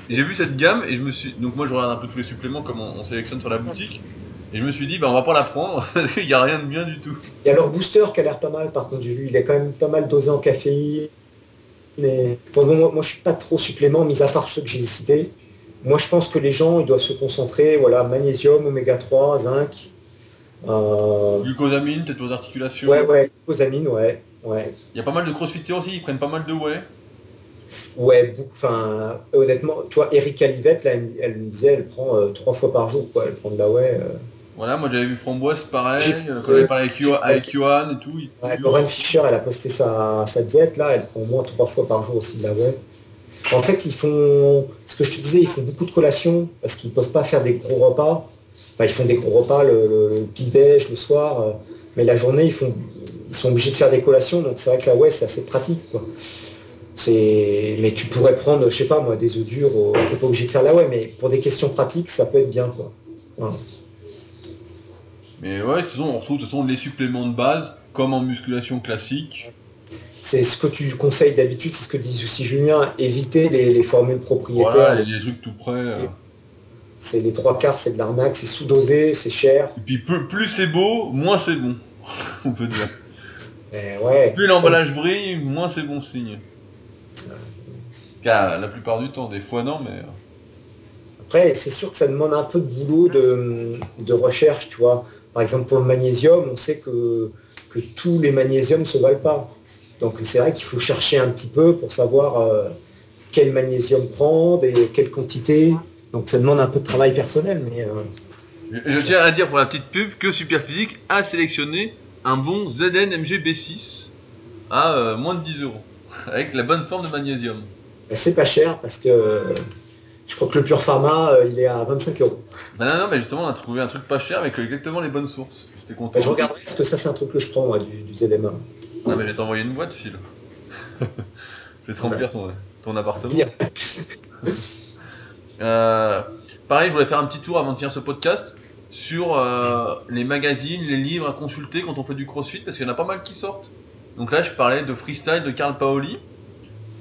j'ai- vu cette gamme et je me suis. Donc, moi, je regarde un peu tous les suppléments comme on, on sélectionne sur la boutique. Et je me suis dit, bah, on va pas la prendre, parce qu'il y a rien de bien du tout. Il y a leur booster qui a l'air pas mal, par contre, j'ai vu, il est quand même pas mal dosé en caféine. Mais bon, moi, moi, je suis pas trop supplément, mis à part ceux que j'ai cités. Moi, je pense que les gens, ils doivent se concentrer, voilà, magnésium, oméga 3, zinc. Euh, Glucosamine, peut-être aux articulations. ouais, ouais, glucosamine, ouais, ouais. Il y a pas mal de crossfitters aussi, ils prennent pas mal de whey. Ouais, beaucoup, enfin, honnêtement, tu vois, Erika Livette, là, elle, me- elle me disait, elle prend euh, trois fois par jour, quoi, elle prend de la whey. euh. Voilà, moi j'avais vu Framboise, pareil, euh, quand j'avais parlé avec, Yo- j'ai- avec Johan et tout. il- Ouais, Lauren Fischer, elle a posté sa, sa diète, là, elle prend au moins trois fois par jour aussi de la whey. En fait, ils font, ce que je te disais, ils font beaucoup de collations parce qu'ils peuvent pas faire des gros repas. Enfin, ils font des gros repas le, le, le petit-déj, le soir, euh, mais la journée, ils, font, ils sont obligés de faire des collations, donc c'est vrai que la whey, c'est assez pratique, quoi. C'est, mais tu pourrais prendre, je sais pas moi, des œufs durs, euh, t'es pas obligé de faire la whey, mais pour des questions pratiques, ça peut être bien, quoi. Voilà. Mais ouais, de toute façon, on retrouve de toute façon, les suppléments de base, comme en musculation classique. C'est ce que tu conseilles d'habitude, c'est ce que dit aussi Julien, éviter les, les formules propriétaires. Voilà, les- trucs tout près. euh. C'est les trois quarts, c'est de l'arnaque, c'est sous-dosé, c'est cher. Et puis plus, plus c'est beau, moins c'est bon. On peut dire. Mais ouais. Plus l'emballage brille, moins c'est bon signe. Car la plupart du temps, des fois non, mais. euh, Après, c'est sûr que ça demande un peu de boulot de, de recherche, tu vois. Par exemple, pour le magnésium, on sait que, que tous les magnésiums ne se valent pas. Donc c'est vrai qu'il faut chercher un petit peu pour savoir euh, quel magnésium prendre et quelle quantité. Donc ça demande un peu de travail personnel, mais euh, Je, je tiens à dire pour la petite pub que Superphysique a sélectionné un bon ZNMG B6 à euh, moins de 10 euros. Avec la bonne forme de magnésium. c'est pas cher parce que euh, je crois que le Pure Pharma, euh, il est à 25 euros. Bah non, non, mais justement, on a trouvé un truc pas cher avec exactement les bonnes sources. J'étais content. Bah, je regarderai parce que ça, c'est un truc que je prends, moi, du, du ZMA. Ah, mais je vais t'envoyer une boîte, Phil. je vais te remplir ton, ton appartement. Euh, pareil, je voulais faire un petit tour avant de finir ce podcast sur euh, les magazines, les livres à consulter quand on fait du crossfit, parce qu'il y en a pas mal qui sortent. Donc là, je parlais de freestyle de Karl Paoli.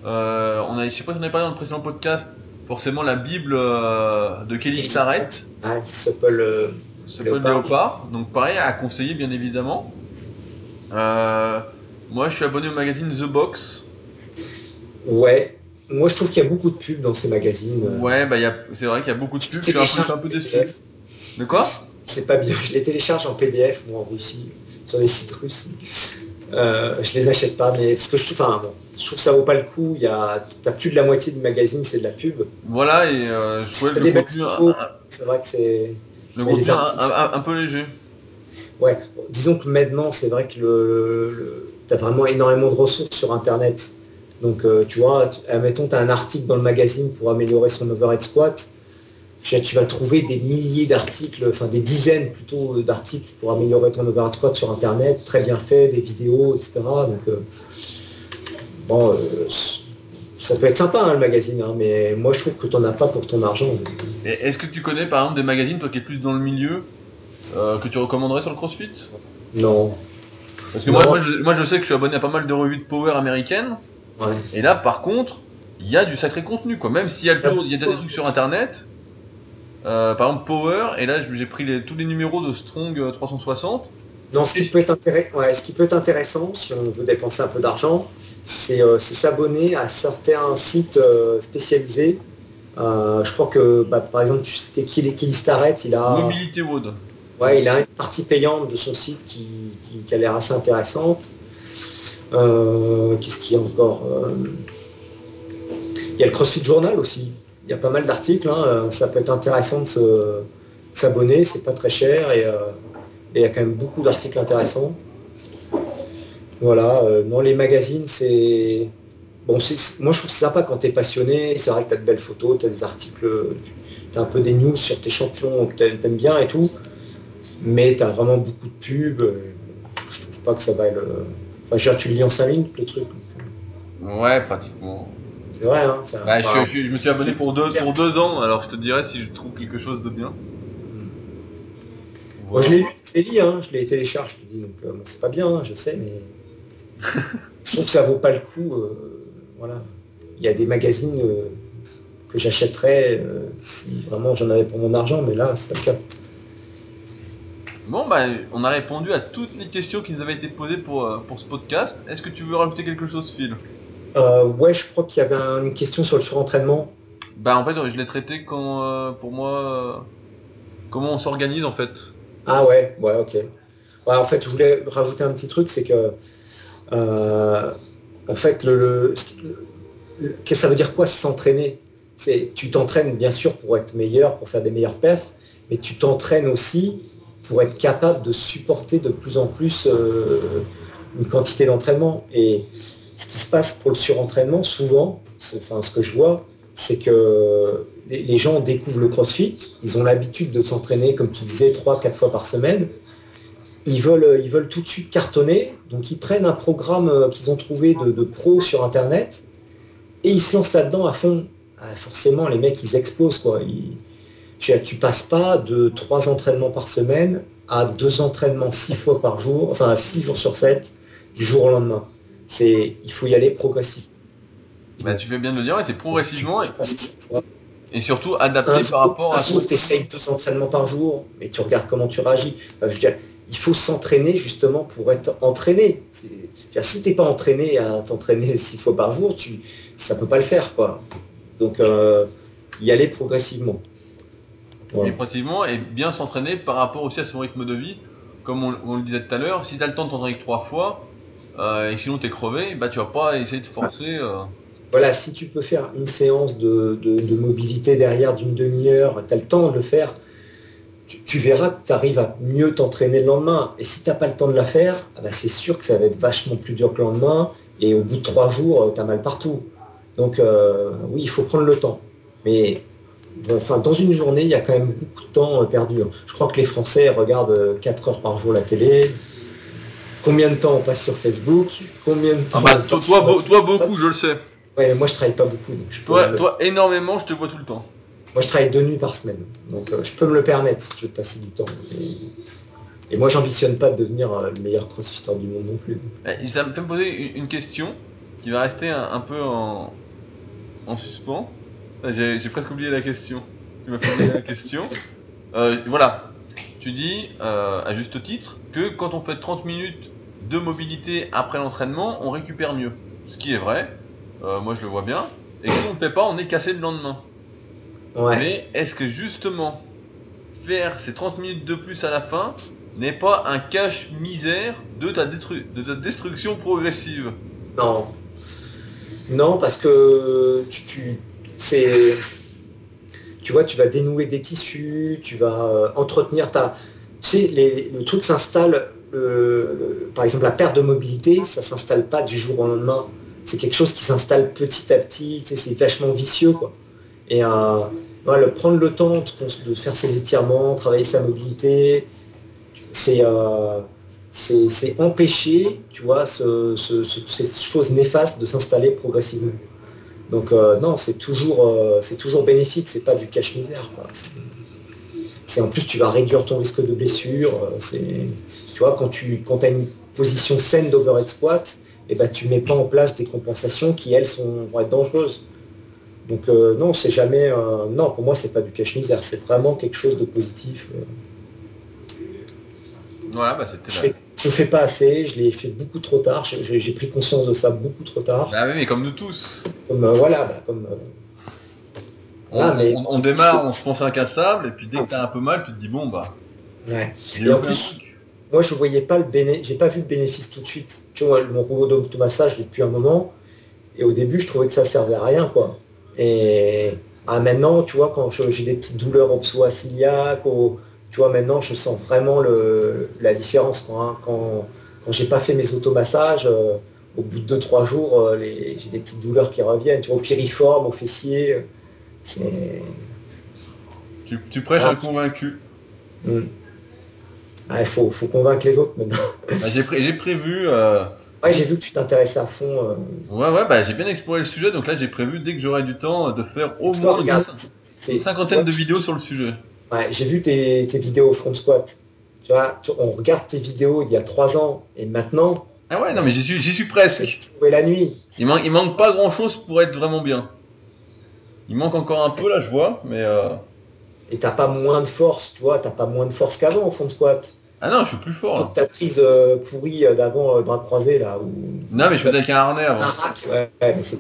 Euh, on a, je sais pas si on avait parlé dans le précédent podcast, forcément la Bible euh, de Kelly Starrett, Ah, qui s'appelle... Léopard. Donc pareil, à conseiller bien évidemment. Moi, je suis abonné au magazine The Box. Ouais. Moi, je trouve qu'il y a beaucoup de pubs dans ces magazines. Ouais, bah y a- c'est vrai qu'il y a beaucoup de pubs, je suis un peu, un peu déçu. De quoi? C'est pas bien. Je les télécharge en PDF, moi, en Russie, sur les sites russes. Euh, je les achète pas, mais parce que je trouve, enfin, bon, je trouve que ça vaut pas le coup. Il y a, t'as plus de la moitié du magazine, c'est de la pub. Voilà, et euh, je trouvais T'as le contenu, un, C'est vrai que c'est. le contenu un, peu léger. Ouais. Disons que maintenant, c'est vrai que le, le- t'as vraiment énormément de ressources sur Internet. Donc, euh, tu vois, admettons, tu as un article dans le magazine pour améliorer son overhead squat. Tu, vas trouver des milliers d'articles, enfin des dizaines plutôt d'articles pour améliorer ton overhead squat sur Internet, très bien fait, des vidéos, etc. Donc, euh, bon, euh, ça peut être sympa hein, le magazine, hein, mais moi je trouve que tu n'en as pas pour ton argent. Est-ce que tu connais par exemple des magazines, toi qui es plus dans le milieu, euh, que tu recommanderais sur le CrossFit? Non. Parce que Non. moi, moi, je, moi je sais que je suis abonné à pas mal de revues de power américaines, Ouais. et là par contre, il y a du sacré contenu quoi. Même s'il y a le tour, il y a déjà des trucs sur internet. Euh, par exemple Power, et là j'ai pris les- tous les numéros de Strong euh, 360. Non, ce qui, peut être intéress- ouais, ce qui peut être intéressant, si on veut dépenser un peu d'argent, c'est euh, s'abonner à certains sites euh, spécialisés. Euh, je crois que, bah, par exemple, tu citais Kelly Kelly Starrett, il a, Mobility Wood. ouais, il a une partie payante de son site qui, qui- qui a l'air assez intéressante. Euh, Qu'est-ce qu'il y a encore Euh, Il y a le CrossFit Journal aussi. Il y a pas mal d'articles. hein, euh, Ça peut être intéressant de se- s'abonner. C'est pas très cher et, euh, il y a quand même beaucoup d'articles intéressants. Voilà. euh, non, les magazines, c'est bon. c'est- Moi, je trouve ça sympa quand tu es passionné. C'est vrai que tu as de belles photos, tu as des articles, tu as un peu des news sur tes champions que tu aimes bien et tout. Mais tu as vraiment beaucoup de pubs. euh, pas que ça va le. Enfin, je tu le lis en 5 minutes le truc. Ouais, pratiquement. C'est vrai, hein. ça- Bah, je, enfin, je- je me suis abonné pour deux, pour deux ans, alors je te dirai si je trouve quelque chose de bien. Moi, je l'ai lu, je l'ai lu, hein, je l'ai téléchargé, je te dis, donc euh, bon, c'est pas bien, hein, je sais, mais je trouve que ça vaut pas le coup. euh, voilà. Il y a des magazines euh, que j'achèterais euh, si vraiment j'en avais pour mon argent, mais là, c'est pas le cas. Bon, bah, on a répondu à toutes les questions qui nous avaient été posées pour, pour ce podcast. Est-ce que tu veux rajouter quelque chose, Phil? Euh, ouais, je crois qu'il y avait un- une question sur le surentraînement. Bah, en fait, je l'ai traité quand, euh, pour moi, euh, comment on s'organise en fait. Ah ouais, ouais, ok. Ouais, en fait, je voulais rajouter un petit truc, c'est que en fait, le, que ça veut dire quoi s'entraîner? C'est tu t'entraînes bien sûr pour être meilleur, pour faire des meilleurs perfs, mais tu t'entraînes aussi pour être capable de supporter de plus en plus euh, une quantité d'entraînement. Et ce qui se passe pour le surentraînement, souvent, enfin ce que je vois, c'est que les, gens découvrent le crossfit, ils ont l'habitude de s'entraîner, comme tu disais, 3-4 fois par semaine. Ils veulent, ils veulent tout de suite cartonner, donc ils prennent un programme euh, qu'ils ont trouvé de, pro sur Internet et ils se lancent là-dedans à fond. Ah, forcément, les mecs, ils explosent. Quoi. Tu, passes pas de 3 entraînements par semaine à 2 entraînements 6 fois par jour, enfin 6 jours sur 7, du jour au lendemain. C'est, il faut y aller progressif. Bah, tu fais bien de le dire, ouais, c'est progressivement Tu- et, tu tu surtout adapté un par jour, rapport à tu essayes deux entraînements par jour, mais tu regardes comment tu réagis. Enfin, je veux dire, il faut s'entraîner justement pour être entraîné. Si tu n'es pas entraîné à t'entraîner six fois par jour, tu, ça peut pas le faire. Quoi. Donc, euh, y aller progressivement. Et progressivement et bien s'entraîner par rapport aussi à son rythme de vie. Comme on, on le disait tout à l'heure, si t'as le temps de t'entraîner trois fois, euh, et sinon t'es crevé, bah tu vas pas essayer de forcer. euh, Voilà, si tu peux faire une séance de, mobilité derrière d'une demi-heure, tu as le temps de le faire, tu, verras que tu arrives à mieux t'entraîner le lendemain. Et si tu n'as pas le temps de la faire, ah bah, c'est sûr que ça va être vachement plus dur que le lendemain. Et au bout de trois jours, tu as mal partout. Donc euh, oui, il faut prendre le temps. Mais enfin, dans une journée, il y a quand même beaucoup de temps euh, perdu. Je crois que les Français regardent euh, 4 heures par jour la télé. Combien de temps on passe sur Facebook? Combien de temps Ah bah on toi, passe toi, sur toi beaucoup, je le sais. Ouais, mais moi je travaille pas beaucoup, donc je peux Toi, me- toi énormément, je te vois tout le temps. moi je travaille deux nuits par semaine, donc euh, je peux me le permettre si je veux passer du temps. Et, et moi j'ambitionne pas de devenir euh, le meilleur crossfitter du monde non plus. Eh, Ça me fait me poser une question qui va rester un, un peu en, en suspens. Ah, J'ai presque oublié la question. Tu m'as fait oublier la question. Euh, voilà. Tu dis, à juste titre, que quand on fait 30 minutes de mobilité après l'entraînement, on récupère mieux. Ce qui est vrai. Euh, moi je le vois bien. Et si on ne fait pas, on est cassé le lendemain. Ouais. Mais est-ce que justement faire ces 30 minutes de plus à la fin n'est pas un cache-misère de ta, de ta destruction progressive? Non. Non, parce que tu, tu c'est tu vois, tu vas dénouer des tissus, tu vas euh, entretenir ta. Tu sais, les- le truc s'installe, le- par exemple, la perte de mobilité, ça s'installe pas du jour au lendemain. C'est quelque chose qui s'installe petit à petit, c'est vachement vicieux, quoi. Et euh, prendre le temps de, faire ses étirements, travailler sa mobilité, c'est euh, empêcher, tu vois, ce- ce- ce- ces choses néfastes de s'installer progressivement. Donc euh, non, c'est toujours, euh, c'est toujours bénéfique, c'est pas du cache-misère. C'est- en plus tu vas réduire ton risque de blessure. euh, C'est, tu vois, quand tu quand as une position saine d'overhead squat, et ben tu mets pas en place des compensations qui elles sont vont être dangereuses. Donc euh, non, c'est jamais, euh, non pour moi c'est pas du cache-misère, c'est vraiment quelque chose de positif. euh. Voilà, bah c'était Je là. fais, je fais pas assez, je l'ai fait beaucoup trop tard, j'ai pris conscience de ça beaucoup trop tard. Bah oui, mais comme nous tous. Comme euh, voilà, bah, comme euh, On, Voilà, mais- on- on démarre, on se pense incassable, et puis dès que t'as un peu mal, tu te dis bon bah. ouais. Et en plus. Moi je voyais pas le béné, j'ai pas vu le bénéfice tout de suite. Tu vois, mon rouleau d'automassage depuis un moment, et au début je trouvais que ça servait à rien quoi. Et ah, maintenant, tu vois, quand j'ai des petites douleurs au psoas-ciliaque, au- tu vois, maintenant je sens vraiment le, la différence quoi, hein. Quand, quand j'ai pas fait mes automassages, euh, au bout de 2-3 jours, euh, les- j'ai des petites douleurs qui reviennent, tu vois, au piriforme, au fessier. C'est. Tu, tu prêches Ah. un convaincu. Mm. Il faut, faut convaincre les autres maintenant. Bah, j'ai pré- j'ai prévu. euh, Ouais, j'ai vu que tu t'intéressais à fond. euh, Ouais, ouais, bah j'ai bien exploré le sujet, donc là j'ai prévu dès que j'aurai du temps de faire au moins une, cinquantaine de vidéos sur le sujet. Ouais, j'ai vu tes, tes vidéos front squat. Tu vois, tu- on regarde tes vidéos il y a trois ans et maintenant, Ah ouais, non mais j'y suis, j'y suis presque. trouver la nuit. Il, man- il manque pas grand chose pour être vraiment bien. Il manque encore un peu là, je vois, mais euh... Et t'as pas moins de force, tu vois, t'as pas moins de force qu'avant au front squat. Ah non, je suis plus fort. Donc ta prise euh, pourrie euh, d'avant, euh, bras croisés là, ou Non mais je faisais avec un harnais un avant. rack, ouais, ouais, mais c'est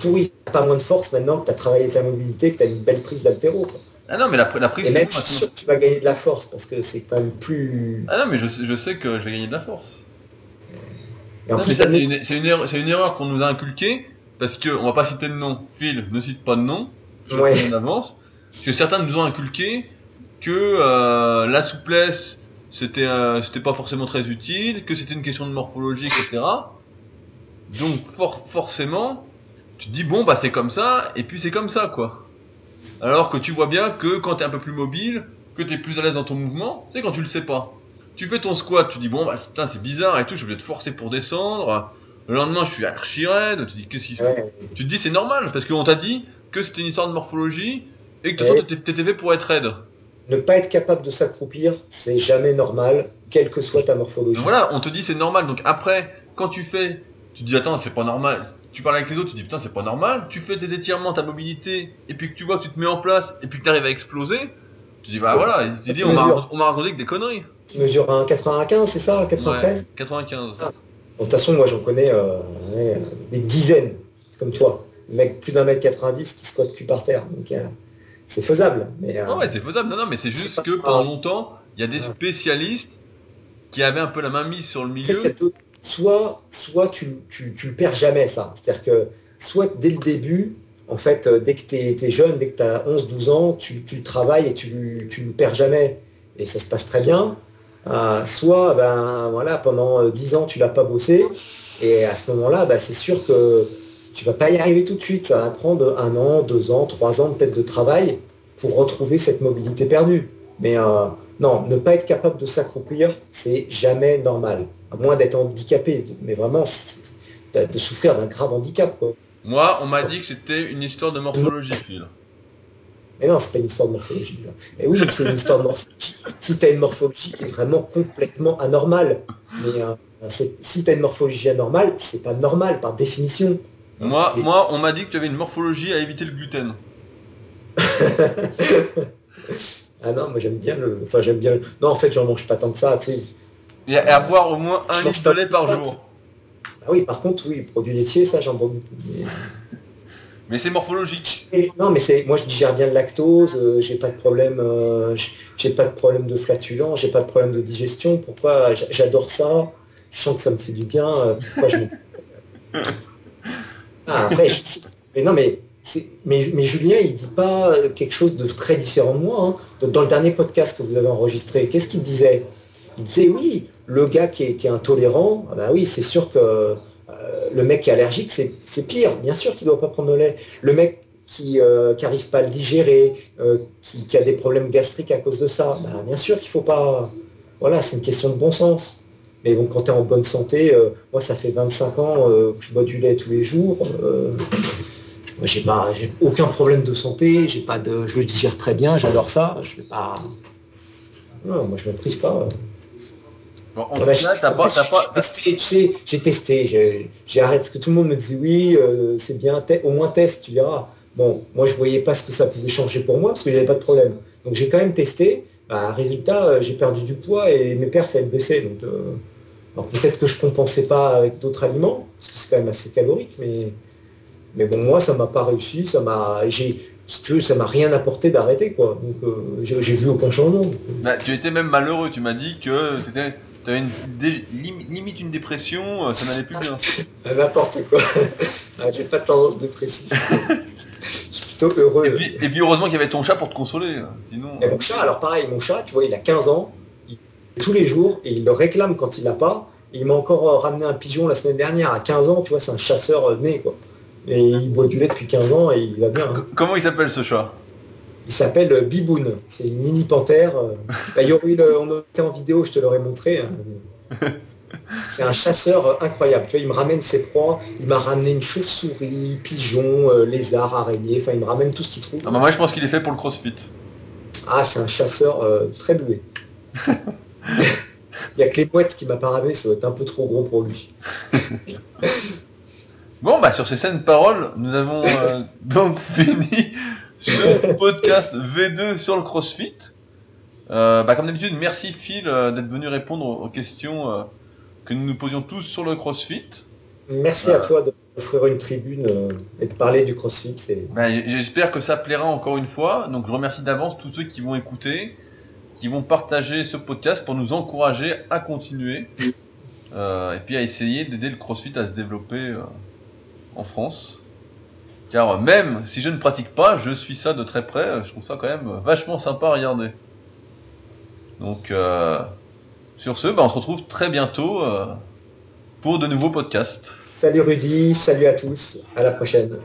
pourri. T'as pas moins de force maintenant que t'as travaillé ta mobilité, que t'as une belle prise d'altéro. Ah non mais la, la prise Et même je suis sûr que tu vas gagner de la force parce que c'est quand même plus. Ah non mais je, sais- je sais que je vais gagner de la force. En c'est une, erreur, qu'on nous a inculquée parce que on va pas citer de nom. Phil ne cite pas de nom. Je Ouais. en avance. Parce que certains nous ont inculqué que euh, la souplesse c'était euh, c'était pas forcément très utile, que c'était une question de morphologie, etc. Donc for- forcément, tu te dis bon bah c'est comme ça et puis c'est comme ça quoi. Alors que tu vois bien que quand t'es un peu plus mobile, que t'es plus à l'aise dans ton mouvement, sais quand tu le sais pas. Tu fais ton squat, tu dis bon bah putain c'est bizarre et tout, je suis obligé de forcer pour descendre. Le lendemain je suis archi raide, tu dis qu'est-ce qui se Tu te dis c'est normal parce qu'on t'a dit que c'était une histoire de morphologie et que de toute façon pour être raide. ne pas être capable de s'accroupir, c'est jamais normal, quelle que soit ta morphologie. Donc voilà, on te dit c'est normal. Donc après, quand tu fais, tu te dis attends, c'est pas normal. Tu parles avec les autres, tu te dis putain, c'est pas normal. Tu fais tes étirements, ta mobilité, et puis que tu vois que tu te mets en place, et puis que t'arrives à exploser, tu te dis bah Ouais, voilà, tu te tu dis on m'a raconté- on m'a raconté que des conneries. Tu mesures un 95, c'est ça, un 93 Ouais, 95. Ah. Bon, De toute façon, moi j'en connais euh, des dizaines, comme toi. Mec, plus d'un mètre 90 qui squatte cul par terre. Donc euh, c'est faisable. Mais, euh, ouais, c'est faisable. Non, non, mais c'est juste pas que pendant longtemps, il y a des spécialistes qui avaient un peu la main mise sur le En fait, milieu. soit, soit tu, tu, tu le perds jamais, ça. C'est-à-dire que soit dès le début, en fait, euh, dès que tu es, jeune, dès que tu as 11-12 ans, tu, tu le travailles et tu, tu le perds jamais. Et ça se passe très bien. Euh, soit, ben, voilà, pendant euh, 10 ans, tu l'as pas bossé. Et à ce moment-là, ben, c'est sûr que tu vas pas y arriver tout de suite. Ça va prendre un an, deux ans, trois ans peut-être de travail pour retrouver cette mobilité perdue. Mais euh, non, ne pas être capable de s'accroupir, c'est jamais normal. À moins d'être handicapé, mais vraiment de, souffrir d'un grave handicap. Quoi. Moi, on m'a dit que c'était une histoire de morphologie, Phil. Mais non, c'est pas une histoire de morphologie. là. Et oui, c'est une histoire de morphologie. Si tu as une morphologie qui est vraiment complètement anormale, mais euh, si tu as une morphologie anormale, c'est pas normal par définition. Moi, C'est- moi, on m'a dit que tu avais une morphologie à éviter le gluten. ah non, moi j'aime bien le. Enfin, j'aime bien. Non, en fait, j'en mange pas tant que ça, tu sais. Et à boire au moins un litre de lait par jour. Ah oui, par contre, oui, produits laitiers, ça, j'en bois. Mais- Mais c'est morphologique. Non, mais c'est moi je digère bien le lactose, euh, j'ai pas de problème, euh, j'ai pas de problème de flatulence, j'ai pas de problème de digestion. Pourquoi J'adore ça? Je sens que ça me fait du bien. euh, Pourquoi je. Ah, mais non, mais mais, mais Julien, il dit pas euh, quelque chose de très différent de moi. hein. Dans le dernier podcast que vous avez enregistré, qu'est-ce qu'il disait? Il disait oui, le gars qui est, qui est intolérant, bah oui, c'est sûr que euh, le mec qui est allergique, c'est, pire. Bien sûr qu'il doit pas prendre de lait. Le mec qui n'arrive pas à le digérer, euh, qui, a des problèmes gastriques à cause de ça, bah, bien sûr qu'il faut pas. Voilà, c'est une question de bon sens. Mais bon, quand tu es en bonne santé, euh, moi ça fait 25 ans euh, que je bois du lait tous les jours. euh, moi j'ai pas, j'ai aucun problème de santé, j'ai pas de, je le digère très bien, j'adore ça. Je vais pas. Non, moi je me prive pas. Bon, testé, tu sais, j'ai testé, j'ai arrêté parce que tout le monde me dit oui, c'est bien, au moins teste, tu verras. Bon, moi je voyais pas ce que ça pouvait changer pour moi parce que j'avais pas de problème. Donc j'ai quand même testé. Bah, résultat, j'ai perdu du poids et mes perfs elles baissaient. Donc euh, alors peut-être que je compensais pas avec d'autres aliments parce que c'est quand même assez calorique, mais mais bon moi ça m'a pas réussi, ça m'a, j'ai, si tu veux, ça m'a rien apporté d'arrêter quoi. Donc euh, j'ai j'ai vu aucun changement. bah, tu étais même malheureux. Tu m'as dit que t'étais, t'avais une, dé- lim- limite une dépression, euh, ça n'allait plus bien. Ah, N'importe quoi. Ah, j'ai pas de tendance dépressive. Je suis plutôt heureux. Et puis, et puis heureusement qu'il y avait ton chat pour te consoler. euh, Sinon. Et mon chat, alors pareil, mon chat, tu vois, il a 15 ans, tous les jours, et il le réclame quand il l'a pas. Et il m'a encore euh, ramené un pigeon la semaine dernière à 15 ans, tu vois, c'est un chasseur euh, né, quoi. Et il boit du lait depuis 15 ans et il va bien. hein. Comment il s'appelle ce chat? Il s'appelle Biboun. C'est une mini panthère. Bah, il y aurait eu le- on était en vidéo, je te l'aurais montré. hein. C'est un chasseur incroyable. Tu vois, il me ramène ses proies. Il m'a ramené une chauve-souris, pigeon, euh, lézard, araignée. Enfin, il me ramène tout ce qu'il trouve. Ah bah moi je pense qu'il est fait pour le crossfit. Ah, c'est un chasseur euh, très doué. Il y a que les boîtes qui m'a pas ramené, ça doit être un peu trop gros pour lui. Bon bah sur ces saines paroles, nous avons euh, donc fini ce podcast V2 sur le CrossFit. Euh, bah, comme d'habitude, merci Phil euh, d'être venu répondre aux questions que nous nous posions tous sur le CrossFit. Merci à toi d'offrir une tribune et de parler du CrossFit. Bah, J'espère que ça plaira encore une fois. Donc je remercie d'avance tous ceux qui vont écouter, qui vont partager ce podcast pour nous encourager à continuer euh, et puis à essayer d'aider le CrossFit à se développer euh, en France. Car même si je ne pratique pas, je suis ça de très près. Je trouve ça quand même vachement sympa à regarder. Donc euh, sur ce, bah, on se retrouve très bientôt pour de nouveaux podcasts. Salut Rudy, salut à tous, à la prochaine.